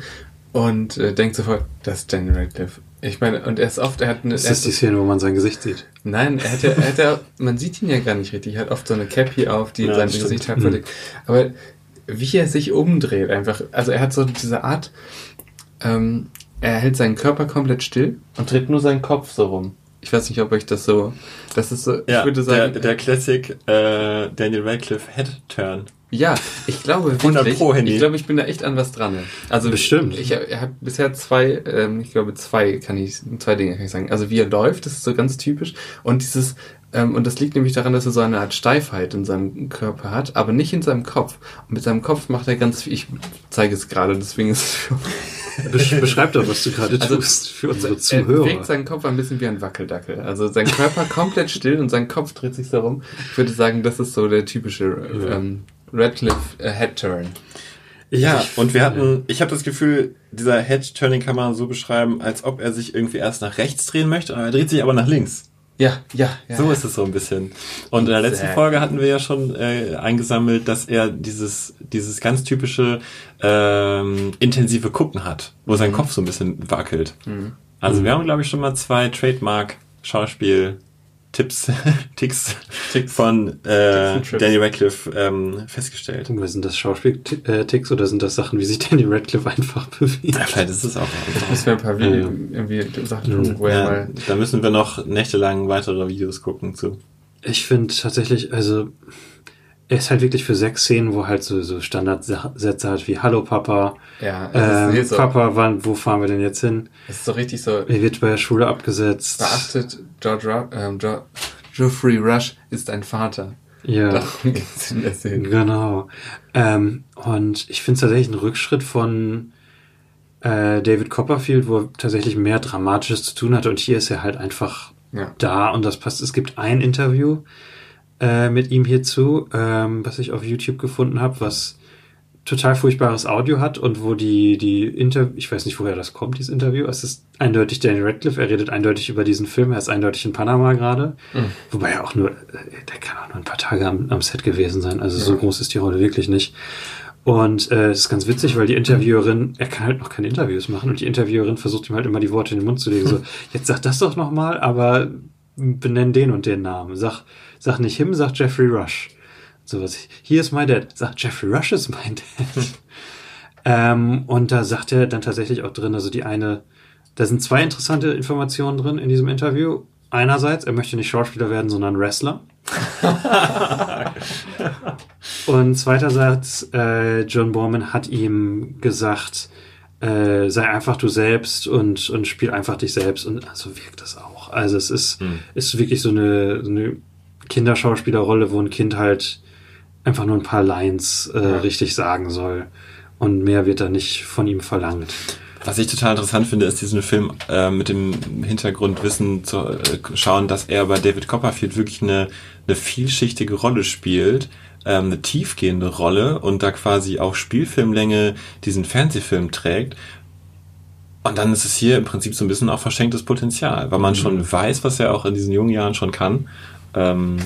und äh, denkt sofort, das ist Daniel Radcliffe. Ich meine, und er ist oft, er hat eine. Das ist die Szene, wo man sein Gesicht sieht. Nein, er hat ja, er hat ja, man sieht ihn ja gar nicht richtig. Er hat oft so eine Cappy auf, die ja, sein. Gesicht halb verdeckt. Aber wie er sich umdreht, einfach, also er hat so diese Art, ähm, er hält seinen Körper komplett still und dreht nur seinen Kopf so rum. Ich weiß nicht, ob euch das so, das ist so, ja, ich würde sagen. Der, der Classic äh, Daniel Radcliffe Head Turn. Ja, ich glaube wirklich, Pro Handy. ich glaube, ich bin da echt an was dran. Also bestimmt. Ich, ich habe bisher zwei, ähm, ich glaube zwei kann ich, zwei Dinge kann ich sagen. Also wie er läuft, das ist so ganz typisch. Und dieses, ähm, und das liegt nämlich daran, dass er so eine Art Steifheit in seinem Körper hat, aber nicht in seinem Kopf. Und mit seinem Kopf macht er ganz viel. Ich zeige es gerade, deswegen ist es für Beschreib doch, was du gerade also, tust für unsere Zuhörer. Er bewegt seinen Kopf ein bisschen wie ein Wackeldackel. Also sein Körper komplett still und sein Kopf dreht sich so rum. Ich würde sagen, das ist so der typische ähm, Radcliffe äh, Head Turn. Ja, und wir hatten, ich habe das Gefühl, dieser Head Turning kann man so beschreiben, als ob er sich irgendwie erst nach rechts drehen möchte, aber er dreht sich aber nach links. Ja, ja, ja. So ist es so ein bisschen. Und in der letzten Folge hatten wir ja schon äh, eingesammelt, dass er dieses, dieses ganz typische ähm, intensive Gucken hat, wo sein mhm. Kopf so ein bisschen wackelt. Mhm. Also wir haben, glaube ich, schon mal zwei Trademark-Schauspiel- Tipps, Ticks, Ticks von äh, Danny Radcliffe ähm, festgestellt. Und sind das Schauspiel-Ticks oder sind das Sachen, wie sich Danny Radcliffe einfach bewegt? Ja, vielleicht ist es auch. Da müssen wir ein paar Videos, irgendwie Sachen gucken, wo ja, mal Da müssen wir noch nächtelang weitere Videos gucken zu. Ich finde tatsächlich, also er ist halt wirklich für sechs Szenen, wo halt so, so Standardsätze hat wie Hallo Papa. Ja, ähm, so. Papa, wann, wo fahren wir denn jetzt hin? Das ist so richtig so. Er wird bei der Schule abgesetzt. Beachtet, George, ähm, George, Geoffrey Rush ist ein Vater. Ja. Darum geht's in der Szene. Genau. Ähm, und ich finde es tatsächlich ein Rückschritt von äh, David Copperfield, wo er tatsächlich mehr Dramatisches zu tun hatte. Und hier ist er halt einfach ja. da und das passt. Es gibt ein Interview, äh, mit ihm hierzu, ähm, was ich auf YouTube gefunden habe, was total furchtbares Audio hat und wo die, die Inter ich weiß nicht, woher das kommt, dieses Interview. Es ist eindeutig Danny Radcliffe, er redet eindeutig über diesen Film, er ist eindeutig in Panama gerade. Mhm. Wobei er auch nur, äh, der kann auch nur ein paar Tage am, am Set gewesen sein. Also ja. so groß ist die Rolle wirklich nicht. Und äh, es ist ganz witzig, weil die Interviewerin, er kann halt noch keine Interviews machen und die Interviewerin versucht ihm halt immer die Worte in den Mund zu legen. So, jetzt sag das doch nochmal, aber benenn den und den Namen. Sag, Sag nicht him, sag Jeffrey Rush. Sowas. Hier ist my dad. Sag Jeffrey Rush ist mein Dad. Ähm, und da sagt er dann tatsächlich auch drin, also die eine, da sind zwei interessante Informationen drin in diesem Interview. Einerseits, er möchte nicht Schauspieler werden, sondern Wrestler. und zweiterseits, äh, John Borman hat ihm gesagt, äh, sei einfach du selbst und, und spiel einfach dich selbst. Und so wirkt das auch. Also es ist, hm. ist wirklich so eine, so eine Kinderschauspielerrolle, wo ein Kind halt einfach nur ein paar Lines äh, ja. richtig sagen soll. Und mehr wird da nicht von ihm verlangt. Was ich total interessant finde, ist diesen Film äh, mit dem Hintergrundwissen zu äh, schauen, dass er bei David Copperfield wirklich eine, eine vielschichtige Rolle spielt, ähm, eine tiefgehende Rolle und da quasi auch Spielfilmlänge diesen Fernsehfilm trägt. Und dann ist es hier im Prinzip so ein bisschen auch verschenktes Potenzial, weil man mhm. schon weiß, was er auch in diesen jungen Jahren schon kann. Ähm,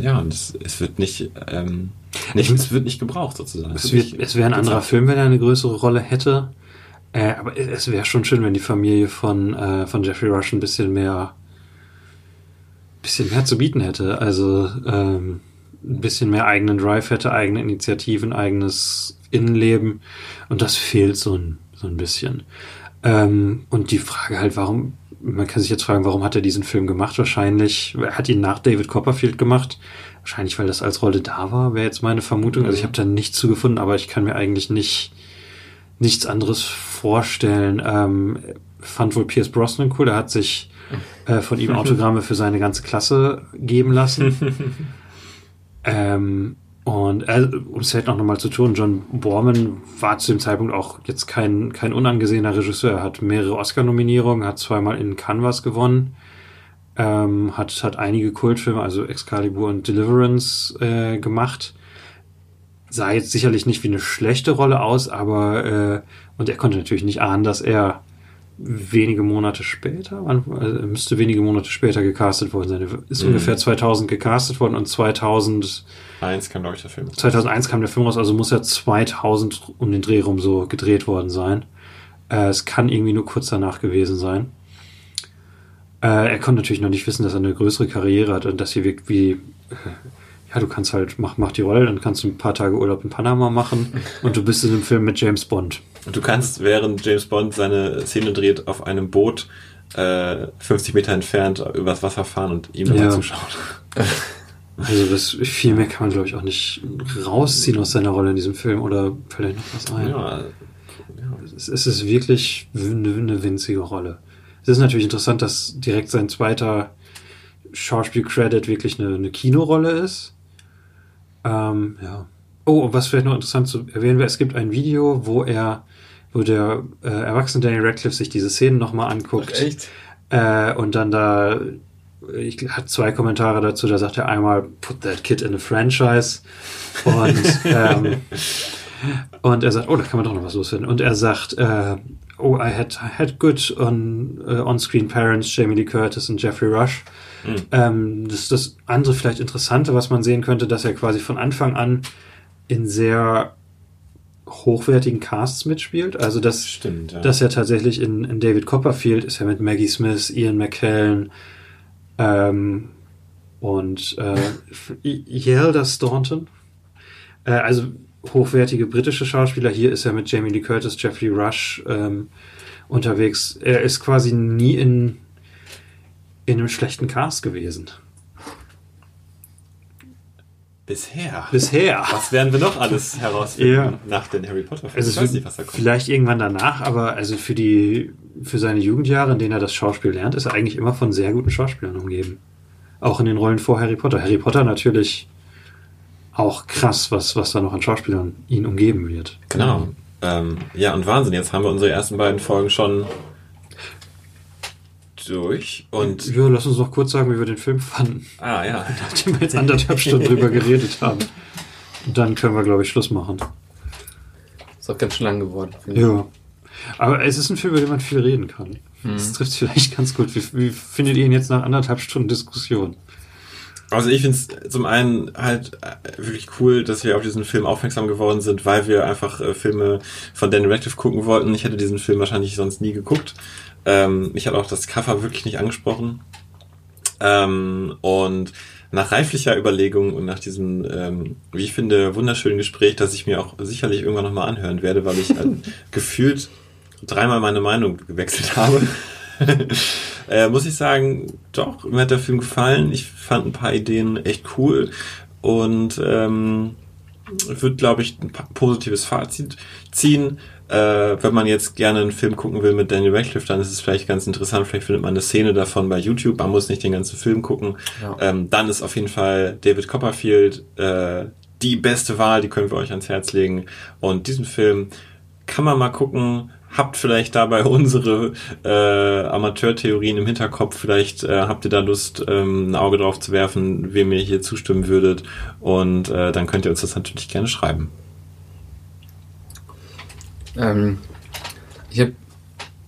ja, und es, es wird nicht, ähm, nicht, es wird nicht gebraucht sozusagen. Es, wird, es wäre ein anderer Film, wenn er eine größere Rolle hätte. Äh, aber es wäre schon schön, wenn die Familie von, äh, von Jeffrey Rush ein bisschen mehr, bisschen mehr zu bieten hätte. Also ähm, ein bisschen mehr eigenen Drive hätte, eigene Initiativen, eigenes Innenleben. Und das fehlt so ein, so ein bisschen. Ähm, und die Frage halt, warum, man kann sich jetzt fragen, warum hat er diesen Film gemacht? Wahrscheinlich, er hat ihn nach David Copperfield gemacht. Wahrscheinlich, weil das als Rolle da war, wäre jetzt meine Vermutung. Also ich habe da nichts zu gefunden, aber ich kann mir eigentlich nicht nichts anderes vorstellen. Ähm, fand wohl Pierce Brosnan cool. Der hat sich äh, von ihm Autogramme für seine ganze Klasse geben lassen. ähm, und äh, um es halt noch nochmal zu tun, John Borman war zu dem Zeitpunkt auch jetzt kein, kein unangesehener Regisseur. Er hat mehrere Oscar-Nominierungen, hat zweimal in Canvas gewonnen, ähm, hat, hat einige Kultfilme, also Excalibur und Deliverance, äh, gemacht sah jetzt sicherlich nicht wie eine schlechte Rolle aus, aber äh, und er konnte natürlich nicht ahnen, dass er wenige Monate später, also müsste wenige Monate später gecastet worden sein. Er ist mhm. ungefähr 2000 gecastet worden und 2001 kam, glaube ich, der Film raus. 2001 kam der Film raus, also muss er 2000 um den Dreh rum so gedreht worden sein. Äh, es kann irgendwie nur kurz danach gewesen sein. Äh, er konnte natürlich noch nicht wissen, dass er eine größere Karriere hat und dass sie wie, äh, ja, du kannst halt, mach, mach die Rolle, dann kannst du ein paar Tage Urlaub in Panama machen und du bist in einem Film mit James Bond. Und du kannst, während James Bond seine Szene dreht, auf einem Boot äh, 50 Meter entfernt übers Wasser fahren und ihm dabei ja. zuschauen. Also das, viel mehr kann man, glaube ich, auch nicht rausziehen aus seiner Rolle in diesem Film oder vielleicht noch was ein. Ja. Es, es ist wirklich eine, eine winzige Rolle. Es ist natürlich interessant, dass direkt sein zweiter Schauspiel-Credit wirklich eine, eine Kinorolle ist. Ähm, ja. Oh, was vielleicht noch interessant zu erwähnen wäre, es gibt ein Video, wo er, wo der äh, erwachsene Daniel Radcliffe sich diese Szenen nochmal anguckt. Ach, echt? Äh, und dann da, ich hat zwei Kommentare dazu, da sagt er einmal, put that kid in a franchise. Und, ähm, und er sagt, oh, da kann man doch noch was loswerden. Und er sagt, äh, oh, I had, I had good on, uh, on-screen parents, Jamie Lee Curtis und Jeffrey Rush. Mhm. Ähm, das ist das andere vielleicht Interessante, was man sehen könnte, dass er quasi von Anfang an in sehr hochwertigen Casts mitspielt. Also das, Stimmt, ja. dass er tatsächlich in, in David Copperfield ist er mit Maggie Smith, Ian McKellen ähm, und äh, Yelda Staunton. Äh, also hochwertige britische Schauspieler. Hier ist er mit Jamie Lee Curtis, Jeffrey Rush ähm, unterwegs. Er ist quasi nie in in einem schlechten Cast gewesen. Bisher. Bisher. Was werden wir noch alles herausfinden ja. nach den Harry Potter Filmen? Also ich weiß nicht, was da kommt. Vielleicht irgendwann danach, aber also für die, für seine Jugendjahre, in denen er das Schauspiel lernt, ist er eigentlich immer von sehr guten Schauspielern umgeben. Auch in den Rollen vor Harry Potter. Harry Potter natürlich auch krass, was, was da noch an Schauspielern ihn umgeben wird. Genau. Ähm, ja, und Wahnsinn. Jetzt haben wir unsere ersten beiden Folgen schon durch. Und ja, lass uns noch kurz sagen, wie wir den Film fanden. Ah, ja. Nachdem wir jetzt anderthalb Stunden drüber geredet haben. Und dann können wir, glaube ich, Schluss machen. Ist auch ganz schön lang geworden. Ja. Aber es ist ein Film, über den man viel reden kann. Hm. Das trifft vielleicht ganz gut. Wie, wie findet ihr ihn jetzt nach anderthalb Stunden Diskussion? Also ich finde es zum einen halt äh, wirklich cool, dass wir auf diesen Film aufmerksam geworden sind, weil wir einfach äh, Filme von Dan Radcliffe gucken wollten. Ich hätte diesen Film wahrscheinlich sonst nie geguckt. Ähm, mich hat auch das Cover wirklich nicht angesprochen. Ähm, und nach reiflicher Überlegung und nach diesem, ähm, wie ich finde, wunderschönen Gespräch, das ich mir auch sicherlich irgendwann nochmal anhören werde, weil ich halt gefühlt dreimal meine Meinung gewechselt habe, äh, muss ich sagen, doch, mir hat der Film gefallen. Ich fand ein paar Ideen echt cool und ähm, würde, glaube ich, ein positives Fazit ziehen. Äh, wenn man jetzt gerne einen Film gucken will mit Daniel Radcliffe, dann ist es vielleicht ganz interessant. Vielleicht findet man eine Szene davon bei YouTube. Man muss nicht den ganzen Film gucken. Ja. Ähm, dann ist auf jeden Fall David Copperfield äh, die beste Wahl. Die können wir euch ans Herz legen. Und diesen Film kann man mal gucken habt vielleicht dabei unsere äh, Amateurtheorien im Hinterkopf. Vielleicht äh, habt ihr da Lust, ähm, ein Auge drauf zu werfen, wem ihr hier zustimmen würdet. Und äh, dann könnt ihr uns das natürlich gerne schreiben. Ähm, ich habe,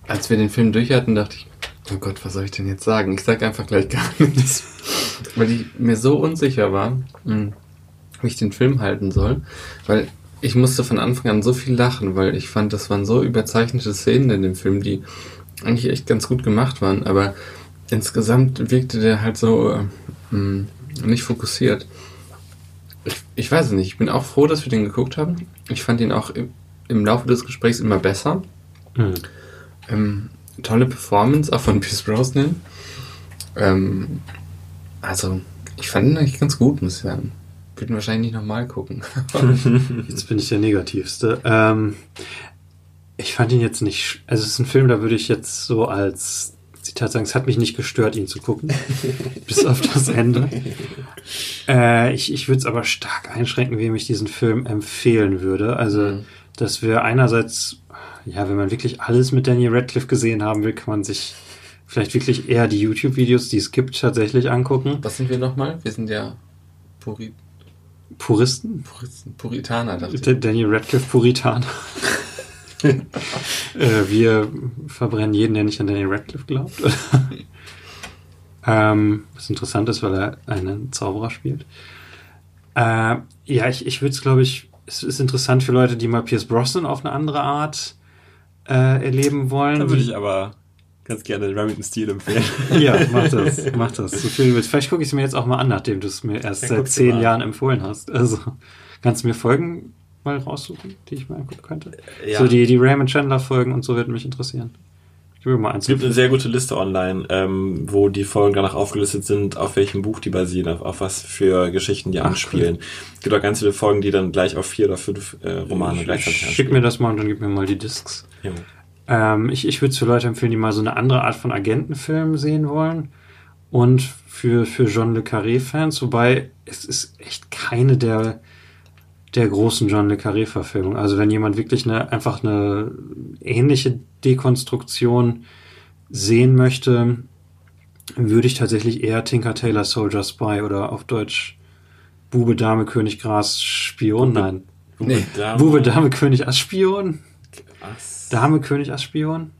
als wir den Film durch hatten, dachte ich, oh Gott, was soll ich denn jetzt sagen? Ich sag einfach gleich gar nichts. Weil ich mir so unsicher war, mh, hm, wie ich den Film halten soll. Weil ich musste von Anfang an so viel lachen, weil ich fand, das waren so überzeichnete Szenen in dem Film, die eigentlich echt ganz gut gemacht waren, aber insgesamt wirkte der halt so äh, hm, nicht fokussiert. Ich, ich weiß es nicht, ich bin auch froh, dass wir den geguckt haben. Ich fand ihn auch im, Laufe des Gesprächs immer besser. Mhm. Ähm, tolle Performance, auch von Pierce Brosnan. Ähm, also, ich fand ihn eigentlich ganz gut, muss ich sagen würde wahrscheinlich nicht nochmal gucken. jetzt bin ich der Negativste. Ähm, ich fand ihn jetzt nicht. Also, es ist ein Film, da würde ich jetzt so als Zitat sagen, es hat mich nicht gestört, ihn zu gucken. bis auf das Ende. Äh, ich ich würde es aber stark einschränken, wem ich diesen Film empfehlen würde. Also, mhm. Dass wir einerseits, ja, wenn man wirklich alles mit Daniel Radcliffe gesehen haben will, kann man sich vielleicht wirklich eher die YouTube-Videos, die es gibt, tatsächlich angucken. Was sind wir nochmal? Wir sind ja Purit Puristen? Puristen, Puritaner, dachte ich. Daniel Radcliffe Puritaner. äh, wir verbrennen jeden, der nicht an Daniel Radcliffe glaubt. ähm, was interessant ist, weil er einen Zauberer spielt. Äh, ja, ich, ich würde es, glaube ich, es ist interessant für Leute, die mal Pierce Brosnan auf eine andere Art äh, erleben wollen. Da würde ich aber ganz gerne Remington Steel empfehlen. ja, mach das, mach das. So viel du willst. Vielleicht gucke ich es mir jetzt auch mal an, nachdem du es mir erst Dann seit zehn Jahren empfohlen hast. Also, kannst du mir Folgen mal raussuchen, die ich mal angucken könnte? Ja. So die, die Raymond Chandler Folgen und so würden mich interessieren. Ich will mal eins. Es gibt eine sehr gute Liste online, ähm, wo die Folgen danach aufgelistet sind, auf welchem Buch die basieren, auf, auf was für Geschichten die Ach, anspielen. Cool. Es gibt auch ganz viele Folgen, die dann gleich auf vier oder fünf äh, Romane ich, gleichzeitig anspielen. Schick mir das mal und dann gib mir mal die Discs. Ja. Ähm, ich ich würde es für Leute empfehlen, die mal so eine andere Art von Agentenfilm sehen wollen. Und für, für John Le Carré-Fans, wobei es ist echt keine der, der großen John Le Carré-Verfilmungen. Also wenn jemand wirklich eine, einfach eine ähnliche Dekonstruktion sehen möchte, würde ich tatsächlich eher Tinker Taylor Soldier Spy oder auf Deutsch Bube, Dame, König, Gras, Spion, nein. Bube, nee. Dame. Bube, Dame, König, Ass, Spion. Ach Dame König als Spion?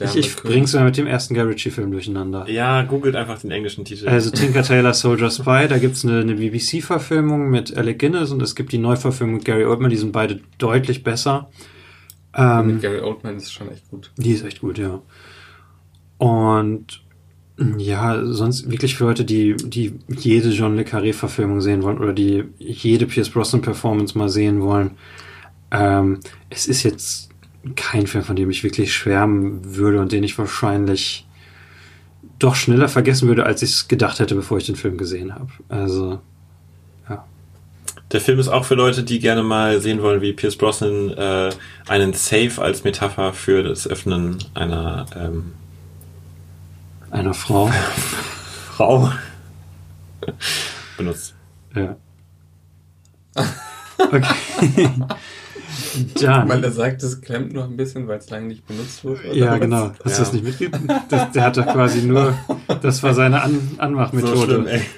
Ich, ich bring's mal mit dem ersten Guy Ritchie-Film durcheinander. Ja, googelt einfach den englischen Titel. Also Tinker Taylor Soldier Spy, da gibt's eine, eine BBC-Verfilmung mit Alec Guinness und es gibt die Neuverfilmung mit Gary Oldman, die sind beide deutlich besser. Ähm, mit Gary Oldman ist schon echt gut. Die ist echt gut, ja. Und ja, sonst wirklich für Leute, die, die jede John Le Carré-Verfilmung sehen wollen oder die jede Pierce Brosnan-Performance mal sehen wollen. Ähm, es ist jetzt kein Film, von dem ich wirklich schwärmen würde und den ich wahrscheinlich doch schneller vergessen würde, als ich es gedacht hätte, bevor ich den Film gesehen habe. Also, ja. Der Film ist auch für Leute, die gerne mal sehen wollen, wie Pierce Brosnan äh, einen Safe als Metapher für das Öffnen einer ähm, einer Frau Frau benutzt. Ja. Okay. Dann. Weil er sagt, es klemmt noch ein bisschen, weil es lange nicht benutzt wurde. Ja, genau. Hast ja. du das nicht mitgegeben? Das, der hat doch quasi nur, das war seine An Anmachmethode. So schlimm, ey.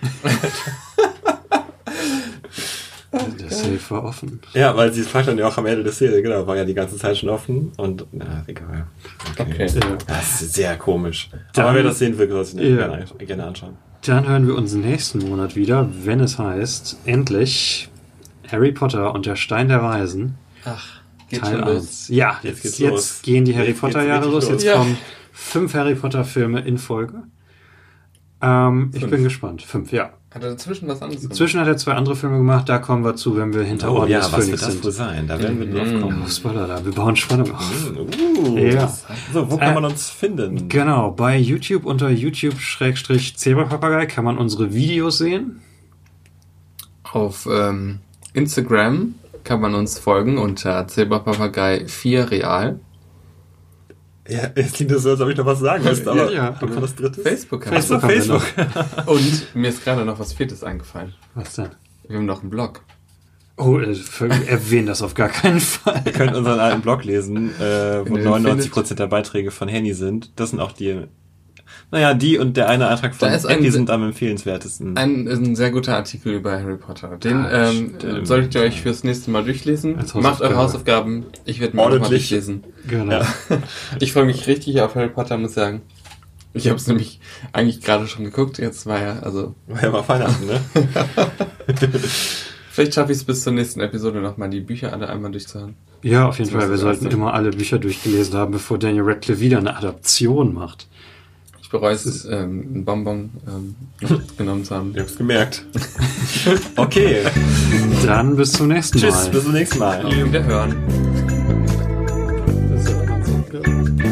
Der Safe war offen. Ja, weil sie fragt dann ja auch am Ende der Szene, genau, war ja die ganze Zeit schon offen und, na, egal. Okay. okay. Ja. Das ist sehr komisch. Dann, Aber wer das sehen will, soll sich ja. gerne, gerne anschauen. Dann hören wir uns nächsten Monat wieder, wenn es heißt, endlich Harry Potter und der Stein der Weisen. Ach, geht Teil schon 1. los. Ja, jetzt, jetzt, jetzt gehen die Harry Potter Jahre los. Jetzt ja. kommen fünf Harry Potter Filme in Folge. Ähm, ich bin gespannt. Fünf, ja. Hat er dazwischen was anderes gemacht? Inzwischen hat er zwei andere Filme gemacht, da kommen wir zu, wenn wir hinter Oh Orden ja, des was wird Phönix das sind. wohl sein? Da werden wir drauf Mhm. kommen. Oh, Spoiler da, wir bauen Spannung auf. Uh, Ja. So, wo kann Äh, man uns finden? Genau, bei YouTube unter YouTube-Zebrapapagei kann man unsere Videos sehen. Auf ähm, Instagram kann man uns folgen unter Zebrapapagei 4 Real. Ja, es klingt so, als ob ich noch was sagen müsste, aber Ja, ja. kommt das dritte? Facebook Facebook haben wir Facebook. Und mir ist gerade noch was Viertes eingefallen. Was denn? Wir haben noch einen Blog. Oh, äh, erwähnen das auf gar keinen Fall. Ihr könnt unseren alten Blog lesen, äh, wo Wenn ihr 99% der Beiträge von Henny sind. Das sind auch die, naja, die und der eine Eintrag von ist ein- sind am empfehlenswertesten. Ein, ist ein sehr guter Artikel über Harry Potter. Den Ah, ähm, stimmt. solltet ihr euch fürs nächste Mal durchlesen. Macht eure Hausaufgaben. Ich werde mir auch noch mal Ordentlich. durchlesen. Genau. Ja. Ich freue mich richtig auf Harry Potter, muss sagen. Ich habe es nämlich eigentlich gerade schon geguckt. Jetzt war ja, also War ja mal Weihnachten, ne? vielleicht schaffe ich es bis zur nächsten Episode nochmal die Bücher alle einmal durchzuhören. Ja, auf jeden So Fall. Wir das sollten immer alle Bücher durchgelesen haben, bevor Daniel Radcliffe wieder eine Adaption macht. Ich bereue es, ähm, einen Bonbon ähm, genommen zu haben. Ich hab's gemerkt. Okay. Dann bis zum nächsten Tschüss, Mal. bis zum nächsten Mal. Auf Wiederhören. Das ist ja.